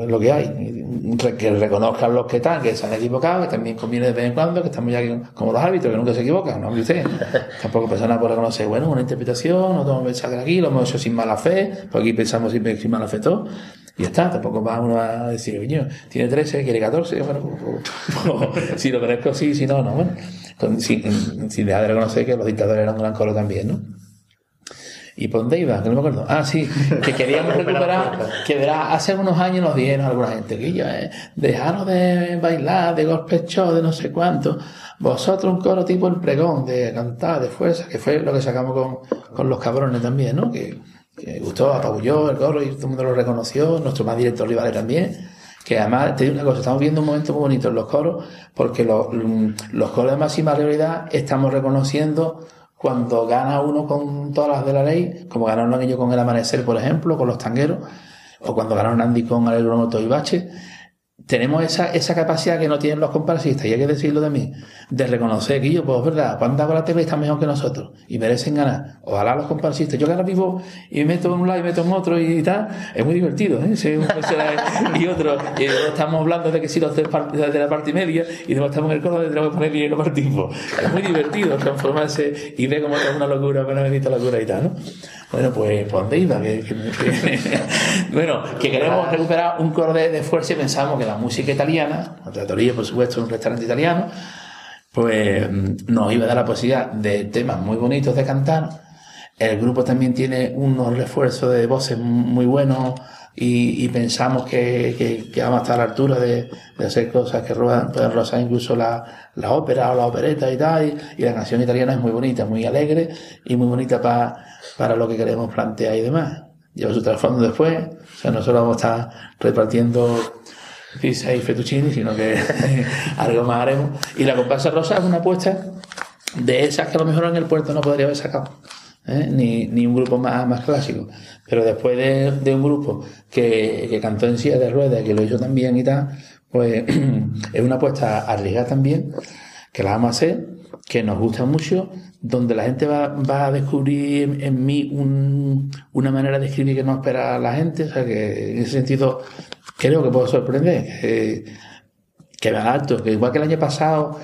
lo que hay que reconozcan los que están que se han equivocado que también conviene de vez en cuando que estamos ya aquí como los árbitros que nunca se equivocan no usted tampoco personas por reconocer bueno una interpretación no tenemos que que aquí lo hemos hecho sin mala fe porque aquí pensamos siempre sin mala fe todo y ya está, tampoco va uno a decir, coño, tiene 13, quiere 14, bueno, si lo merezco sí, si no, no, bueno, sin, sin dejar de reconocer que los dictadores eran un gran coro también, ¿no? ¿Y por dónde iba? Que no me acuerdo. Ah, sí, que queríamos recuperar, que verá, hace unos años nos dijeron alguna gente que ya, eh, dejaros de bailar, de golpes show, de no sé cuánto, vosotros un coro tipo el pregón, de cantar, de fuerza, que fue lo que sacamos con, con los cabrones también, ¿no? Que, que gustó, apabulló el coro y todo el mundo lo reconoció, nuestro más director Rivales también. Que además, te digo una cosa, estamos viendo un momento muy bonito en los coros, porque los, los coros de máxima realidad estamos reconociendo cuando gana uno con todas las de la ley, como ganaron aquellos con el amanecer, por ejemplo, con los tangueros, o cuando ganaron Andy con Alegro Moto y Bache, tenemos esa, esa capacidad que no tienen los comparsistas, y hay que decirlo de mí, de reconocer que yo, pues es verdad, cuando hago la TV están mejor que nosotros, y merecen ganar. Ojalá los comparsistas, yo que ahora vivo y me meto en un lado y me meto en otro y tal, es muy divertido, ¿eh? Ser un y otro, y luego estamos hablando de que si los de, de la parte media, y luego estamos en el coro de tenemos que poner dinero para el tiempo. Es muy divertido transformarse y ver cómo es una locura, una bendita locura y tal, ¿no? Bueno, pues, ¿por dónde iba? Que- bueno, que queremos recuperar un coro de, de fuerza y pensamos que la música italiana, la tratoría, por supuesto, un restaurante italiano, pues mm, nos iba a dar la posibilidad de temas muy bonitos de cantar. El grupo también tiene unos refuerzos de voces muy buenos y, pensamos que, que- vamos a estar a la altura de, hacer cosas que ruedan- pueden rozar incluso la, la ópera o la opereta y tal. Y, la canción italiana es muy bonita, muy alegre y muy bonita pa- para lo que queremos plantear y demás. Lleva su trasfondo después, o sea, no solo vamos a estar repartiendo pizza y fettuccini, sino que algo más haremos. Y la comparsa rosa es una apuesta de esas que a lo mejor en el puerto no podría haber sacado. ¿eh? Ni, ni un grupo más, más clásico. Pero después de, de un grupo que, que cantó en silla de ruedas, que lo hizo también y tal, pues es una apuesta arriesgada también, que la vamos a hacer, que nos gusta mucho, donde la gente va, va a descubrir en, en mí un- una manera de escribir que no espera la gente, o sea que en ese sentido creo que puedo sorprender, que, que me adapto, que igual que el año pasado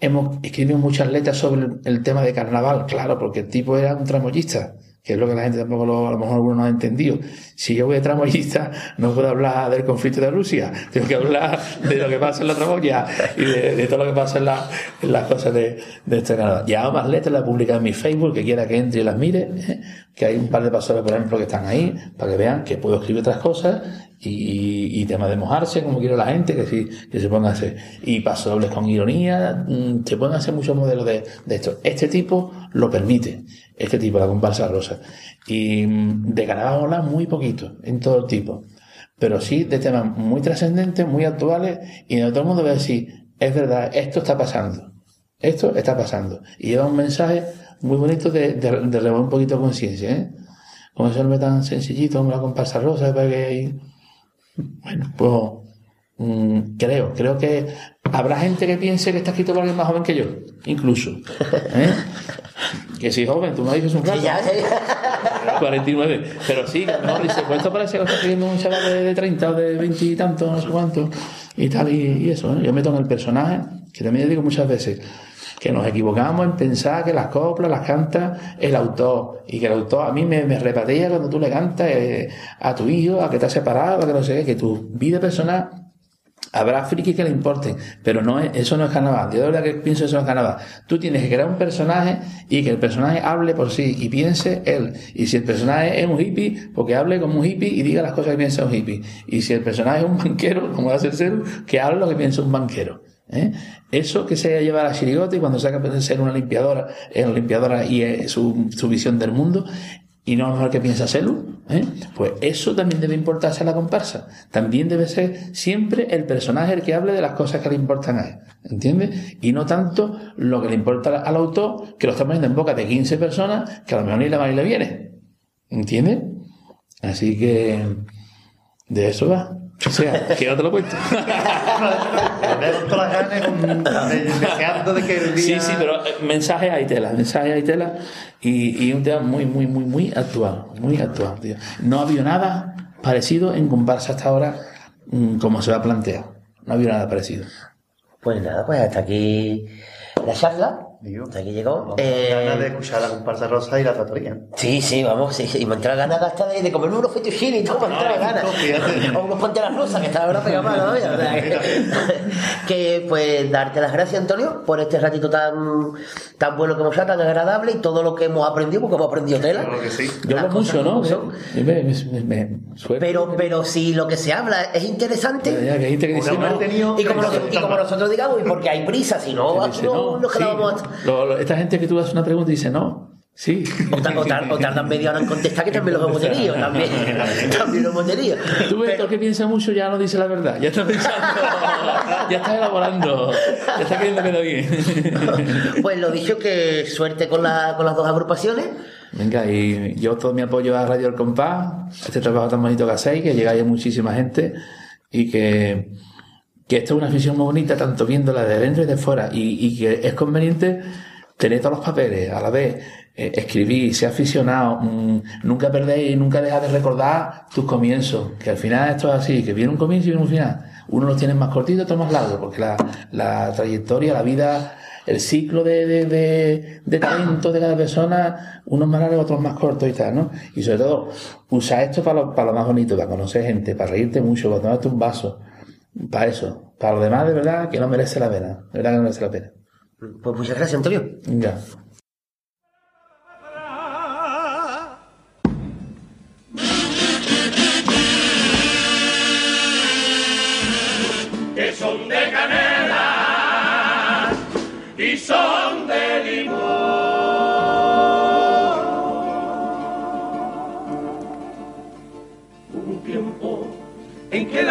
hemos escrito muchas letras sobre el, tema de carnaval, claro, porque el tipo era un tramoyista, que es lo que la gente tampoco lo- a lo mejor algunos no ha entendido. Si yo voy de tramoyista, no puedo hablar del conflicto de Rusia, tengo que hablar de lo que pasa en la tramoya y de, todo lo que pasa en, la- en las cosas de, este carnaval. Y hago más letras, las publicado en mi Facebook, que quiera que entre y las mire, ¿eh? que hay un par de pastores, por ejemplo, que están ahí, para que vean que puedo escribir otras cosas y, y temas de mojarse, como quiere la gente, que, sí, que se pongan a hacer. Y pasodobles con ironía, mm, se pueden hacer muchos modelos de, de esto. Este tipo lo permite, este tipo, la comparsa rosa. Y mm, de habla muy poquito, en todo tipo. Pero sí de temas muy trascendentes, muy actuales, y donde todo el mundo va a decir, es verdad, esto está pasando. Esto está pasando. Y lleva un mensaje muy bonito de, de, de un poquito de conciencia, ¿eh? Como hombre tan sencillito, como la comparsa rosa, para que bueno, pues mm, creo, creo que habrá gente que piense que está escrito por alguien más joven que yo, incluso. ¿eh? Que si joven, tú me dices un rato. Sí, ya, ya. 49. Pero sí, no, dice, pues esto parece que lo está escribiendo un chaval de, de 30 o de 20 y tanto, no sé cuánto, y tal, y, y eso. ¿eh? Yo meto en el personaje, que también digo muchas veces, que nos equivocamos en pensar que las coplas las canta el autor, y que el autor a mí me, me repatea cuando tú le cantas eh, a tu hijo, a que te separado, a que no sé qué, que tu vida personal Habrá frikis que le importen, pero no es, eso no es carnaval. Yo de verdad que pienso eso no es carnaval. Tú tienes que crear un personaje y que el personaje hable por sí y piense él. Y si el personaje es un hippie, porque hable como un hippie y diga las cosas que piensa un hippie. Y si el personaje es un banquero, como va a ser Celu, que hable lo que piensa un banquero. ¿Eh? Eso que se lleva a la chirigota y cuando saca de ser una limpiadora, es una limpiadora y es su, su visión del mundo, y no lo mejor que piensa Selu, ¿eh? pues eso también debe importarse a la comparsa. También debe ser siempre el personaje el que hable de las cosas que le importan a él, ¿entiendes? Y no tanto lo que le importa al autor, que lo está poniendo en boca de 15 personas, que a lo mejor ni va ni le viene, ¿entiendes? Así que de eso va. O sea, que yo te lo cuento. Tenemos todas las ganas con- de- deseando de que el Sí, día... sí, pero eh, mensajes hay tela, mensajes hay tela y, y un tema muy, muy, muy, muy actual, muy actual, tío. No ha habido nada parecido en comparsa hasta ahora mm, como se ha planteado. No ha habido nada parecido. Pues nada, pues hasta aquí la charla. Digo, Hasta aquí llegó. Eh, ganas de escuchar la comparsa rosa y la tratoría. Sí, sí, vamos, sí, sí, y me entra ganas hasta de, de comerme unos fettuccini y todo, me entra ganas. O unos panteras rosas, que está ahora pegado mal, ¿no? Que, que, pues darte las gracias, Antonio, por este ratito tan, tan bueno que hemos estado, tan agradable y todo lo que hemos aprendido, porque hemos aprendido tela. Claro que sí. Yo cosas mucho, ¿no? Me- me- me- me- suerte. Pero, pero si lo que se habla es interesante, Ya, que no, y como, nosotros, y como nosotros digamos, y porque hay prisa, si no, no, no, quedábamos no. Lo- lo- esta gente que tú haces una pregunta y dice no, sí. O, o o tardan media hora en contestar, que también los hemos tenido, también, también lo hemos tenido. Tú ves, Pero- que piensa mucho ya no dice la verdad, ya está pensando, ya está elaborando, ya está queriendo quedar bien. Pues lo dicho, que suerte con, la- con las dos agrupaciones. Venga, y yo todo mi apoyo a Radio El Compás, este trabajo tan bonito que hacéis, que llegáis a muchísima gente y que, que esto es una afición muy bonita, tanto viéndola de dentro y de fuera, y, y que es conveniente tener todos los papeles a la vez, eh, escribir, ser aficionado, mm, nunca perdéis, nunca dejar de recordar tus comienzos, que al final esto es así, que viene un comienzo y viene un final. Uno los tiene más cortitos, otros más largos, porque la, la trayectoria, la vida, el ciclo de, de, de, de talento de cada persona, unos más largos, otros más cortos y tal, ¿no? Y sobre todo, usa esto para lo, para lo más bonito, para conocer gente, para reírte mucho, para tomarte un vaso, para eso. Para lo demás, de verdad, que no merece la pena, de verdad que no merece la pena. Pues muchas gracias, Antonio. Venga.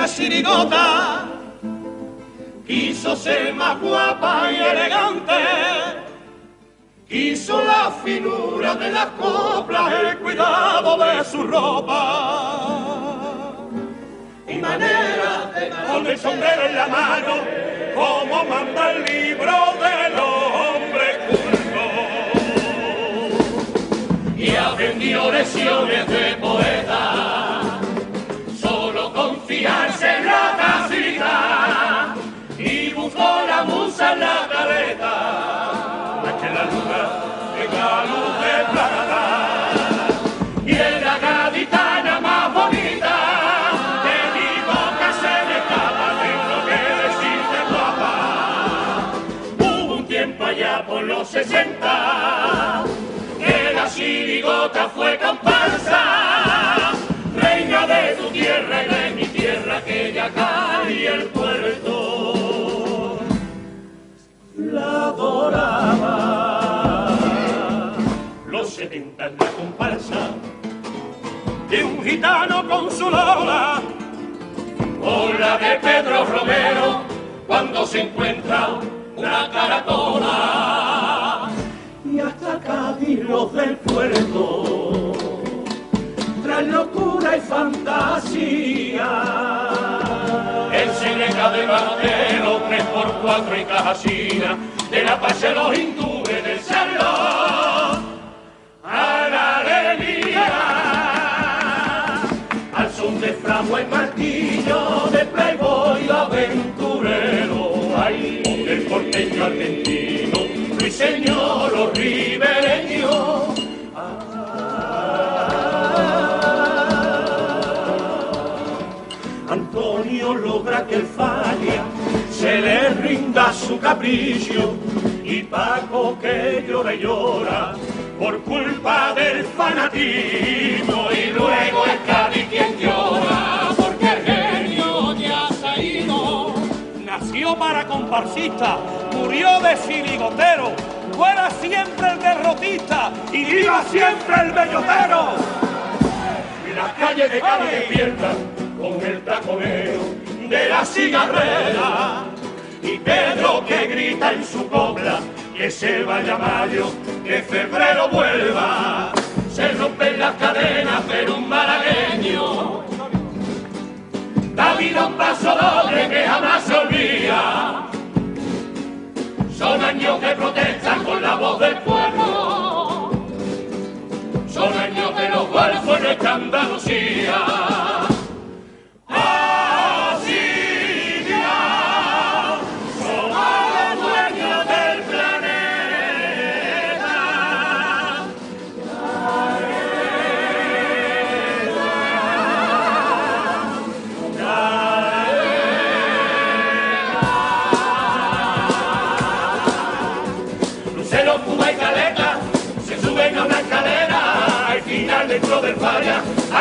Sirigota quiso ser más guapa y elegante, quiso la finura de las coplas, el cuidado de su ropa. Y manera de con el sombrero en la mano, como manda el libro del hombre culto. Y aprendió lecciones de poeta, solo confiarse en la caleta, la que la luna en la luz de plata. Y es la gaditana más bonita, de mi boca se me escapa, tengo que decirte guapa. Hubo un tiempo allá por los 60, que la chirigota fue comparsa, reina de tu tierra y de mi tierra, que ya cae el puerto. Adoraba. Los 70 en la comparsa de un gitano con su lola, o la de Pedro Romero cuando se encuentra una caratola, y hasta Cádiz los del puerto, tras locura y fantasía. El Seneca de Martelo, 3x4 y cajasina, de la paz a los hindúes del salón a. Al son de fragua y martillo, de playboy aventurero, ay, del porteño argentino, ruiseñor o ribereño. Antonio Dios logra que el falla se le rinda su capricho y Paco que llora llora por culpa del fanatismo y luego es Cádiz quien llora porque el genio ya se ha ido. Nació para comparsista, murió de siligotero, fuera siempre el derrotista y viva siempre el bellotero. Las calles de Cádiz despiertan con el taconeo de la cigarrera y Pedro que grita en su copla que se vaya mayo, que febrero vuelva. Se rompen las cadenas, pero un malagueño da vida un paso doble que jamás se olvida. Son años que protestan con la voz del pueblo. Son años de los golfos en nuestra Andalucía.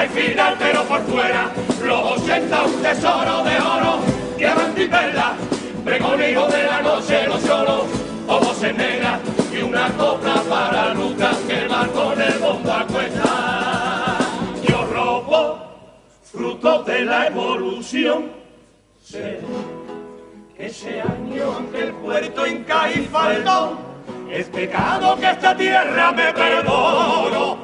Hay final pero por fuera. Los 80 un tesoro de oro, diamante y perla. Pregonido de la noche, los solos, ojos en negra y una copla para Lucas que va con el bombo a cuesta. Yo robo, fruto de la evolución. Sé ese año, aunque el puerto en Cádiz faltó, es pecado que esta tierra me perdono.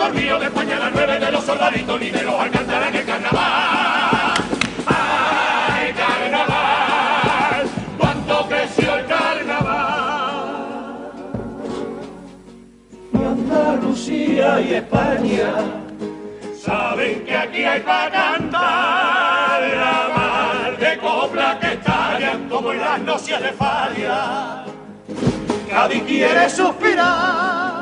tampoco me olvido de España las nueve de los soldaditos ni de los alcanzarán en el carnaval. ¡Ay, carnaval! ¡Cuánto creció el carnaval! Y Andalucía y España saben que aquí hay para cantar la mar de copla que estallan como en las nocias de Faria. Cádiz quiere suspirar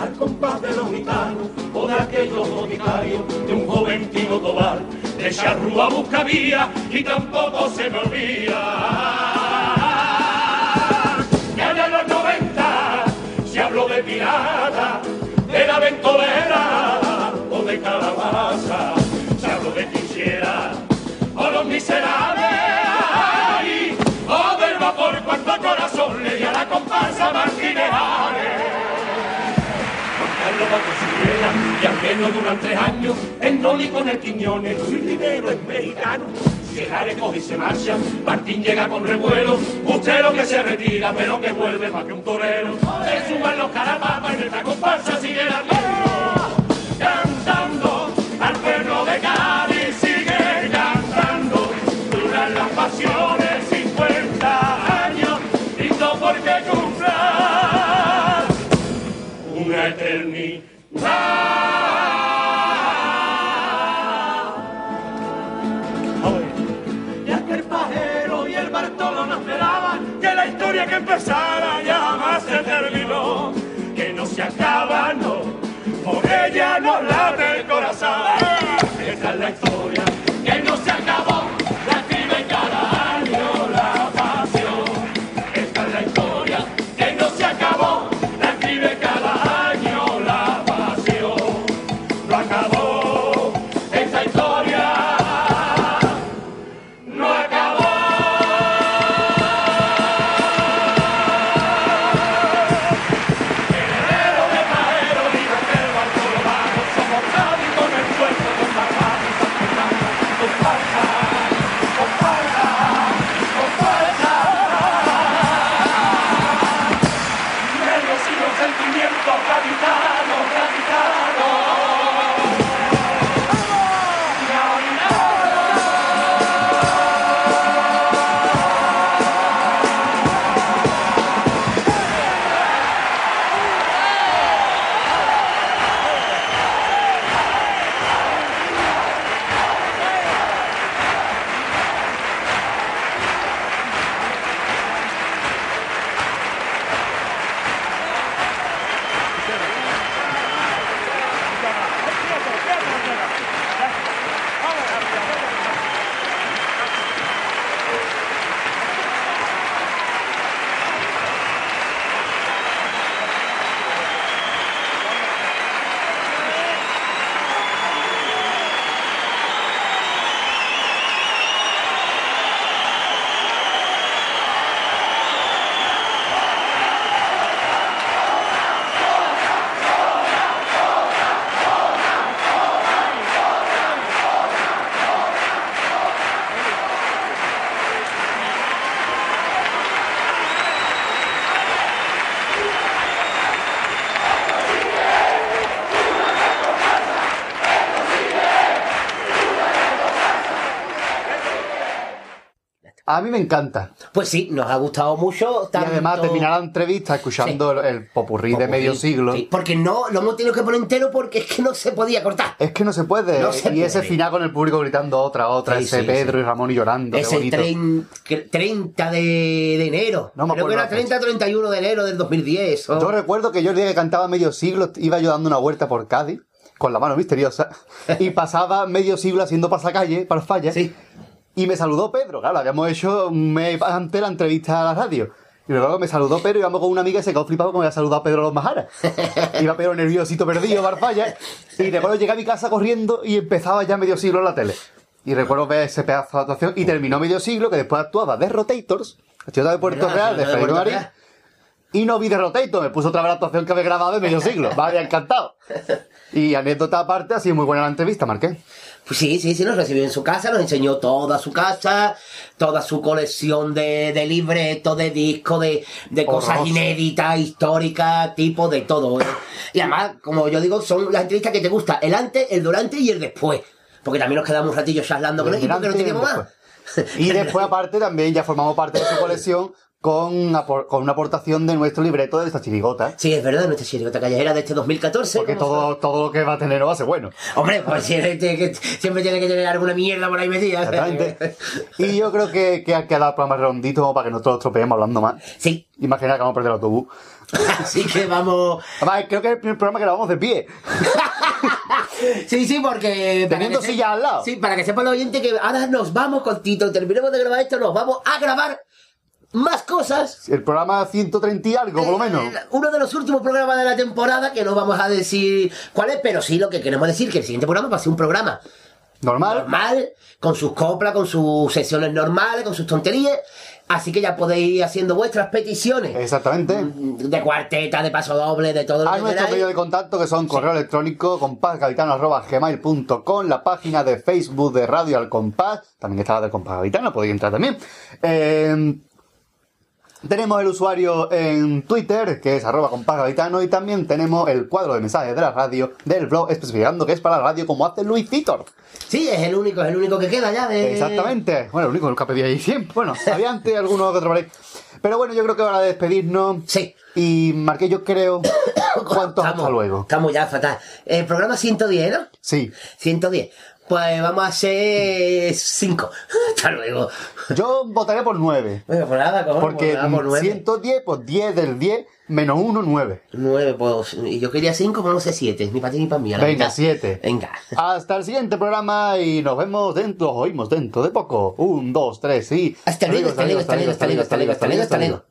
al compás de los gitanos o de aquellos boticarios de un joven Tino Tobal de charrúa busca vía y tampoco se me olvida. Allá en los 90 se habló de pirata, de la ventolera o de calabaza, se habló de quisiera o los miserables o del vapor cuando el corazón le dio a la comparsa marginales. Patrocinera, y al menos durante tres años, en Noli con el Quiñones, Luis Rivero es mexicano. Sierra coge y se marcha, Martín llega con revuelo, Bustero que se retira, pero que vuelve más que un torero. Se suman los carapapas en esta comparsa sigue la empezara ya más se terminó, que no se acaba, no, por ella no late A mí me encanta. Pues sí, nos ha gustado mucho. Y además tanto- terminar la entrevista escuchando el, el popurrí de Popurrí, medio siglo. sí, porque no, lo hemos tenido que poner entero porque es que no se podía cortar. Es que no se puede. No se y ese puede. final con el público gritando otra, otra, Sí, ese sí, Pedro sí. y Ramón y llorando. Ese bonito. trein- que- 30 de, de enero. No me Creo que acuerdo era la fecha. 30-31 de enero del 2010. o- Yo recuerdo que yo el día que cantaba medio siglo iba yo dando una vuelta por Cádiz con la mano misteriosa y pasaba medio siglo haciendo pasacalle para falla Sí. Y me saludó Pedro. Claro, habíamos hecho un mes antes la entrevista a la radio. Y luego me saludó Pedro y íbamos con una amiga y se quedó flipado como había saludado a Pedro Los Majaras. Iba Pedro nerviosito perdido, Barfalla. Y recuerdo llegar a mi casa corriendo y empezaba ya medio siglo en la tele. Y recuerdo ver ese pedazo de actuación y terminó medio siglo que después actuaba de Rotators, ciudad de Puerto. Real, de Federico Puerto Marín. Real. Y no vi de Rotator, me puso otra vez la actuación que había grabado de medio siglo. Me había encantado. Y anécdota aparte, ha sido muy buena la entrevista, Marqués. Pues sí, sí, sí, nos recibió en su casa, nos enseñó toda su casa, toda su colección de, de libretos, de discos, de, de cosas Horroroso. inéditas, históricas, tipo de todo. ¿eh? Y además, como yo digo, son las entrevistas que te gusta, el antes, el durante y el después. Porque también nos quedamos un ratillo charlando con él y porque no teníamos más. Y después, aparte, también ya formamos parte de su colección con, con una aportación de nuestro libreto de esta chirigota. Sí, es verdad, nuestra chirigota callejera de este 2014. Porque todo, todo lo que va a tener no va a ser bueno. Hombre, pues siempre, tiene que- siempre tiene que tener alguna mierda por ahí metida. Exactamente. Y yo creo que, que ha quedado el programa redondito para que nosotros tropeemos hablando más. Sí, Imagina que vamos a perder el autobús. así que vamos. Además, creo que es el primer programa que grabamos de pie. Sí, sí, porque. Teniendo se- sillas al lado. Sí, para que sepan los oyentes que ahora nos vamos cortito. Terminemos de grabar esto, nos vamos a grabar más cosas. El programa 130 y algo, por lo menos. Eh, Uno de los últimos programas de la temporada, que no vamos a decir cuál es, pero sí lo que queremos decir, que el siguiente programa va a ser un programa Normal. normal, con sus coplas, con sus sesiones normales, con sus tonterías. Así que ya podéis ir haciendo vuestras peticiones. Exactamente. De cuarteta, de paso doble, de todo lo A que nuestro medio de contacto que son correo electrónico compásgavitano.gmail.com la página de Facebook de Radio Al Compás, también está la del Compás Gavitano, podéis entrar también. Eh, tenemos el usuario en Twitter, que es arroba compás gavitano, y también tenemos el cuadro de mensajes de la radio, del blog, especificando que es para la radio como hace Luis Titor. Sí, es el único, es el único que queda ya de... Exactamente. Bueno, el único que nunca pedí ahí siempre. Bueno, había antes alguno que otro por ahí. Pero bueno, yo creo que hora de despedirnos. Sí. Y Marqué, yo creo. ¿Cuántos hasta Estamos- luego? Estamos ya fatal. El programa 110, ¿no? Sí. 110. Pues vamos a hacer 5. Hasta luego. Yo votaría por 9. Bueno, pues nada, cojones, Porque pues por 9. 110, pues 10 del 10, menos 1, 9. 9, pues. Y yo quería 5, pero no sé 7. Ni para ti ni para mí. Venga, mitad. 7. Venga. Hasta el siguiente programa y nos vemos dentro, os oímos dentro de poco. Un, dos, tres, y. Hasta luego, hasta luego, hasta luego, hasta luego, hasta luego, hasta luego, hasta luego.